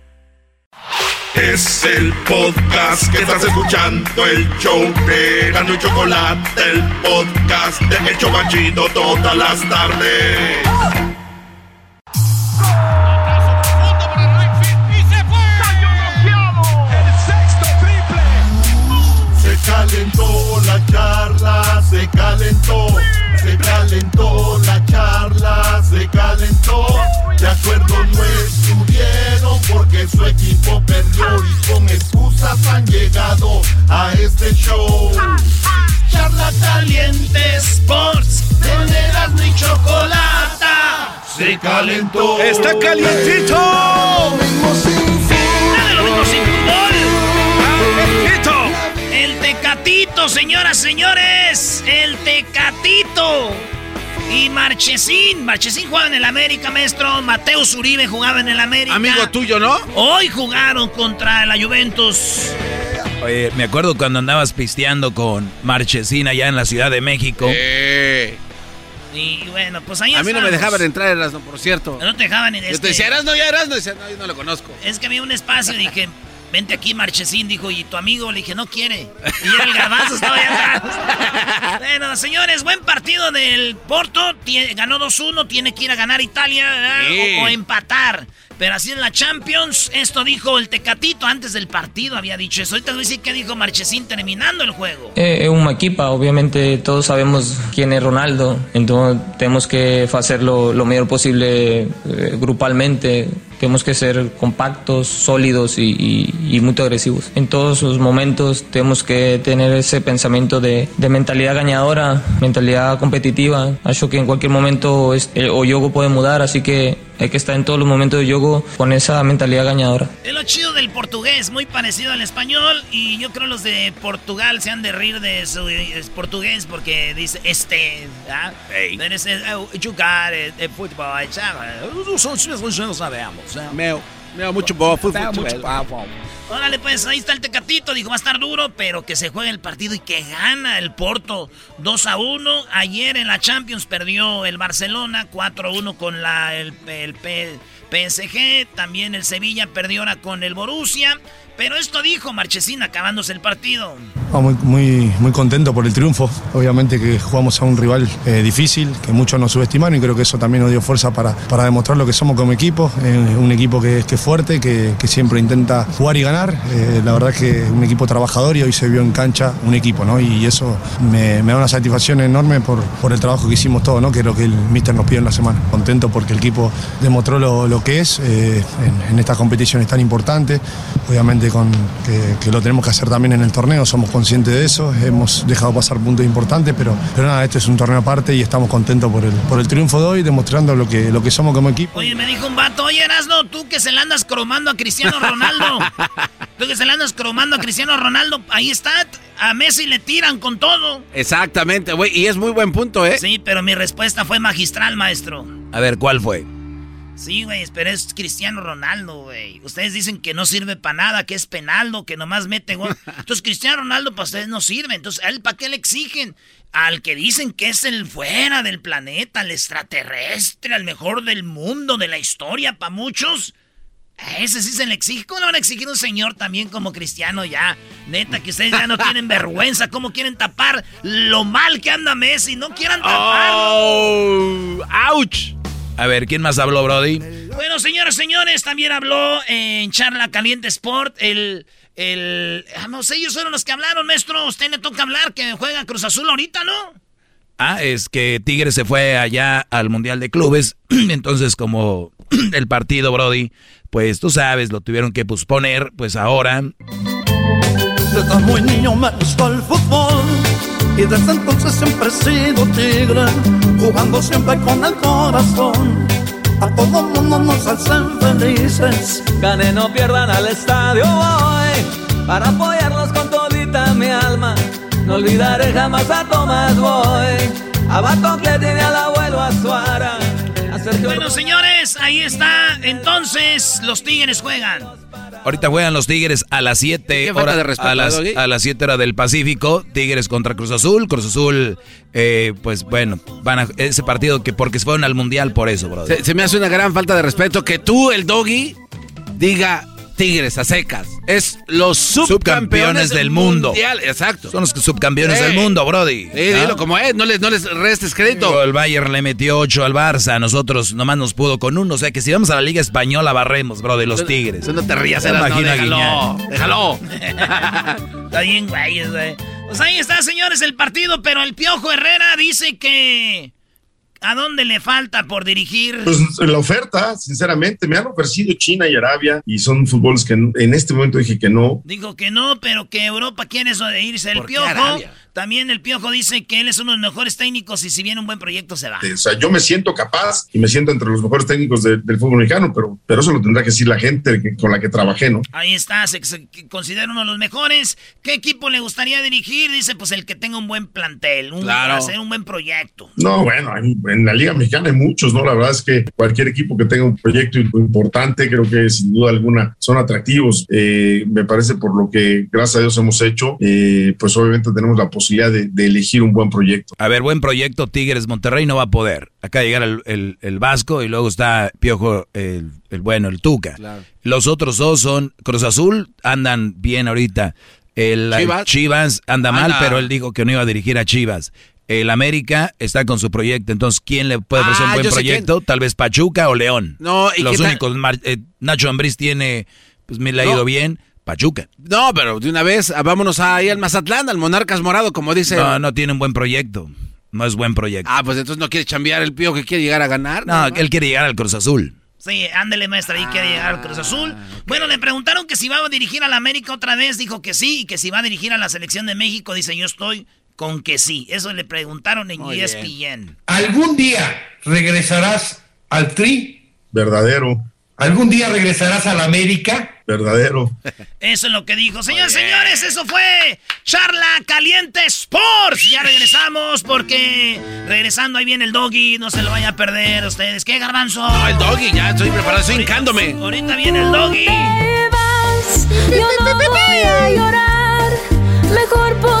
Es el podcast que estás escuchando, el show de Gano y Chocolate, el podcast de El Chocachito todas las tardes. Se calentó la charla, se calentó, se calentó la charla, se calentó. De acuerdo no estuvieron porque su equipo perdió y con excusas han llegado a este show. Charla caliente Sports, tenerás ni chocolata. Se calentó. Está calientito. Nada de lo mismo sin fútbol. Tecatito, señoras, señores. El Tecatito. Y Marchesín. Marchesín jugaba en el América, maestro. Mateo Zuribe jugaba en el América. Amigo tuyo, ¿no? Hoy jugaron contra la Juventus. Oye, me acuerdo cuando andabas pisteando con Marchesín allá en la Ciudad de México. Y bueno, pues ahí A mí no me dejaban entrar, Erasno, por cierto. No te dejaban en Yo este... te decía, Erasno, ya Erasno. Decía, no, yo no lo conozco. Es que había un espacio y dije, vente aquí, Marchesín. Dijo, ¿y tu amigo? Le dije, no quiere. Y era el garbanzo, estaba allá atrás. [laughs] bueno, señores, buen partido del Porto. Tie- ganó 2-1, tiene que ir a ganar Italia o, o empatar. Pero así en la Champions, esto dijo el Tecatito antes del partido, había dicho eso. Ahorita voy a decir qué dijo Marchesín terminando el juego. É uma equipa, obviamente todos sabemos quién es Ronaldo, entonces tenemos que hacer lo, lo mejor posible eh, grupalmente, tenemos que ser compactos, sólidos y, y- y muy agresivos. En todos los momentos tenemos que tener ese pensamiento de, mentalidad ganadora, mentalidad competitiva. Acho que en cualquier momento es- el- o yogo puede mudar, así que hay que estar en todos los momentos de yogo con esa mentalidad ganadora. Es lo chido del portugués, muy parecido al español. Y yo creo los de Portugal se han de rir de su portugués porque dice este. ¿ah? Pero es, eh, jugar eh, fútbol. Nosotros no sabemos. Meo, meo mucho bobo, fútbol, Mucho mucho bobo. Órale, pues ahí está el Tecatito. Dijo, va a estar duro, pero que se juegue el partido y que gana el Porto 2 a 1. Ayer en la Champions perdió el Barcelona 4 a 1 con la, el, el PSG. También el Sevilla perdió ahora con el Borussia. Pero esto dijo Marchesín acabándose el partido. Ah, muy, muy, muy contento por el triunfo. Obviamente que jugamos a un rival eh, difícil, que muchos nos subestimaron y creo que eso también nos dio fuerza para, para demostrar lo que somos como equipo. Eh, un equipo que, es fuerte, que, que siempre intenta jugar y ganar. Eh, la verdad es que un equipo trabajador y hoy se vio en cancha un equipo, ¿no? Y eso me, da una satisfacción enorme por, por el trabajo que hicimos todos, ¿no? Que lo que el míster nos pidió en la semana. Contento porque el equipo demostró lo, lo que es en, en estas competiciones tan importantes. Obviamente con, que, que lo tenemos que hacer también en el torneo, somos conscientes de eso, hemos dejado pasar puntos importantes, pero, pero nada, este es un torneo aparte y estamos contentos por el, por el triunfo de hoy, demostrando lo que, lo que somos como equipo. Oye, me dijo un vato, oye, Erasno, tú que se le andas cromando a Cristiano Ronaldo. [laughs] tú que se le andas cromando a Cristiano Ronaldo, ahí está. A Messi le tiran con todo. Exactamente, güey, y es muy buen punto, ¿eh? Sí, pero mi respuesta fue magistral, maestro. A ver, ¿cuál fue? Sí, güey, pero es Cristiano Ronaldo, güey. Ustedes dicen que no sirve para nada, que es penaldo, que nomás mete gol. [laughs] Entonces, Cristiano Ronaldo para ustedes no sirve. Entonces, ¿a él para qué le exigen? Al que dicen que es el fuera del planeta, el extraterrestre, al mejor del mundo, de la historia, para muchos. A ese sí se le exige. ¿Cómo le van a exigir un señor también como Cristiano ya? Neta, que ustedes ya no [laughs] tienen vergüenza. ¿Cómo quieren tapar lo mal que anda Messi? No quieran taparlo. ¡Auch! A ver, ¿quién más habló, Brody? Bueno, señoras, señores, también habló en Charla Caliente Sport el... El, ah, no sé, ellos fueron los que hablaron, maestro. Usted le toca hablar que juega Cruz Azul ahorita, ¿no? Ah, es que Tigres se fue allá al Mundial de Clubes. [clears throat] Entonces, como [clears throat] el partido, Brody, pues tú sabes, lo tuvieron que posponer, pues ahora. Desde muy niño me gustó el fútbol y desde entonces siempre he sido tigre, jugando siempre con el corazón. A todo mundo nos hacen felices. Gane, no pierdan al estadio hoy, para apoyarlos con todita mi alma. No olvidaré jamás a Tomás Boy, a Batoclet y al abuelo Azuara. a Sergio Bueno, señores, ahí está. Entonces, los Tigres juegan. Ahorita juegan los Tigres a las 7 Qué falta de respeto, a las, Doggy. a las 7 horas del Pacífico. Tigres contra Cruz Azul. Cruz Azul, eh, pues bueno, van a ese partido que porque se fueron al Mundial por eso, brother. Se, se me hace una gran falta de respeto que tú, el doggy, diga Tigres a secas. Es los subcampeones, del mundo. Mundial. Exacto. Son los subcampeones del mundo, Brody. Sí, dilo como es, no les, no les restes crédito. El Bayern le metió 8 al Barça, a nosotros nomás nos pudo con uno. O sea que si vamos a la Liga Española, barremos, bro, de los Tigres. Tú no te rías, Erasmo, imagina déjalo, déjalo. [laughs] Está bien, güey. Pues ahí está, señores, el partido, pero el Piojo Herrera dice que... ¿A dónde le falta por dirigir? Pues la oferta, sinceramente, me han ofrecido China y Arabia y son fútboles que en este momento dije que no. Digo que no, pero que Europa quiere eso de irse. El ¿Por qué Piojo, Arabia? También el Piojo dice que él es uno de los mejores técnicos y si viene un buen proyecto se va. O sea, yo me siento capaz y me siento entre los mejores técnicos de- del fútbol mexicano, pero, pero eso lo tendrá que decir la gente que- con la que trabajé, ¿no? Ahí está, se, se considera uno de los mejores. ¿Qué equipo le gustaría dirigir? Dice, pues el que tenga un buen plantel, un, Claro. hacer un buen proyecto. No, bueno, en la Liga Mexicana hay muchos, ¿no? La verdad es que cualquier equipo que tenga un proyecto importante, creo que sin duda alguna son atractivos. Eh, me parece por lo que, gracias a Dios, hemos hecho, eh, pues obviamente tenemos la posibilidad de, de elegir un buen proyecto. A ver, buen proyecto, Tigres Monterrey no va a poder. Acá llegar el, el- el Vasco y luego está Piojo, el, el bueno, el Tuca. Los otros dos son Cruz Azul, andan bien ahorita. El Chivas. Chivas, anda mal, pero él dijo que no iba a dirigir a Chivas. El América está con su proyecto, entonces ¿quién le puede ofrecer Ah, un buen yo sé proyecto? Tal vez Pachuca o León. No, ¿y Los tal? únicos, eh, Nacho Ambriz tiene, pues me le ha No. ido bien, Pachuca. No, pero de una vez ah, vámonos ahí al Mazatlán, al Monarcas Morado, como dice. No, no tiene un buen proyecto, no es buen proyecto. Ah, pues entonces no quiere chambear el pío que quiere llegar a ganar. No, él quiere llegar al Cruz Azul. Sí, ándele, maestra, ahí quiere llegar al Cruz Azul. Bueno, le preguntaron que si va a dirigir a la América otra vez, dijo que sí, y que si va a dirigir a la selección de México, dice yo estoy con que sí. Eso le preguntaron en E Muy ESPN. ¿Algún día regresarás al Tri? Verdadero, ¿Algún día regresarás a la América? verdadero. Eso es lo que dijo. Señores, señores, eso fue Charla Caliente Sports. Ya regresamos porque regresando ahí viene el doggy. No se lo vaya a perder ustedes. ¿Qué, garbanzo? No, el doggy, ya estoy preparado, estoy hincándome. Ahorita viene el doggy. Yo no voy a llorar. Mejor pondré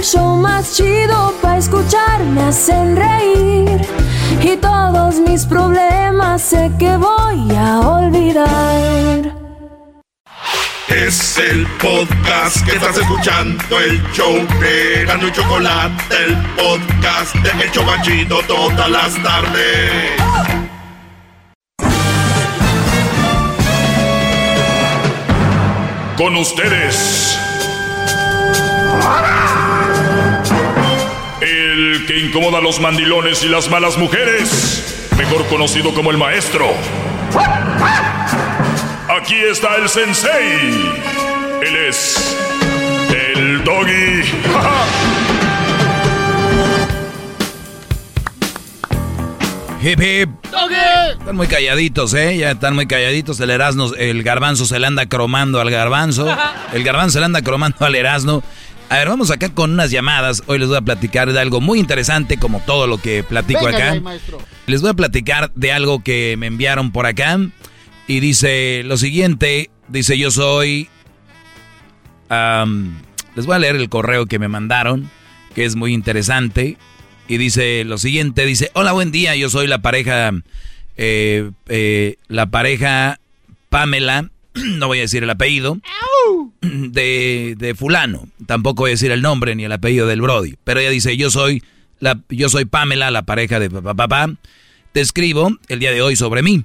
El show más chido para escuchar. Me hacen reír. Y todos mis problemas sé que voy a olvidar. Es el podcast que estás escuchando, el show de Gano y Chocolate, el podcast de El Chobachito todas las tardes. Con ustedes. El que incomoda a los mandilones y las malas mujeres. Mejor conocido como el maestro. Aquí está el sensei. Él es el doggy. [laughs] Hip hip. Están muy calladitos, ¿eh? Ya están muy calladitos. El Erasmo, el garbanzo se le anda cromando al garbanzo. El garbanzo se le anda cromando al Erasmo. A ver, vamos acá con unas llamadas. Hoy les voy a platicar de algo muy interesante, como todo lo que platico Venga, acá. ahí. Les voy a platicar de algo que me enviaron por acá. Y dice lo siguiente, dice yo soy... am, Les voy a leer el correo que me mandaron, que es muy interesante. Y dice lo siguiente, dice, hola, buen día, yo soy la pareja, eh, eh, la pareja Pamela, [clears throat] no voy a decir el apellido, [clears throat] de, de fulano. Tampoco voy a decir el nombre ni el apellido del Brody. Pero ella dice, yo soy, la, yo soy Pamela, la pareja de papá, papá. Te escribo el día de hoy sobre mí.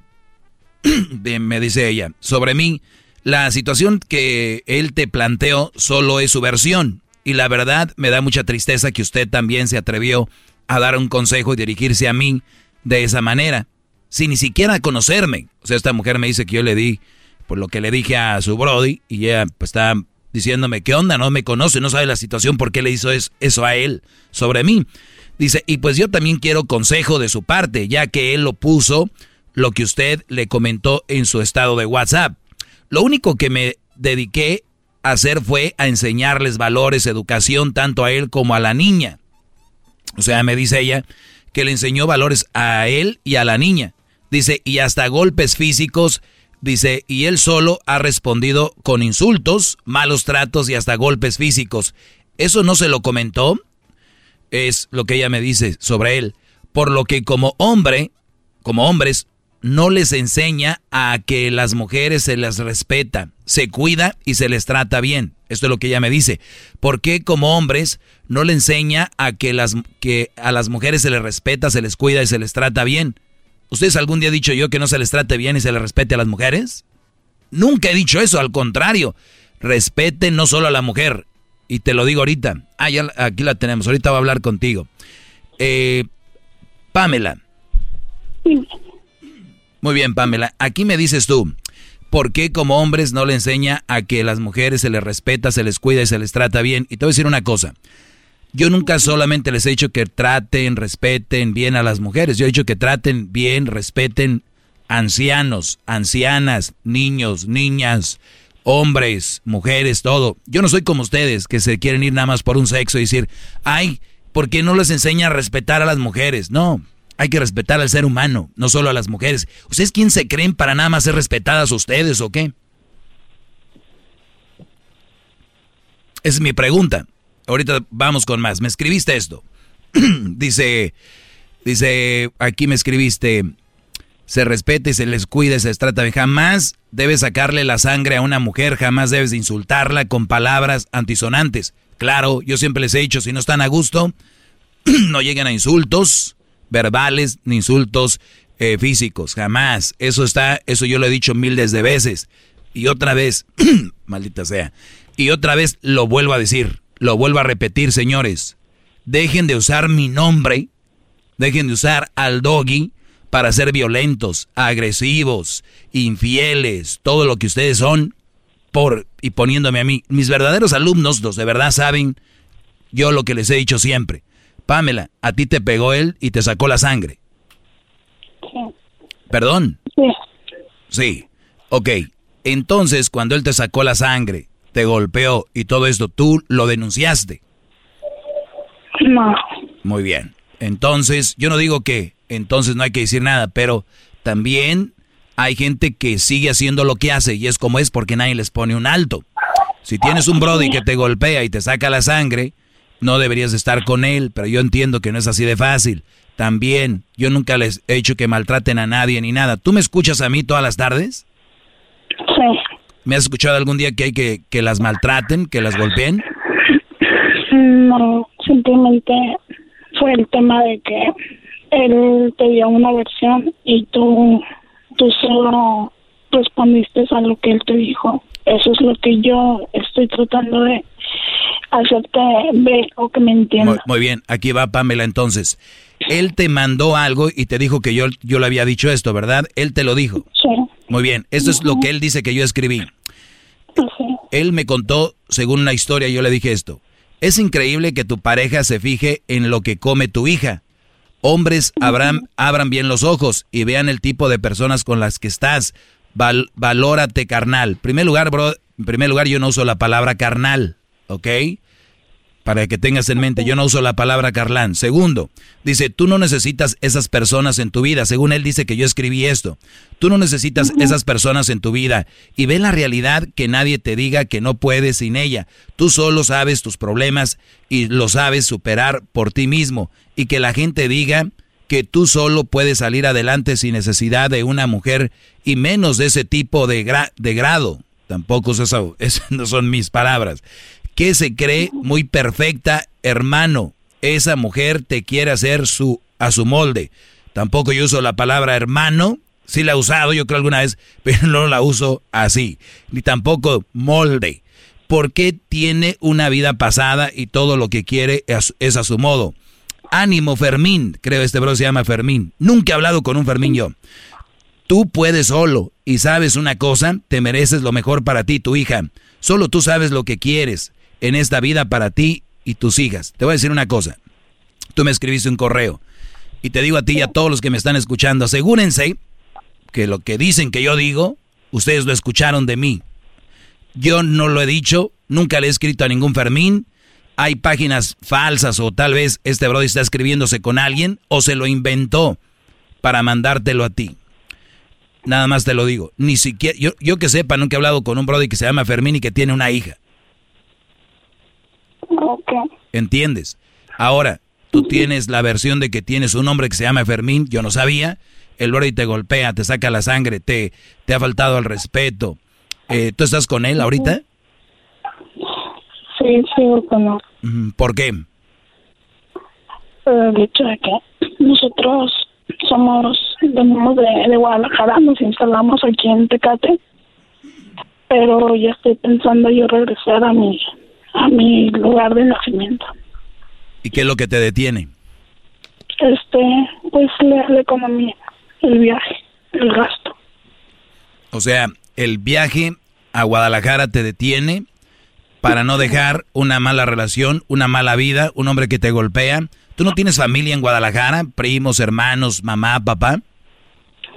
[clears throat] me dice ella, sobre mí. La situación que él te planteó solo es su versión. Y la verdad me da mucha tristeza que usted también se atrevió a dar un consejo y dirigirse a mí de esa manera, sin ni siquiera conocerme. O sea, esta mujer me dice que yo le di por lo que le dije a su Brody y ella pues, está diciéndome, ¿qué onda? No me conoce, no sabe la situación, ¿por qué le hizo eso a él sobre mí? Dice, y pues yo también quiero consejo de su parte, ya que él lo puso lo que usted le comentó en su estado de WhatsApp. Lo único que me dediqué a hacer fue a enseñarles valores, educación, tanto a él como a la niña. O sea, me dice ella que le enseñó valores a él y a la niña. Dice, y hasta golpes físicos. Dice, y él solo ha respondido con insultos, malos tratos y hasta golpes físicos. Eso no se lo comentó, es lo que ella me dice sobre él. Por lo que como hombre, como hombres, no les enseña a que las mujeres se las respeta, se cuida y se les trata bien. Esto es lo que ella me dice. ¿Por qué como hombres no le enseña a que, las, que a las mujeres se les respeta, se les cuida y se les trata bien? ¿Ustedes algún día han dicho yo que no se les trate bien y se les respete a las mujeres? Nunca he dicho eso, al contrario. Respeten no solo a la mujer. Y te lo digo ahorita. Ah, ya aquí la tenemos. Ahorita voy a hablar contigo. Eh, Pamela. Muy bien, Pamela. Aquí me dices tú, ¿por qué como hombres no le enseña a que las mujeres se les respeta, se les cuida y se les trata bien? Y te voy a decir una cosa. Yo nunca solamente les he dicho que traten, respeten bien a las mujeres. Yo he dicho que traten bien, respeten ancianos, ancianas, niños, niñas, hombres, mujeres, todo. Yo no soy como ustedes que se quieren ir nada más por un sexo y decir, ay, ¿por qué no les enseña a respetar a las mujeres? No, hay que respetar al ser humano, no solo a las mujeres. ¿Ustedes quién se creen para nada más ser respetadas ustedes o qué? Esa es mi pregunta. Ahorita vamos con más. Me escribiste esto. [clears throat] dice, dice, aquí me escribiste, se respete, se les cuide, se les trata. Jamás debes sacarle la sangre a una mujer, jamás debes insultarla con palabras antisonantes. Claro, yo siempre les he dicho, si no están a gusto, [clears throat] no lleguen a insultos, verbales ni insultos eh, físicos, jamás. Eso está, eso yo lo he dicho miles de veces. Y otra vez, [clears throat] maldita sea, y otra vez lo vuelvo a decir, lo vuelvo a repetir, señores. Dejen de usar mi nombre, dejen de usar al doggy para ser violentos, agresivos, infieles, todo lo que ustedes son, por y poniéndome a mí. Mis verdaderos alumnos, los de verdad saben yo lo que les he dicho siempre. Pamela, a ti te pegó él y te sacó la sangre. Sí. ¿Perdón? Sí. Sí. Ok. Entonces, cuando él te sacó la sangre, te golpeó y todo esto, ¿tú lo denunciaste? No. Muy bien. Entonces, yo no digo que entonces no hay que decir nada, pero también hay gente que sigue haciendo lo que hace y es como es porque nadie les pone un alto. Si tienes un brody que te golpea y te saca la sangre, no deberías estar con él, pero yo entiendo que no es así de fácil. También, yo nunca les he hecho que maltraten a nadie ni nada. ¿Tú me escuchas a mí todas las tardes? ¿Me has escuchado algún día que hay que, que las maltraten, que las golpeen? No, simplemente fue el tema de que él te dio una versión y tú, tú solo respondiste a lo que él te dijo. Eso es lo que yo estoy tratando de hacerte ver o que me entiendas. Muy, bien, aquí va Pamela entonces. Él te mandó algo y te dijo que yo, yo le había dicho esto, ¿verdad? Él te lo dijo. Sí. Muy bien, esto es lo que él dice que yo escribí. Él me contó, según una historia, yo le dije esto. Es increíble que tu pareja se fije en lo que come tu hija. Hombres abran, abran bien los ojos y vean el tipo de personas con las que estás. valórate, carnal. En primer lugar, bro, en primer lugar, yo no uso la palabra carnal, ¿ok? Para que tengas en mente, yo no uso la palabra Carlán. Segundo, dice, tú no necesitas esas personas en tu vida. Según él dice que yo escribí esto. Tú no necesitas esas personas en tu vida. Y ve la realidad que nadie te diga que no puedes sin ella. Tú solo sabes tus problemas y lo sabes superar por ti mismo. Y que la gente diga que tú solo puedes salir adelante sin necesidad de una mujer y menos de ese tipo de, de grado. Tampoco eso, esas [laughs] no son mis palabras que se cree muy perfecta, hermano. Esa mujer te quiere hacer su, a su molde. Tampoco yo uso la palabra hermano. Sí la he usado, yo creo alguna vez, [laughs] pero no la uso así. Ni tampoco molde. Porque tiene una vida pasada y todo lo que quiere es, a su modo. Ánimo, Fermín. Creo este bro se llama Fermín. Nunca he hablado con un Fermín yo. Tú puedes solo y sabes una cosa, te mereces lo mejor para ti, tu hija. Solo tú sabes lo que quieres en esta vida para ti y tus hijas. Te voy a decir una cosa. Tú me escribiste un correo y te digo a ti y a todos los que me están escuchando, asegúrense que lo que dicen que yo digo, ustedes lo escucharon de mí. Yo no lo he dicho, nunca le he escrito a ningún Fermín. Hay páginas falsas o tal vez este brody está escribiéndose con alguien o se lo inventó para mandártelo a ti. Nada más te lo digo. Ni siquiera, yo, que sepa, nunca he hablado con un brody que se llama Fermín y que tiene una hija. ¿Entiendes? Ahora, tú tienes la versión de que tienes un hombre que se llama Fermín, yo no sabía, el Brody te golpea, te saca la sangre, te, te ha faltado el respeto. Eh, ¿Tú estás con él ahorita? Sí, sigo con él. ¿Por qué? el hecho de que nosotros somos, venimos de, de Guadalajara, nos instalamos aquí en Tecate, pero ya estoy pensando yo regresar a mi, a mi lugar de nacimiento. ¿Y qué es lo que te detiene? Este, pues la, economía, el viaje, el gasto. O sea, el viaje a Guadalajara te detiene para no dejar una mala relación, una mala vida, un hombre que te golpea. ¿Tú no tienes familia en Guadalajara? ¿Primos, hermanos, mamá, papá?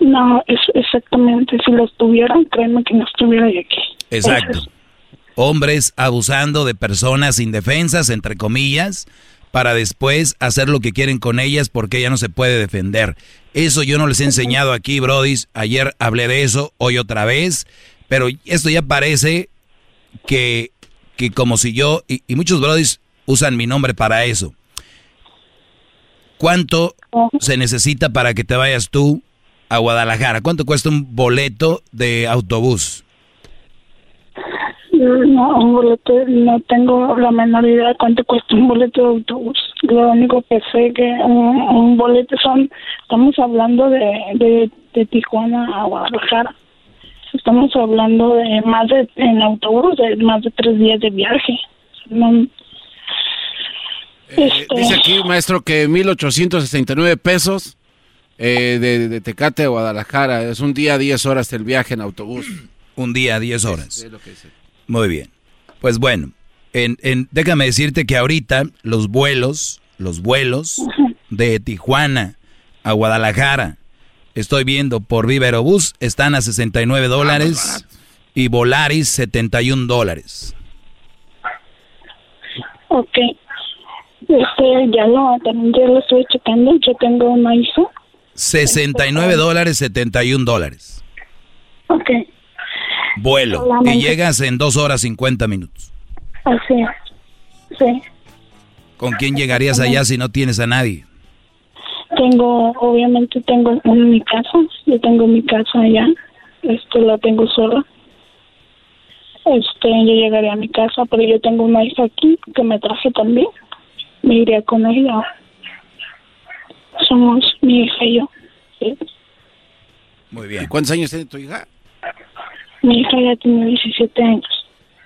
No, es exactamente. Si los tuvieran, créeme que no estuviera aquí. Exacto hombres abusando de personas indefensas, entre comillas, para después hacer lo que quieren con ellas porque ella no se puede defender. Eso yo no les he enseñado aquí, brodis. Ayer hablé de eso, hoy otra vez, pero esto ya parece que, que como si yo, y, y muchos brodis usan mi nombre para eso. ¿Cuánto se necesita para que te vayas tú a Guadalajara? ¿Cuánto cuesta un boleto de autobús? No, un boleto, no tengo la menor idea de cuánto cuesta un boleto de autobús. Lo único que sé que un, boleto son, estamos hablando de, de, Tijuana a Guadalajara. Estamos hablando de más de, en autobús, de más de tres días de viaje. Eh, este, dice aquí, maestro, que 1.869 pesos eh, de, de Tecate a Guadalajara. Es un día, 10 horas el viaje en autobús. Un día, 10 horas. es lo que dice. Muy bien. Pues bueno, en, en, déjame decirte que ahorita los vuelos, los vuelos de Tijuana a Guadalajara, estoy viendo por Viva Aerobús, están a 69 ah, dólares y Volaris 71 dólares. Ok. Este, ya lo, también ya lo estoy checando, yo tengo una hija. 69 dólares, 71 dólares. Ok. Vuelo. Y llegas en dos horas 50 minutos. Así es. Sí. ¿Con quién llegarías allá si no tienes a nadie? Tengo, obviamente tengo en mi casa. Yo tengo mi casa allá. Este, la tengo sola. Este, yo llegaría a mi casa, pero yo tengo una hija aquí que me traje también. Me iría con ella. Somos mi hija y yo. Muy bien. ¿Cuántos años tiene tu hija? Mi hija ya tiene 17 años.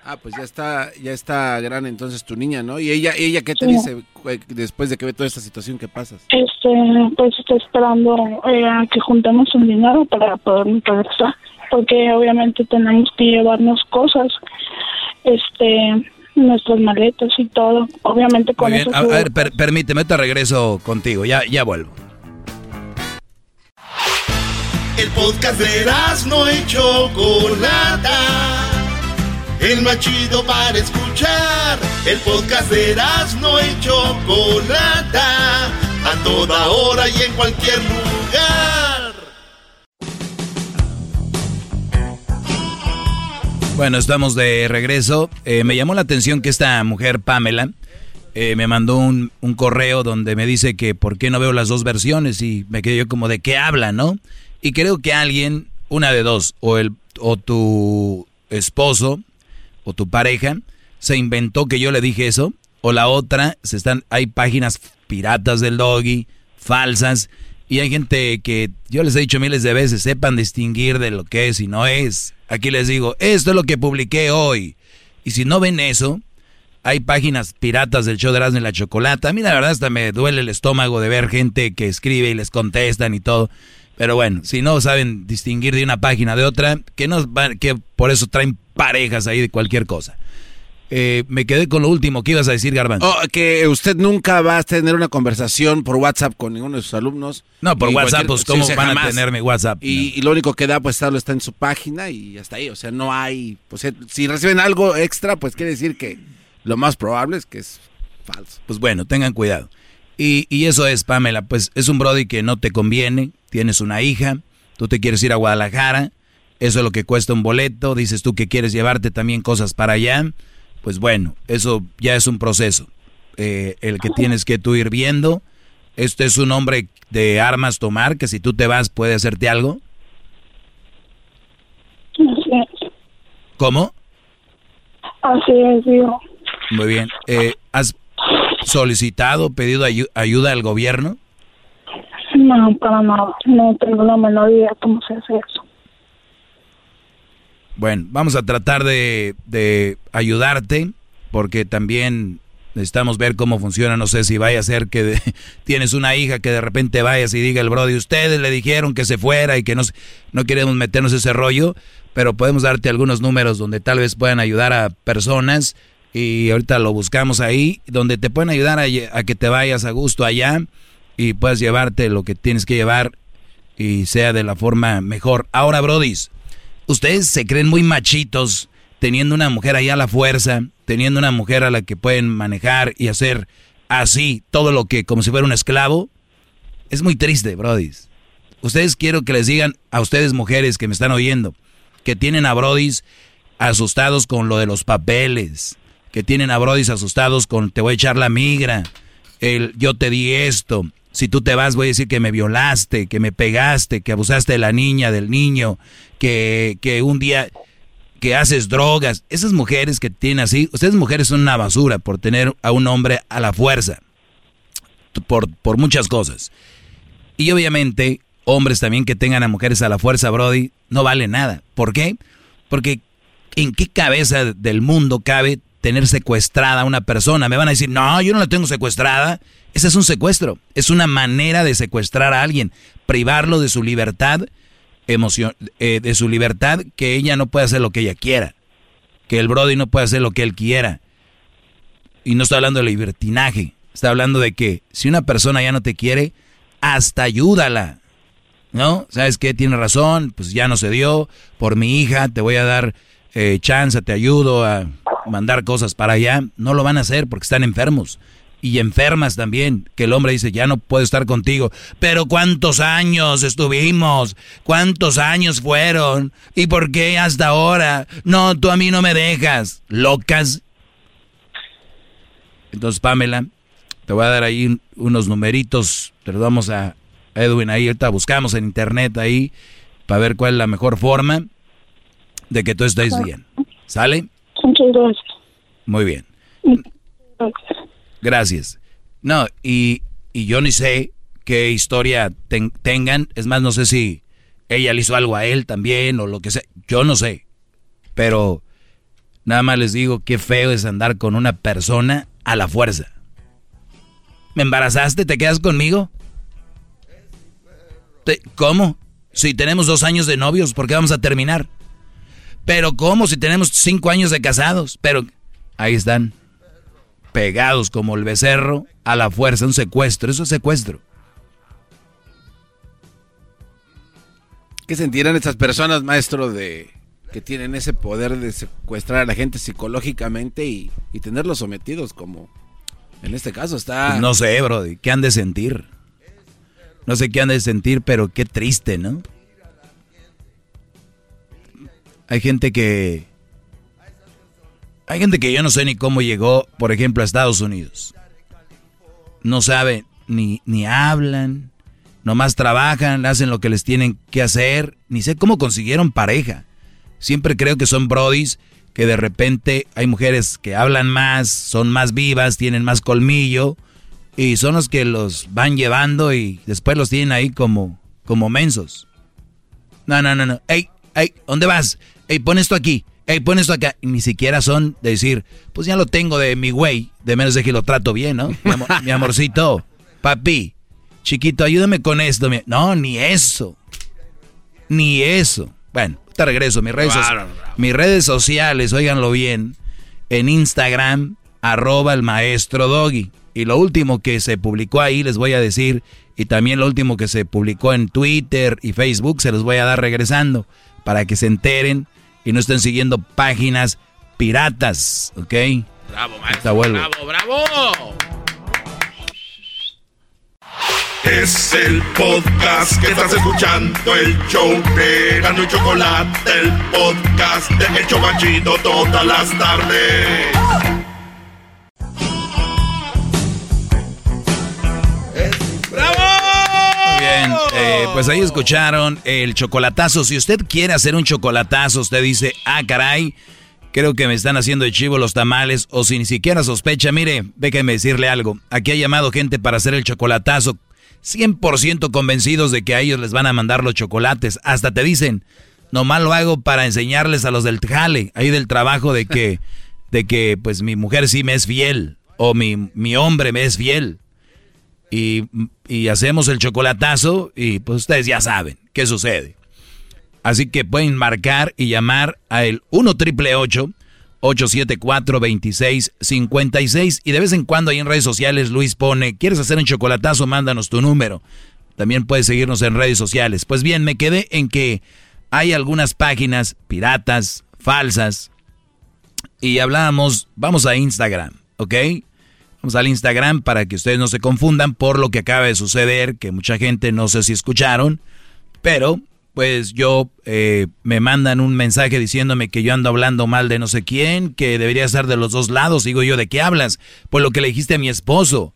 Ah, pues ya está, ya está grande entonces tu niña, ¿no? ¿Y ella, ella qué te dice después de que ve toda esta situación que pasas? Este, pues está esperando eh, a que juntemos un dinero para poder regresar, porque obviamente tenemos que llevarnos cosas, este, nuestras maletas y todo. Obviamente con eso. A, ver, permíteme, te regreso contigo, ya, ya vuelvo. El podcast de no hecho Chocolata el más chido para escuchar. El podcast de Erasmo y Chocolata, a toda hora y en cualquier lugar. Bueno, estamos de regreso. Eh, me llamó la atención que esta mujer, Pamela, eh, me mandó un, un, correo donde me dice que por qué no veo las dos versiones y me quedé yo como de qué habla, ¿no? Y creo que alguien, una de dos, o, el, o tu esposo o tu pareja se inventó que yo le dije eso, o la otra, se están, hay páginas piratas del doggy, falsas, y hay gente que yo les he dicho miles de veces, sepan distinguir de lo que es y no es. Aquí les digo, esto es lo que publiqué hoy. Y si no ven eso, hay páginas piratas del show de Erasmo y la Chocolata. A mí la verdad hasta me duele el estómago de ver gente que escribe y les contestan y todo. Pero bueno, si no saben distinguir de una página de otra, que no que por eso traen parejas ahí de cualquier cosa. Eh, me quedé con lo último. ¿Qué ibas a decir, Garbanzo? Oh, que usted nunca va a tener una conversación por WhatsApp con ninguno de sus alumnos. No, por WhatsApp, pues ¿cómo van a tener mi WhatsApp? Y, y, lo único que da, pues está, está en su página y hasta ahí. O sea, no hay... Pues si reciben algo extra, pues quiere decir que lo más probable es que es falso. Pues bueno, tengan cuidado. Y, y eso es, Pamela, pues es un Brody que no te conviene, tienes una hija, tú te quieres ir a Guadalajara, eso es lo que cuesta un boleto, dices tú que quieres llevarte también cosas para allá pues bueno, eso ya es un proceso. Eh, el que tienes que tú ir viendo. Este es un hombre de armas tomar, que si tú te vas puede hacerte algo. Así es. ¿Cómo? Así es, digo. Muy bien. Eh, ¿Has solicitado, pedido ayuda al gobierno? No, para nada. No tengo la menor idea cómo se hace eso. Bueno, vamos a tratar de, de ayudarte porque también necesitamos ver cómo funciona. No sé si vaya a ser que [laughs] tienes una hija que de repente vayas y diga el brody, ustedes le dijeron que se fuera y que no, no queremos meternos ese rollo, pero podemos darte algunos números donde tal vez puedan ayudar a personas y ahorita lo buscamos ahí, donde te pueden ayudar a que te vayas a gusto allá y puedas llevarte lo que tienes que llevar y sea de la forma mejor. Ahora, brodis, ustedes se creen muy machitos teniendo una mujer ahí a la fuerza, teniendo una mujer a la que pueden manejar y hacer así todo lo que como si fuera un esclavo. Es muy triste, brodis. Ustedes quiero que les digan a ustedes mujeres que me están oyendo, que tienen a brodis asustados con lo de los papeles, que tienen a brodis asustados con te voy a echar la migra, el yo te di esto, si tú te vas, voy a decir que me violaste, que me pegaste, que abusaste de la niña, del niño, que, que un día que haces drogas. Esas mujeres que tienen así, ustedes mujeres son una basura por tener a un hombre a la fuerza. Por, por muchas cosas. Y obviamente, hombres también que tengan a mujeres a la fuerza, Brody, no vale nada. ¿Por qué? Porque ¿en qué cabeza del mundo cabe tener secuestrada a una persona? Me van a decir, no, yo no la tengo secuestrada. Ese es un secuestro, es una manera de secuestrar a alguien, privarlo de su libertad, emoción, eh, de su libertad, que ella no puede hacer lo que ella quiera, que el Brody no puede hacer lo que él quiera. Y no está hablando de libertinaje, está hablando de que si una persona ya no te quiere, hasta ayúdala. ¿No? ¿Sabes qué? Tiene razón, pues ya no se dio, por mi hija te voy a dar eh, chance, te ayudo a mandar cosas para allá. No lo van a hacer porque están enfermos y enfermas también, que el hombre dice, ya no puedo estar contigo. Pero ¿cuántos años estuvimos? ¿Cuántos años fueron? ¿Y por qué hasta ahora? No, tú a mí no me dejas. Locas. Entonces, Pamela, te voy a dar ahí unos numeritos, te los damos a Edwin ahí, ahorita buscamos en internet ahí para ver cuál es la mejor forma de que tú estés bien. ¿Sale? Muchas gracias. Muy bien. Gracias. No, y, y yo ni sé qué historia tengan. Es más, no sé si ella le hizo algo a él también o lo que sea. Yo no sé. Pero nada más les digo qué feo es andar con una persona a la fuerza. ¿Me embarazaste? ¿Te quedas conmigo? ¿Cómo? Si tenemos dos años de novios, ¿por qué vamos a terminar? Pero ¿cómo? Si tenemos cinco años de casados. Pero ahí están pegados como el becerro a la fuerza, un secuestro, eso es secuestro. ¿Qué sentirán estas personas, maestro, de que tienen ese poder de secuestrar a la gente psicológicamente y, y tenerlos sometidos como en este caso está... Pues no sé, bro, ¿qué han de sentir? No sé qué han de sentir, pero qué triste, ¿no? Hay gente que... Hay gente que yo no sé ni cómo llegó, por ejemplo, a Estados Unidos. No saben, ni, ni hablan, nomás trabajan, hacen lo que les tienen que hacer, ni sé cómo consiguieron pareja. Siempre creo que son brodis que de repente hay mujeres que hablan más, son más vivas, tienen más colmillo y son los que los van llevando y después los tienen ahí como, como mensos. No, no, no, no. Ey, ey, ¿dónde vas? Ey, pon esto aquí. Ey, pon esto acá. ni siquiera son de decir, pues ya lo tengo de mi güey, de menos de que lo trato bien, ¿no? Mi, amorcito, papi, chiquito, ayúdame con esto. No, ni eso. Ni eso. Bueno, te regreso. Mis redes, mis redes sociales, óiganlo bien. En Instagram, arroba el maestro Doggy. Y lo último que se publicó ahí, les voy a decir, y también lo último que se publicó en Twitter y Facebook, se los voy a dar regresando, para que se enteren y no estén siguiendo páginas piratas, ¿ok? Bravo, maestro. Bravo, bravo. Es el podcast que estás escuchando, el show de Gano y Chocolate, el podcast de El Chocachito todas las tardes. Eh, pues ahí escucharon el chocolatazo. Si usted quiere hacer un chocolatazo, usted dice, ah, caray, creo que me están haciendo de chivo los tamales, o si ni siquiera sospecha, mire, déjeme decirle algo. Aquí ha llamado gente para hacer el chocolatazo 100% convencidos de que a ellos les van a mandar los chocolates. Hasta te dicen, nomás lo hago para enseñarles a los del jale, ahí del trabajo de que, [laughs] de que pues mi mujer sí me es fiel o mi, mi hombre me es fiel. Y, y, hacemos el chocolatazo y pues ustedes ya saben qué sucede. Así que pueden marcar y llamar a el 1 triple 874-2656. Y de vez en cuando ahí en redes sociales Luis pone, ¿quieres hacer un chocolatazo? Mándanos tu número. También puedes seguirnos en redes sociales. Pues bien, me quedé en que hay algunas páginas piratas, falsas. Y hablábamos, vamos a Instagram, ¿ok? Vamos al Instagram para que ustedes no se confundan por lo que acaba de suceder, que mucha gente no sé si escucharon, pero pues yo eh, me mandan un mensaje diciéndome que yo ando hablando mal de no sé quién, que debería estar de los dos lados. Digo yo, ¿de qué hablas? Pues lo que le dijiste a mi esposo.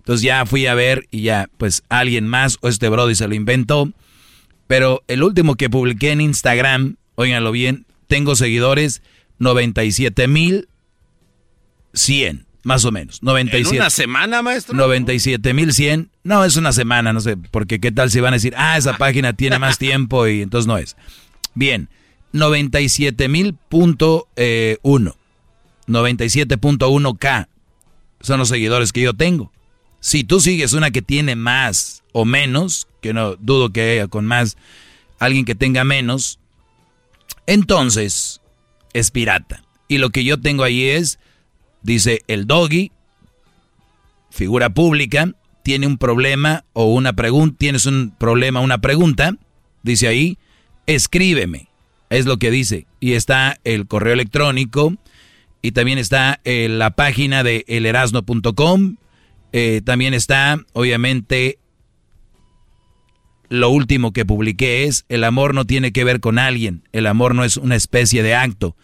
Entonces ya fui a ver y ya, pues alguien más o este Brody se lo inventó. Pero el último que publiqué en Instagram, óiganlo bien, tengo seguidores 97 mil 100. Más o menos. 97. ¿En una semana, maestro? 97.100. No, es una semana, no sé. Porque qué tal si van a decir, ah, esa página tiene más [laughs] tiempo y entonces no es. Bien. 97.000.1. 97.1K eh, son los seguidores que yo tengo. Si tú sigues una que tiene más o menos, que no dudo que haya con más alguien que tenga menos, entonces es pirata. Y lo que yo tengo ahí es Dice, el doggy, figura pública, tiene un problema o una pregunta, tienes un problema, una pregunta, dice ahí, escríbeme, es lo que dice. Y está el correo electrónico y también está eh, la página de elerasno.com, eh, también está, obviamente, lo último que publiqué es, el amor no tiene que ver con alguien, el amor no es una especie de acto,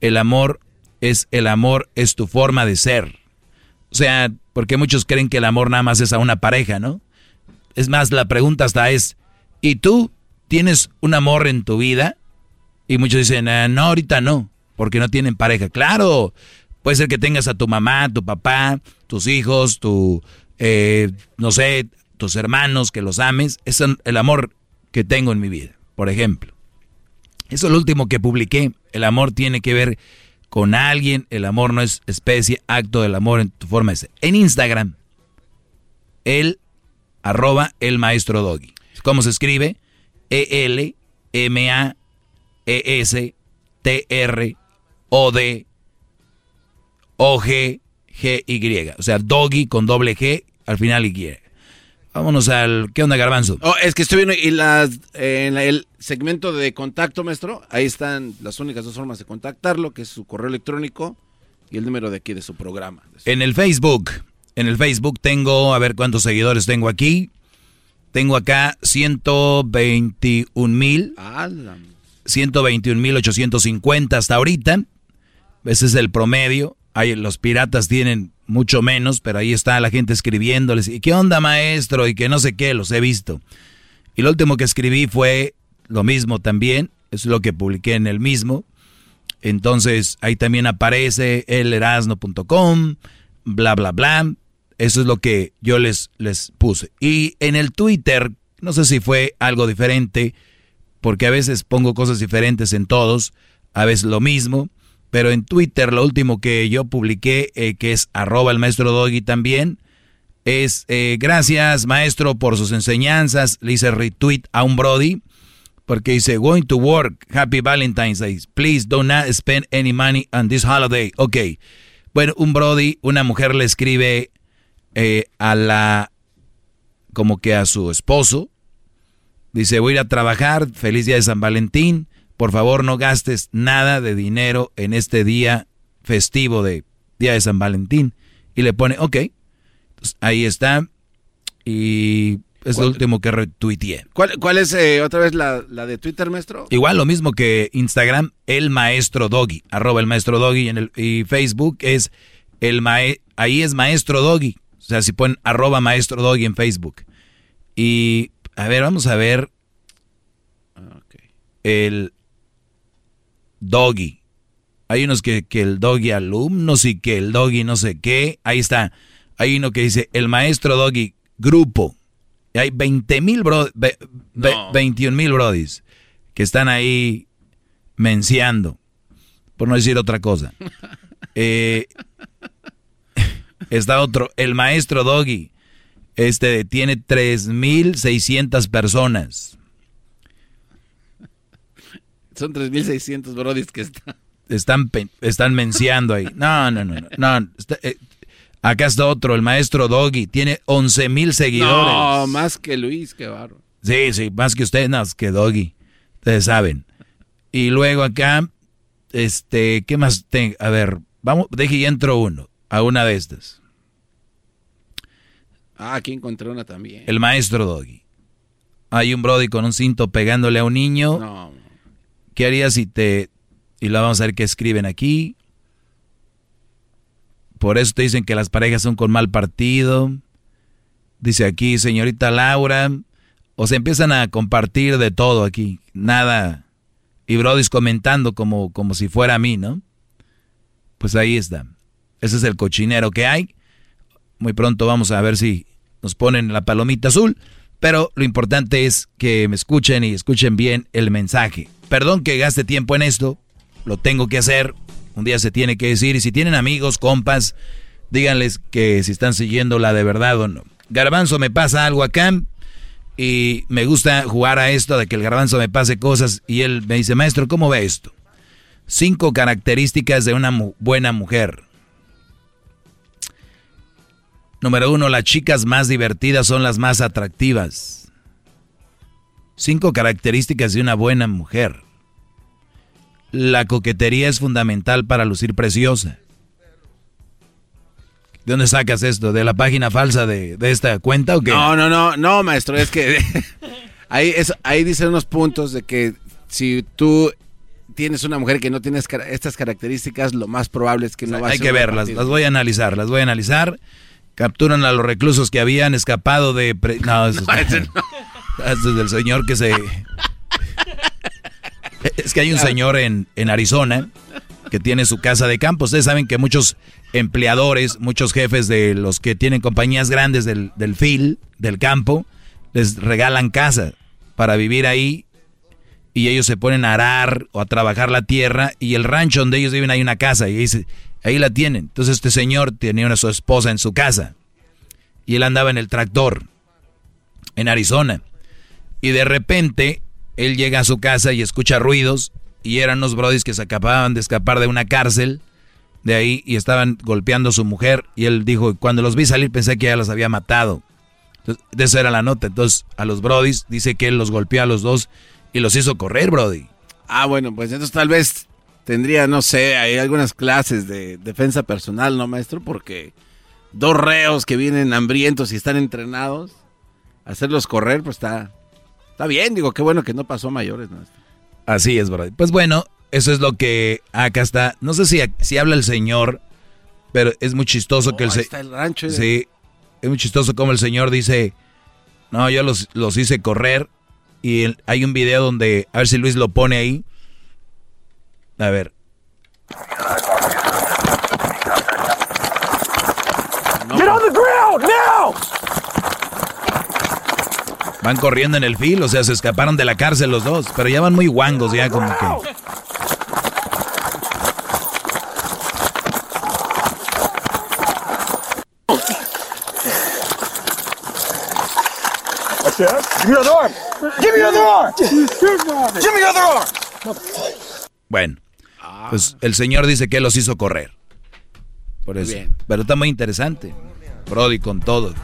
el amor es el amor, es tu forma de ser. O sea, porque muchos creen que el amor nada más es a una pareja, ¿no? Es más, la pregunta hasta es, ¿y tú tienes un amor en tu vida? Y muchos dicen, ah, no, ahorita no, porque no tienen pareja. Claro, puede ser que tengas a tu mamá, tu papá, tus hijos, tu, eh, no sé, tus hermanos, que los ames. Es el amor que tengo en mi vida, por ejemplo. Eso es lo último que publiqué. El amor tiene que ver con alguien, el amor no es especie, acto del amor en tu forma. En Instagram, el arroba el maestro doggy. ¿Cómo se escribe? E-L-M-A-E-S-T-R-O-D-O-G-G-Y. O sea, doggy con doble G al final Y. Vámonos al... ¿Qué onda, Garbanzo? Oh, es que estoy viendo y las, en el segmento de contacto, maestro, ahí están las únicas dos formas de contactarlo, que es su correo electrónico y el número de aquí de su programa. En el Facebook, en el Facebook tengo, a ver cuántos seguidores tengo aquí. Tengo acá 121 mil. 121 mil 850 hasta ahorita. Ese es el promedio. Hay, los piratas tienen mucho menos, pero ahí está la gente escribiéndoles. ¿Y qué onda, maestro? Y que no sé qué, los he visto. Y lo último que escribí fue lo mismo también. Es lo que publiqué en el mismo. Entonces ahí también aparece elerasno.com, bla, bla, bla. Eso es lo que yo les, les puse. Y en el Twitter, no sé si fue algo diferente, porque a veces pongo cosas diferentes en todos, a veces lo mismo, pero en Twitter lo último que yo publiqué, eh, que es arroba el maestro Doggy también, es eh, gracias maestro por sus enseñanzas, le hice retweet a un Brody, porque dice, going to work, happy Valentine's Day, please do not spend any money on this holiday. Ok, bueno, un Brody, una mujer le escribe eh, a la, como que a su esposo. Dice, voy a ir a trabajar, feliz día de San Valentín. Por favor, no gastes nada de dinero en este día festivo de Día de San Valentín. Y le pone, ok. ahí está. Y es lo último que retuiteé. ¿Cuál, cuál es eh, otra vez la, de Twitter, maestro? Igual lo mismo que Instagram, el maestro Doggy, arroba el maestro Doggy. En el, y Facebook es el mae, ahí es maestro Doggy. O sea, si ponen arroba maestro doggy en Facebook. Y, a ver, vamos a ver. El doggy. Hay unos que, que el doggy alumnos y que el doggy no sé qué. Ahí está. Hay uno que dice el maestro doggy grupo. Y hay 20 mil bro, 21 mil brodis que están ahí menciando. Por no decir otra cosa. [laughs] Eh, Está otro, el maestro Doggy. Este tiene 3.600 personas. Son 3.600 brodis que están. Están, están menciando ahí. No, no, no. no, eh, acá está otro, el maestro Doggy. Tiene 11.000 seguidores. No, más que Luis, qué barro. Sí, sí, más que usted, no, que Doggy. Ustedes saben. Y luego acá, este, ¿qué más tengo? A ver, vamos, deje y entro uno, a una de estas. Ah, aquí encontré una también. El maestro Doggy. Hay un Brody con un cinto pegándole a un niño. No. ¿Qué harías si te... Y lo vamos a ver qué escriben aquí. Por eso te dicen que las parejas son con mal partido. Dice aquí, señorita Laura. O se empiezan a compartir de todo aquí. Nada. Y Brody's comentando como, como si fuera a mí, ¿no? Pues ahí está. Ese es el cochinero que hay. Muy pronto vamos a ver si nos ponen la palomita azul. Pero lo importante es que me escuchen y escuchen bien el mensaje. Perdón que gaste tiempo en esto, lo tengo que hacer. Un día se tiene que decir. Y si tienen amigos, compas, díganles que si están siguiendo la de verdad o no. Garbanzo me pasa algo acá y me gusta jugar a esto de que el garbanzo me pase cosas y él me dice, maestro, ¿cómo ve esto? Cinco características de una buena mujer. Número uno, las chicas más divertidas son las más atractivas. Cinco características de una buena mujer. La coquetería es fundamental para lucir preciosa. ¿De dónde sacas esto? ¿De la página falsa de, esta cuenta o qué? No, no, no, no, maestro, es que [laughs] ahí, es, ahí dicen unos puntos de que si tú tienes una mujer que no tiene estas características, lo más probable es que no va a Hay que verlas, las voy a analizar, las voy a analizar Capturan a los reclusos que habían escapado de... [laughs] [laughs] No, eso, es del señor que se... [laughs] Es que hay un señor en, en Arizona que tiene su casa de campo. Ustedes saben que muchos empleadores, muchos jefes de los que tienen compañías grandes del, del FIL, del campo, les regalan casa para vivir ahí y ellos se ponen a arar o a trabajar la tierra y el rancho donde ellos viven hay una casa y dice, Ahí la tienen. Entonces este señor tenía a su esposa en su casa. Y él andaba en el tractor en Arizona. Y de repente él llega a su casa y escucha ruidos. Y eran unos brodis que se acababan de escapar de una cárcel de ahí y estaban golpeando a su mujer. Y él dijo, cuando los vi salir pensé que ya los había matado. de esa era la nota. Entonces, a los Brodis dice que él los golpeó a los dos y los hizo correr, Brody. Ah, bueno, pues entonces tal vez tendría, no sé, hay algunas clases de defensa personal, ¿no, maestro? Porque dos reos que vienen hambrientos y están entrenados, hacerlos correr, pues está, está bien. Digo, qué bueno que no pasó a mayores, ¿no? Así es, Brody. Pues bueno, eso es lo que acá está. No sé si, si habla el señor, pero es muy chistoso que el señor... el rancho. ¿eh? Sí, es muy chistoso como el señor dice, no, yo los, los hice correr y hay un video donde, a ver si Luis lo pone ahí. A ver. Get on the ground now! Van corriendo en el fil, o sea, se escaparon de la cárcel los dos, pero ya van muy guangos, ya como que. Give me your other arm! Give me your other arm! Give me your other arm! Bueno, pues el señor dice que los hizo correr. Por eso. Bien. Pero está muy interesante. Brody con todo.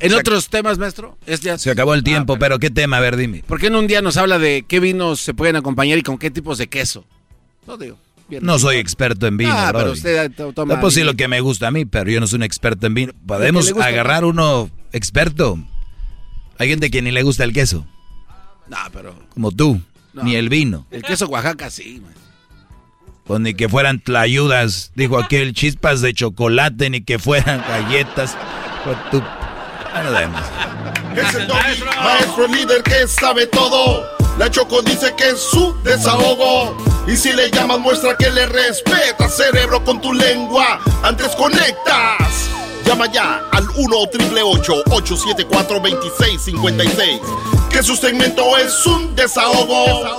En Se otros temas, maestro, es ya... Se acabó el tiempo, pero ¿qué tema? A ver, dime. ¿Por qué en un día nos habla de qué vinos se pueden acompañar y con qué tipos de queso? No digo. bien. No soy experto en vino, Ah, pero usted to- toma No, pues lo que me gusta a mí, pero yo no soy un experto en vino. ¿Podemos agarrar uno experto? Hay gente que ni le gusta el queso, No, pero como tú, No. ni el vino. el queso Oaxaca sí, man. Pues ni que fueran tlayudas, dijo aquel, chispas de chocolate, ni que fueran galletas. Pues. Bueno, demos. Es el doggy, maestro líder que sabe todo. La Choco dice que es su desahogo. Y si le llamas, muestra que le respeta, cerebro, con tu lengua. Antes conectas. Llama ya al 1-888-874-2656. Que su segmento es un desahogo.